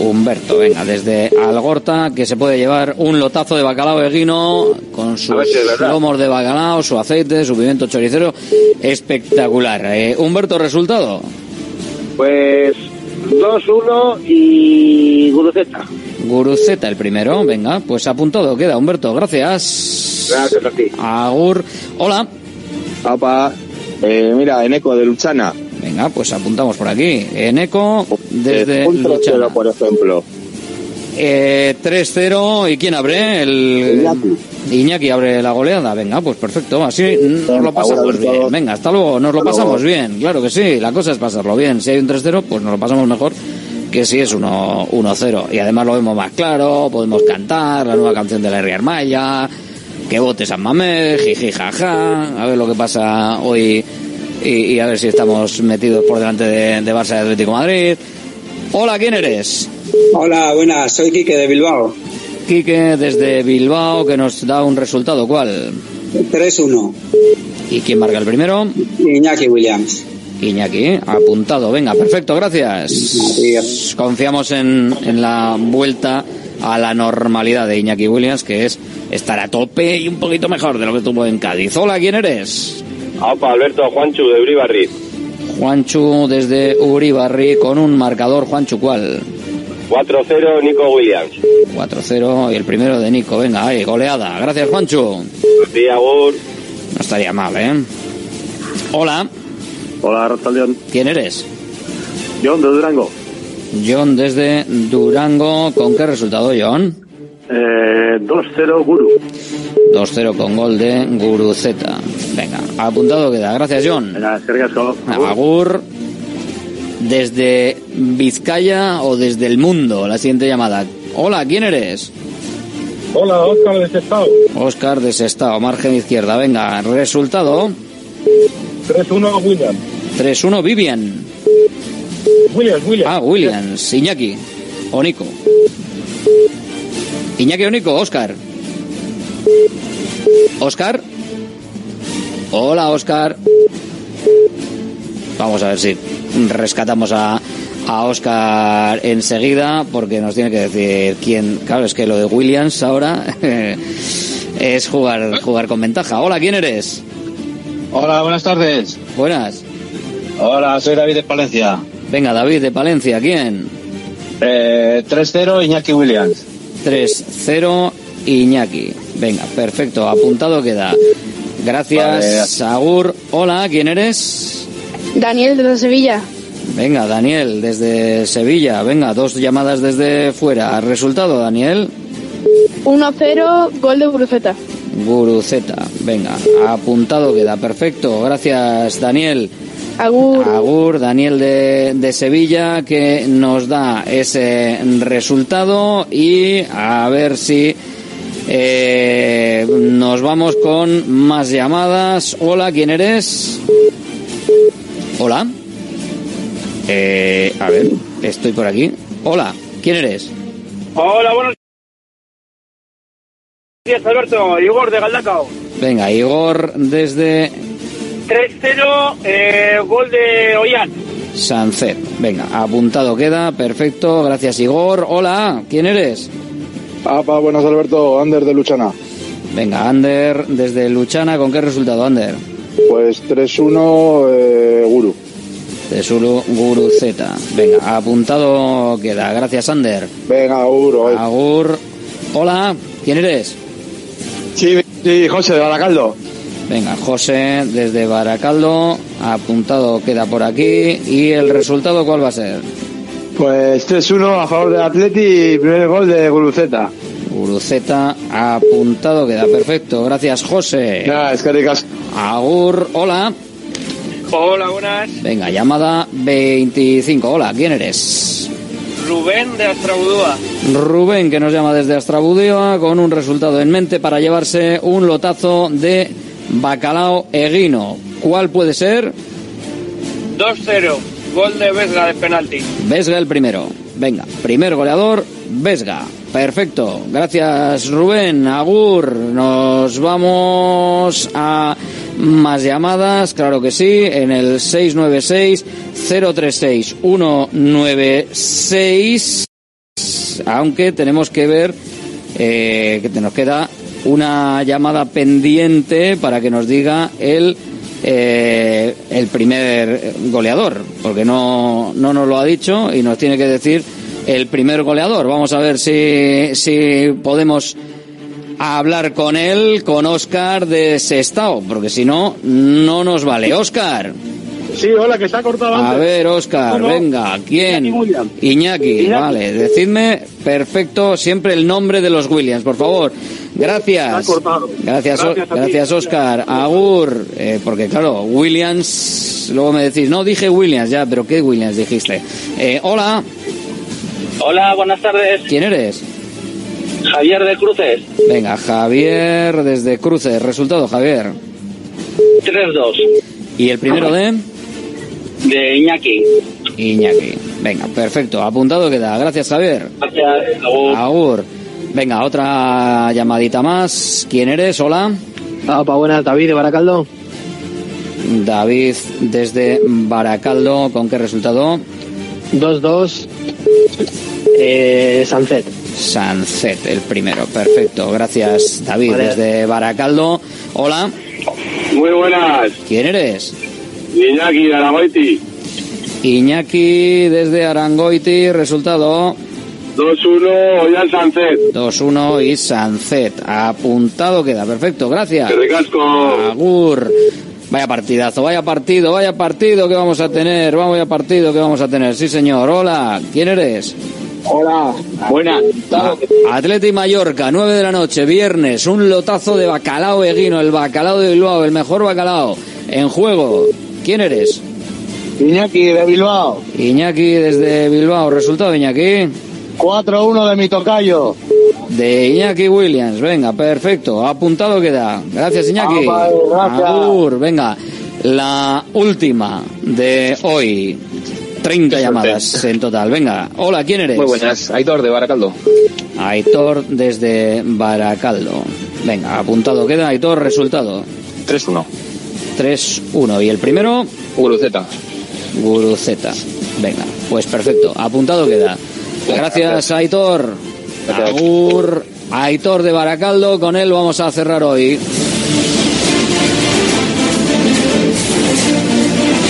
Humberto, venga, desde Algorta, que se puede llevar un lotazo de bacalao de guino con sus lomos de bacalao, su aceite, su pimiento choricero. Espectacular. Eh, Humberto, resultado. Pues 2-1 y Guruceta. Guruceta el primero, venga, pues apuntado queda, Humberto, gracias. Gracias a ti. Agur. Hola. Apa, eh, mira, Eneco de Luchana, Venga, pues apuntamos por aquí. Eneco desde un 3-0, Luchana. por ejemplo. Eh, 3-0 y quién abre el Iñaki. abre la goleada. Venga pues perfecto. Así nos lo pasamos bien. venga hasta luego. Nos lo pasamos bien. Claro que sí. La cosa es pasarlo bien. Si hay un 3-0 pues nos lo pasamos mejor que si es 1 1-0 y además lo vemos más claro podemos cantar la nueva canción de la Herria Maya que vote San Mamés jiji jaja. A ver lo que pasa hoy y, y a ver si estamos metidos por delante de, de Barça y Atlético Madrid. Hola ¿quién eres? Hola, buenas, soy Quique de Bilbao. Quique desde Bilbao que nos da un resultado. ¿Cuál? 3-1. ¿Y quién marca el primero? Iñaki Williams. Iñaki, apuntado. Venga, perfecto, gracias. Confiamos en, en la vuelta a la normalidad de Iñaki Williams, que es estar a tope y un poquito mejor de lo que tuvo en Cádiz. Hola, ¿quién eres? Opa, Alberto Juanchu de Uribarri. Juanchu desde Uribarri con un marcador. Juanchu, ¿cuál? 4-0 Nico Williams. 4-0 y el primero de Nico. Venga, ahí, goleada. Gracias, Juanchu. Sí, Agur. No estaría mal, ¿eh? Hola. Hola, Rotaldeón. ¿Quién eres? John de Durango. John desde Durango. ¿Con qué resultado, John? Eh, 2-0 Guru. 2-0 con gol de Guruceta. Venga, apuntado queda. Gracias, John. Venga. Agur. Desde Vizcaya o desde el mundo. La siguiente llamada. Hola, ¿quién eres? Hola, Oscar de Sestao. Oscar de Sestao, margen izquierda. Venga, resultado. 3-1 Williams. 3-1 Vivian. Williams, Williams. Ah, Williams. Iñaki. O Nico. Iñaki o Nico, Oscar. Oscar. Hola, Oscar. Vamos a ver si rescatamos a, a Oscar enseguida, porque nos tiene que decir quién. Claro, es que lo de Williams ahora es jugar, jugar con ventaja. Hola, ¿quién eres? Hola, buenas tardes. Buenas. Hola, soy David de Palencia. Venga, David de Palencia, ¿quién? Eh, 3-0 Iñaki Williams. 3-0 Iñaki. Venga, perfecto, apuntado queda. Gracias, Agur. Hola, ¿quién eres? Daniel desde Sevilla. Venga, Daniel, desde Sevilla. Venga, dos llamadas desde fuera. ¿Resultado, Daniel? 1-0, gol de Buruceta. Guruceta. Venga, apuntado queda. Perfecto. Gracias, Daniel. Agur. Agur, Daniel de, de Sevilla, que nos da ese resultado y a ver si eh, nos vamos con más llamadas. Hola, ¿quién eres? Hola. Eh, a ver, estoy por aquí. Hola, ¿quién eres? Hola, buenos días, Alberto. Igor de Galdacao. Venga, Igor desde 3-0, eh, gol de Ollán. Sancet. Venga, apuntado queda, perfecto. Gracias, Igor. Hola, ¿quién eres? Apa, buenas, Alberto. Ander de Luchana. Venga, Ander desde Luchana, ¿con qué resultado, Ander? Pues 3-1 eh, Guru. De Sulu Guru Z. Venga, apuntado queda. Gracias, Ander. Venga, Agur. Agur. Hola, ¿quién eres? Sí, sí, José de Baracaldo. Venga, José desde Baracaldo. Apuntado queda por aquí. ¿Y el resultado cuál va a ser? Pues 3-1 a favor del Atleti y primer gol de Guruceta. Guruceta apuntado queda. Perfecto. Gracias, José. es que. Agur. Hola. Hola, buenas. Venga, llamada 25. Hola, ¿quién eres? Rubén de Astrabudúa. Rubén, que nos llama desde Astrabudioa con un resultado en mente para llevarse un lotazo de bacalao eguino. ¿Cuál puede ser? 2-0, gol de Vesga de penalti. Vesga el primero. Venga, primer goleador, Vesga. Perfecto. Gracias, Rubén. Agur, nos vamos a más llamadas, claro que sí, en el 696-036-196. Aunque tenemos que ver eh, que nos queda una llamada pendiente para que nos diga el eh, el primer goleador, porque no, no nos lo ha dicho y nos tiene que decir el primer goleador. Vamos a ver si, si podemos hablar con él, con Oscar de Sestao, porque si no, no nos vale. Oscar. Sí, hola, que está cortado A ver, Oscar, No, no. venga, ¿quién? Iñaki Williams. Iñaki, Iñaki. vale. Decidme perfecto siempre el nombre de los Williams, por favor. Gracias. Gracias, Gracias gracias Oscar. Agur, eh, porque claro, Williams, luego me decís, no, dije Williams ya, pero ¿qué Williams dijiste? Eh, hola, Hola, buenas tardes. ¿quién eres? Javier de Cruces. Venga, Javier desde Cruces. Resultado, Javier. 3-2. ¿Y el primero de? De Iñaki. Iñaki. Venga, perfecto. Apuntado queda. Gracias, Javier. Gracias. Agur. Venga, otra llamadita más. ¿Quién eres? Hola. Opa, buenas, David de Baracaldo. David desde Baracaldo. ¿Con qué resultado? 2-2. Eh, Sunset. Sunset, el primero. Perfecto. Gracias, David Vale. desde Baracaldo. Hola. Muy buenas. ¿Quién eres? Iñaki de Aragoiti. Iñaki desde Arangoiti. Resultado. 2-1, Ollán Sánchez. 2-1 y Sancet. Apuntado queda. Perfecto, gracias. Que ricasco. Agur. Vaya partidazo, vaya partido, vaya partido que vamos a tener. Vaya partido que vamos a tener. Sí, señor. Hola, ¿quién eres? Hola. Buenas. Atleti Mallorca, 9 de la noche, viernes. Un lotazo de bacalao eguino, el bacalao de Bilbao, el mejor bacalao. En juego. ¿Quién eres? Iñaki de Bilbao. Iñaki desde Bilbao. ¿Resultado, Iñaki? 4-1 de mi tocayo. De Iñaki Williams, venga, perfecto, apuntado queda. Gracias Iñaki. Ah, gracias. Agur, venga, la última de hoy. 30 llamadas en total, venga. Hola, ¿quién eres? Muy buenas, Aitor de Baracaldo. Aitor desde Baracaldo. Venga, apuntado queda, Aitor, resultado. 3-1. 3-1. ¿Y el primero? Guruceta. Guruceta. Venga, pues perfecto, apuntado queda. Gracias, Aitor. Agur, Aitor de Baracaldo, con él vamos a cerrar hoy.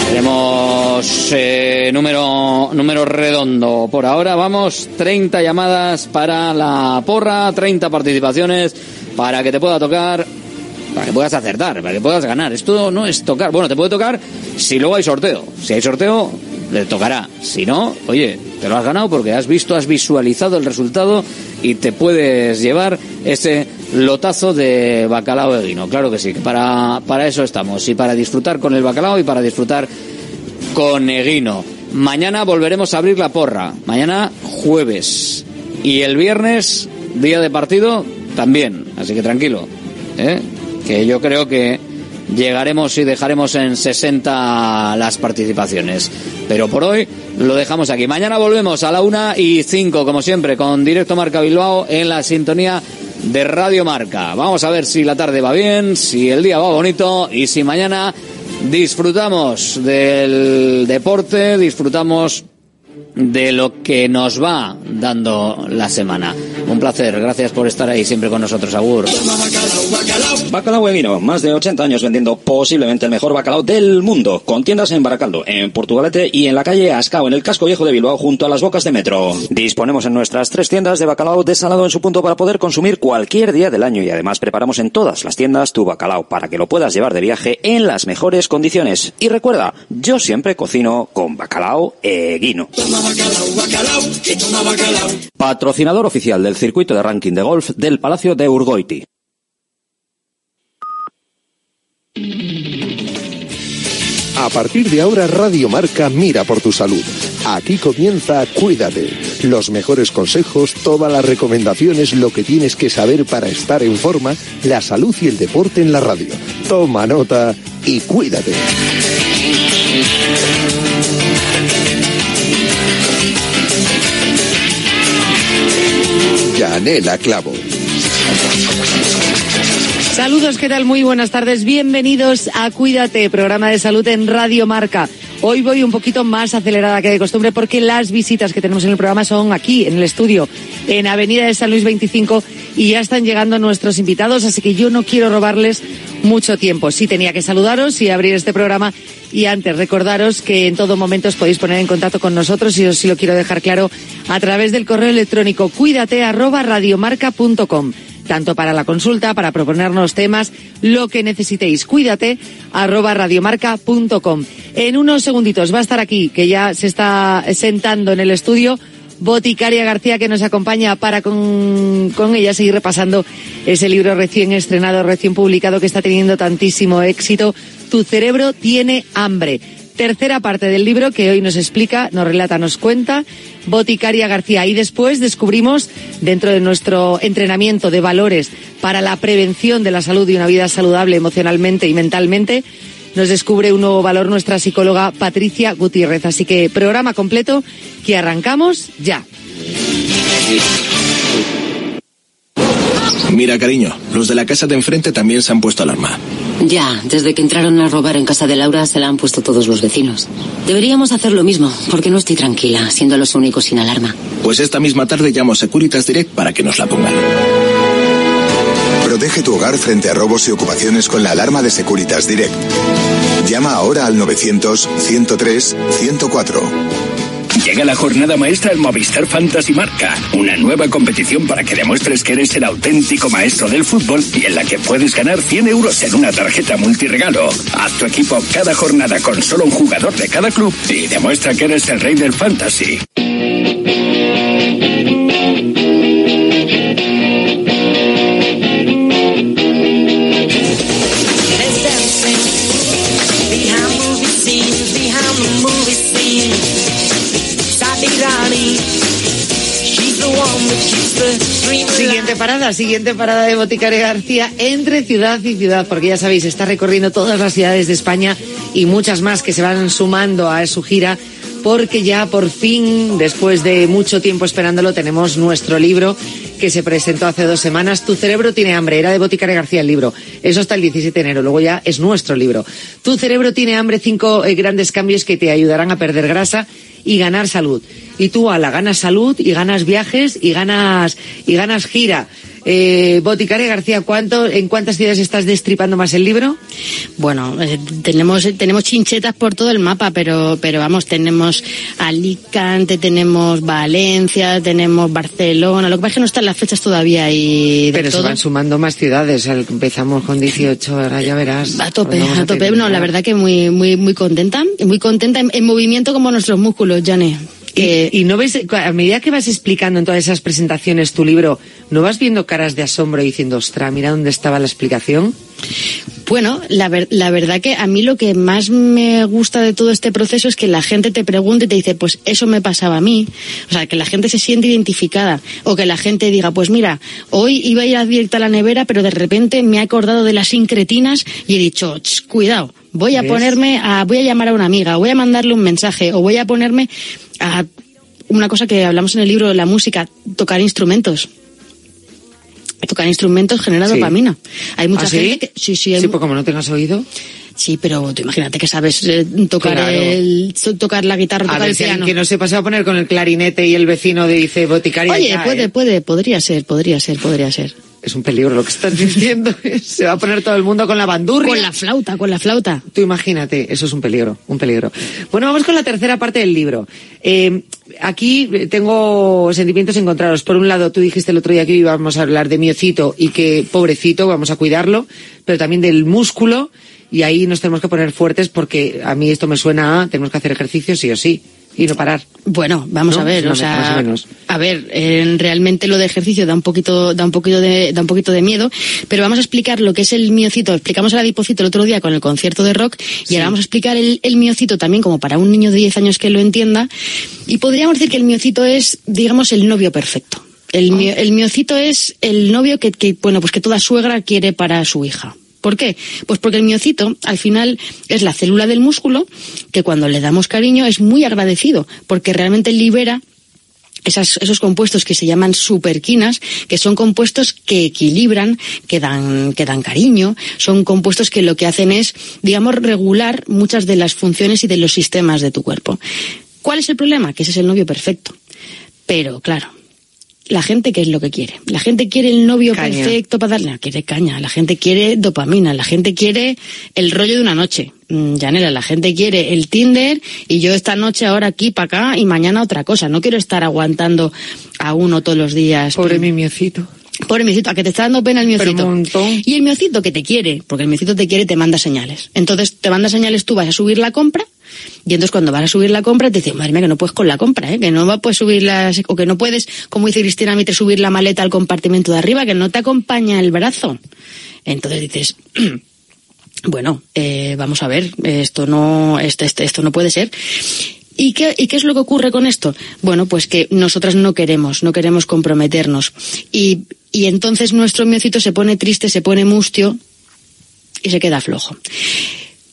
Tenemos eh, número, número redondo. Por ahora vamos 30 llamadas para la porra, 30 participaciones para que te pueda tocar, para que puedas acertar, para que puedas ganar. Esto no es tocar. Bueno, te puede tocar si luego hay sorteo. Si hay sorteo, le tocará. Si no, oye, te lo has ganado porque has visto, has visualizado el resultado y te puedes llevar ese lotazo de bacalao de guino. Claro que sí, para, para eso estamos. Y para disfrutar con el bacalao y para disfrutar con Eguino. Mañana volveremos a abrir la porra. Mañana jueves. Y el viernes, día de partido, también. Así que tranquilo. ¿eh? Que yo creo que llegaremos y dejaremos en 60 las participaciones. Pero por hoy lo dejamos aquí. Mañana volvemos a la una y 5, como siempre, con Directo Marca Bilbao en la sintonía de Radio Marca. Vamos a ver si la tarde va bien, si el día va bonito y si mañana disfrutamos del deporte, disfrutamos de lo que nos va dando la semana. Un placer, gracias por estar ahí siempre con nosotros, Agur. Bacalao Eguino, más de 80 años vendiendo posiblemente el mejor bacalao del mundo, con tiendas en Baracaldo, en Portugalete y en la calle Ascao, en el casco viejo de Bilbao, junto a las bocas de metro. Disponemos en nuestras tres tiendas de bacalao desalado en su punto para poder consumir cualquier día del año y además preparamos en todas las tiendas tu bacalao para que lo puedas llevar de viaje en las mejores condiciones. Y recuerda, yo siempre cocino con bacalao Eguino. Patrocinador oficial del circuito de ranking de golf del Palacio de Urgoiti. A partir de ahora, Radio Marca mira por tu salud. Aquí comienza Cuídate. Los mejores consejos, todas las recomendaciones, lo que tienes que saber para estar en forma, la salud y el deporte en la radio. Toma nota y cuídate. Yanela Clavo. Saludos, ¿qué tal? Muy buenas tardes. Bienvenidos a Cuídate, programa de salud en Radio Marca. Hoy voy un poquito más acelerada que de costumbre porque las visitas que tenemos en el programa son aquí, en el estudio, en Avenida de San Luis 25 y ya están llegando nuestros invitados, así que yo no quiero robarles mucho tiempo. Sí tenía que saludaros y abrir este programa y antes recordaros que en todo momento os podéis poner en contacto con nosotros y os sí lo quiero dejar claro a través del correo electrónico cuídate arroba radiomarca.com tanto para la consulta, para proponernos temas, lo que necesitéis. Cuídate, arroba radiomarca.com. En unos segunditos va a estar aquí, que ya se está sentando en el estudio, Boticaria García, que nos acompaña para con, con ella seguir repasando ese libro recién estrenado, recién publicado, que está teniendo tantísimo éxito. Tu cerebro tiene hambre tercera parte del libro que hoy nos explica, nos relata, nos cuenta Boticaria García. Y después descubrimos, dentro de nuestro entrenamiento de valores para la prevención de la salud y una vida saludable emocionalmente y mentalmente, nos descubre un nuevo valor nuestra psicóloga Patricia Gutiérrez. Así que programa completo que arrancamos ya. Mira, cariño, los de la casa de enfrente también se han puesto alarma. Ya, desde que entraron a robar en casa de Laura se la han puesto todos los vecinos. Deberíamos hacer lo mismo, porque no estoy tranquila, siendo los únicos sin alarma. Pues esta misma tarde llamo a Securitas Direct para que nos la pongan. Protege tu hogar frente a robos y ocupaciones con la alarma de Securitas Direct. Llama ahora al 900-103-104. Llega la jornada maestra al Movistar Fantasy Marca, una nueva competición para que demuestres que eres el auténtico maestro del fútbol y en la que puedes ganar 100 euros en una tarjeta multiregalo. Haz tu equipo cada jornada con solo un jugador de cada club y demuestra que eres el rey del fantasy. Siguiente parada, siguiente parada de Boticaria García entre ciudad y ciudad, porque ya sabéis, está recorriendo todas las ciudades de España y muchas más que se van sumando a su gira, porque ya por fin, después de mucho tiempo esperándolo, tenemos nuestro libro que se presentó hace dos semanas. Tu cerebro tiene hambre, era de Boticaria García el libro. Eso hasta el 17 de enero, luego ya es nuestro libro. Tu cerebro tiene hambre, cinco eh, grandes cambios que te ayudarán a perder grasa y ganar salud. Y tú, a la ganas salud y ganas viajes y ganas, y ganas gira. Eh, Boticaria García, ¿cuánto, ¿en cuántas ciudades estás destripando más el libro? Bueno, eh, tenemos, tenemos chinchetas por todo el mapa, pero, pero vamos, tenemos Alicante, tenemos Valencia, tenemos Barcelona. Lo que pasa es que no están las fechas todavía y Pero se van sumando más ciudades. Empezamos con 18, ahora ya verás. A tope, a tope. No, la verdad que muy, muy, muy contenta. Muy contenta en, en movimiento como nuestros músculos, Jane. Que, y no ves, a medida que vas explicando en todas esas presentaciones tu libro, ¿no vas viendo caras de asombro y diciendo, ostra, mira dónde estaba la explicación? Bueno, la, ver- la verdad que a mí lo que más me gusta de todo este proceso es que la gente te pregunte y te dice, pues eso me pasaba a mí. O sea, que la gente se siente identificada. O que la gente diga, pues mira, hoy iba a ir a directa a la nevera, pero de repente me he acordado de las sincretinas y he dicho, "Ch, cuidado, voy a ¿Ves? ponerme a, voy a llamar a una amiga, voy a mandarle un mensaje, o voy a ponerme a una cosa que hablamos en el libro la música, tocar instrumentos. Tocar instrumentos genera Sí. dopamina. Hay mucha ¿Ah, sí? gente que sí, sí, hay Sí, pues como no tengas oído. Sí, pero tú imagínate que sabes eh, tocar Claro. el, tocar la guitarra, A tocar ver el si alguien piano. que no sepa se va a poner con el clarinete y el vecino dice boticaria. Oye, ya, puede, ¿eh? puede, podría ser, podría ser, podría ser. Es un peligro lo que estás diciendo. se va a poner todo el mundo con la bandurria. Con la flauta, con la flauta. Tú imagínate, eso es un peligro, un peligro. Bueno, vamos con la tercera parte del libro. Eh, aquí tengo sentimientos encontrados. Por un lado, tú dijiste el otro día que íbamos a hablar de miocito y que, pobrecito, vamos a cuidarlo, pero también del músculo, y ahí nos tenemos que poner fuertes porque a mí esto me suena a tenemos que hacer ejercicio sí o sí, y no parar. Bueno, vamos ¿No? a ver, No, o sea, menos. a ver, eh, realmente lo de ejercicio da un poquito, da un poquito de, da un poquito de miedo, pero vamos a explicar lo que es el miocito. Explicamos el adipocito el otro día con el concierto de rock y ahora vamos a explicar el, el miocito también como para un niño de 10 años que lo entienda. Y podríamos decir que el miocito es, digamos, el novio perfecto. El, mio- el miocito es el novio que, que, bueno, pues que toda suegra quiere para su hija. ¿Por qué? Pues porque el miocito, al final, es la célula del músculo que cuando le damos cariño es muy agradecido, porque realmente libera esas- esos compuestos que se llaman superquinas, que son compuestos que equilibran, que dan, que dan cariño, son compuestos que lo que hacen es, digamos, regular muchas de las funciones y de los sistemas de tu cuerpo. ¿Cuál es el problema? Que ese es el novio perfecto. Pero, claro, la gente qué es lo que quiere. La gente quiere el novio Caña. perfecto para darle, no, quiere caña, la gente quiere dopamina, la gente quiere el rollo de una noche. Mm, Yanela, la gente quiere el Tinder y yo esta noche ahora aquí para acá y mañana otra cosa. No quiero estar aguantando a uno todos los días. Pobre mi miocito. Pobre miocito, a que te está dando pena el miocito. Y el miocito que te quiere, porque el miocito te quiere te manda señales. Entonces te manda señales, tú vas a subir la compra Y entonces cuando vas a subir la compra te dicen, madre mía, que no puedes con la compra, ¿eh? que no puedes subir las, o que no puedes, como dice Cristina Mitre, subir la maleta al compartimento de arriba, que no te acompaña el brazo. Entonces dices, bueno, eh, vamos a ver, esto no, esto, esto, esto no puede ser. ¿Y qué, ¿Y qué es lo que ocurre con esto? Bueno, pues que nosotras no queremos, no queremos comprometernos. Y, y entonces nuestro miocito se pone triste, se pone mustio y se queda flojo.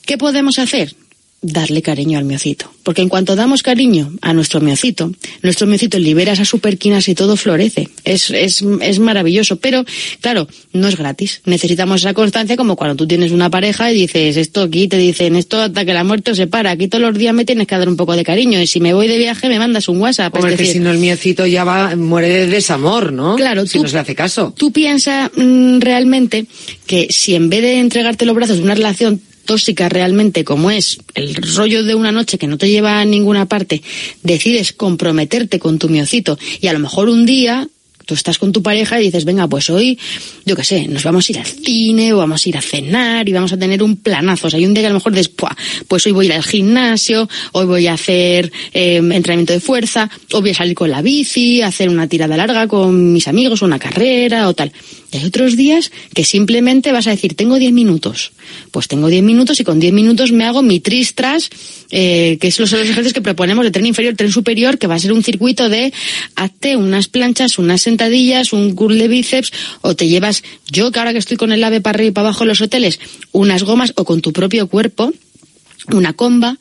¿Qué podemos hacer? Darle cariño al miocito. Porque en cuanto damos cariño a nuestro miocito, nuestro miocito libera esas superquinas y todo florece. Es, es, es maravilloso. Pero, claro, no es gratis. Necesitamos esa constancia como cuando tú tienes una pareja y dices, esto aquí te dicen, esto hasta que la muerte os separa. Aquí todos los días me tienes que dar un poco de cariño. Y si me voy de viaje me mandas un WhatsApp. Porque decir, si no el miocito ya va, muere de desamor, ¿no? Claro, si tú- no se le hace caso. Tú piensas mm, realmente que si en vez de entregarte los brazos de una relación tóxica realmente como es el rollo de una noche que no te lleva a ninguna parte, decides comprometerte con tu miocito y a lo mejor un día tú estás con tu pareja y dices, venga, pues hoy, yo qué sé, nos vamos a ir al cine o vamos a ir a cenar y vamos a tener un planazo. O sea, hay un día que a lo mejor dices, "Puah, pues hoy voy a ir al gimnasio, hoy voy a hacer eh, entrenamiento de fuerza, o voy a salir con la bici, hacer una tirada larga con mis amigos, una carrera o tal. Hay otros días que simplemente vas a decir, tengo 10 minutos. Pues tengo 10 minutos y con 10 minutos me hago mi tristras, eh, que son los ejercicios que proponemos de tren inferior, tren superior, que va a ser un circuito de hazte unas planchas, unas sentadillas, un curl de bíceps, o te llevas, yo que ahora que estoy con el ave para arriba y para abajo en los hoteles, unas gomas o con tu propio cuerpo, una comba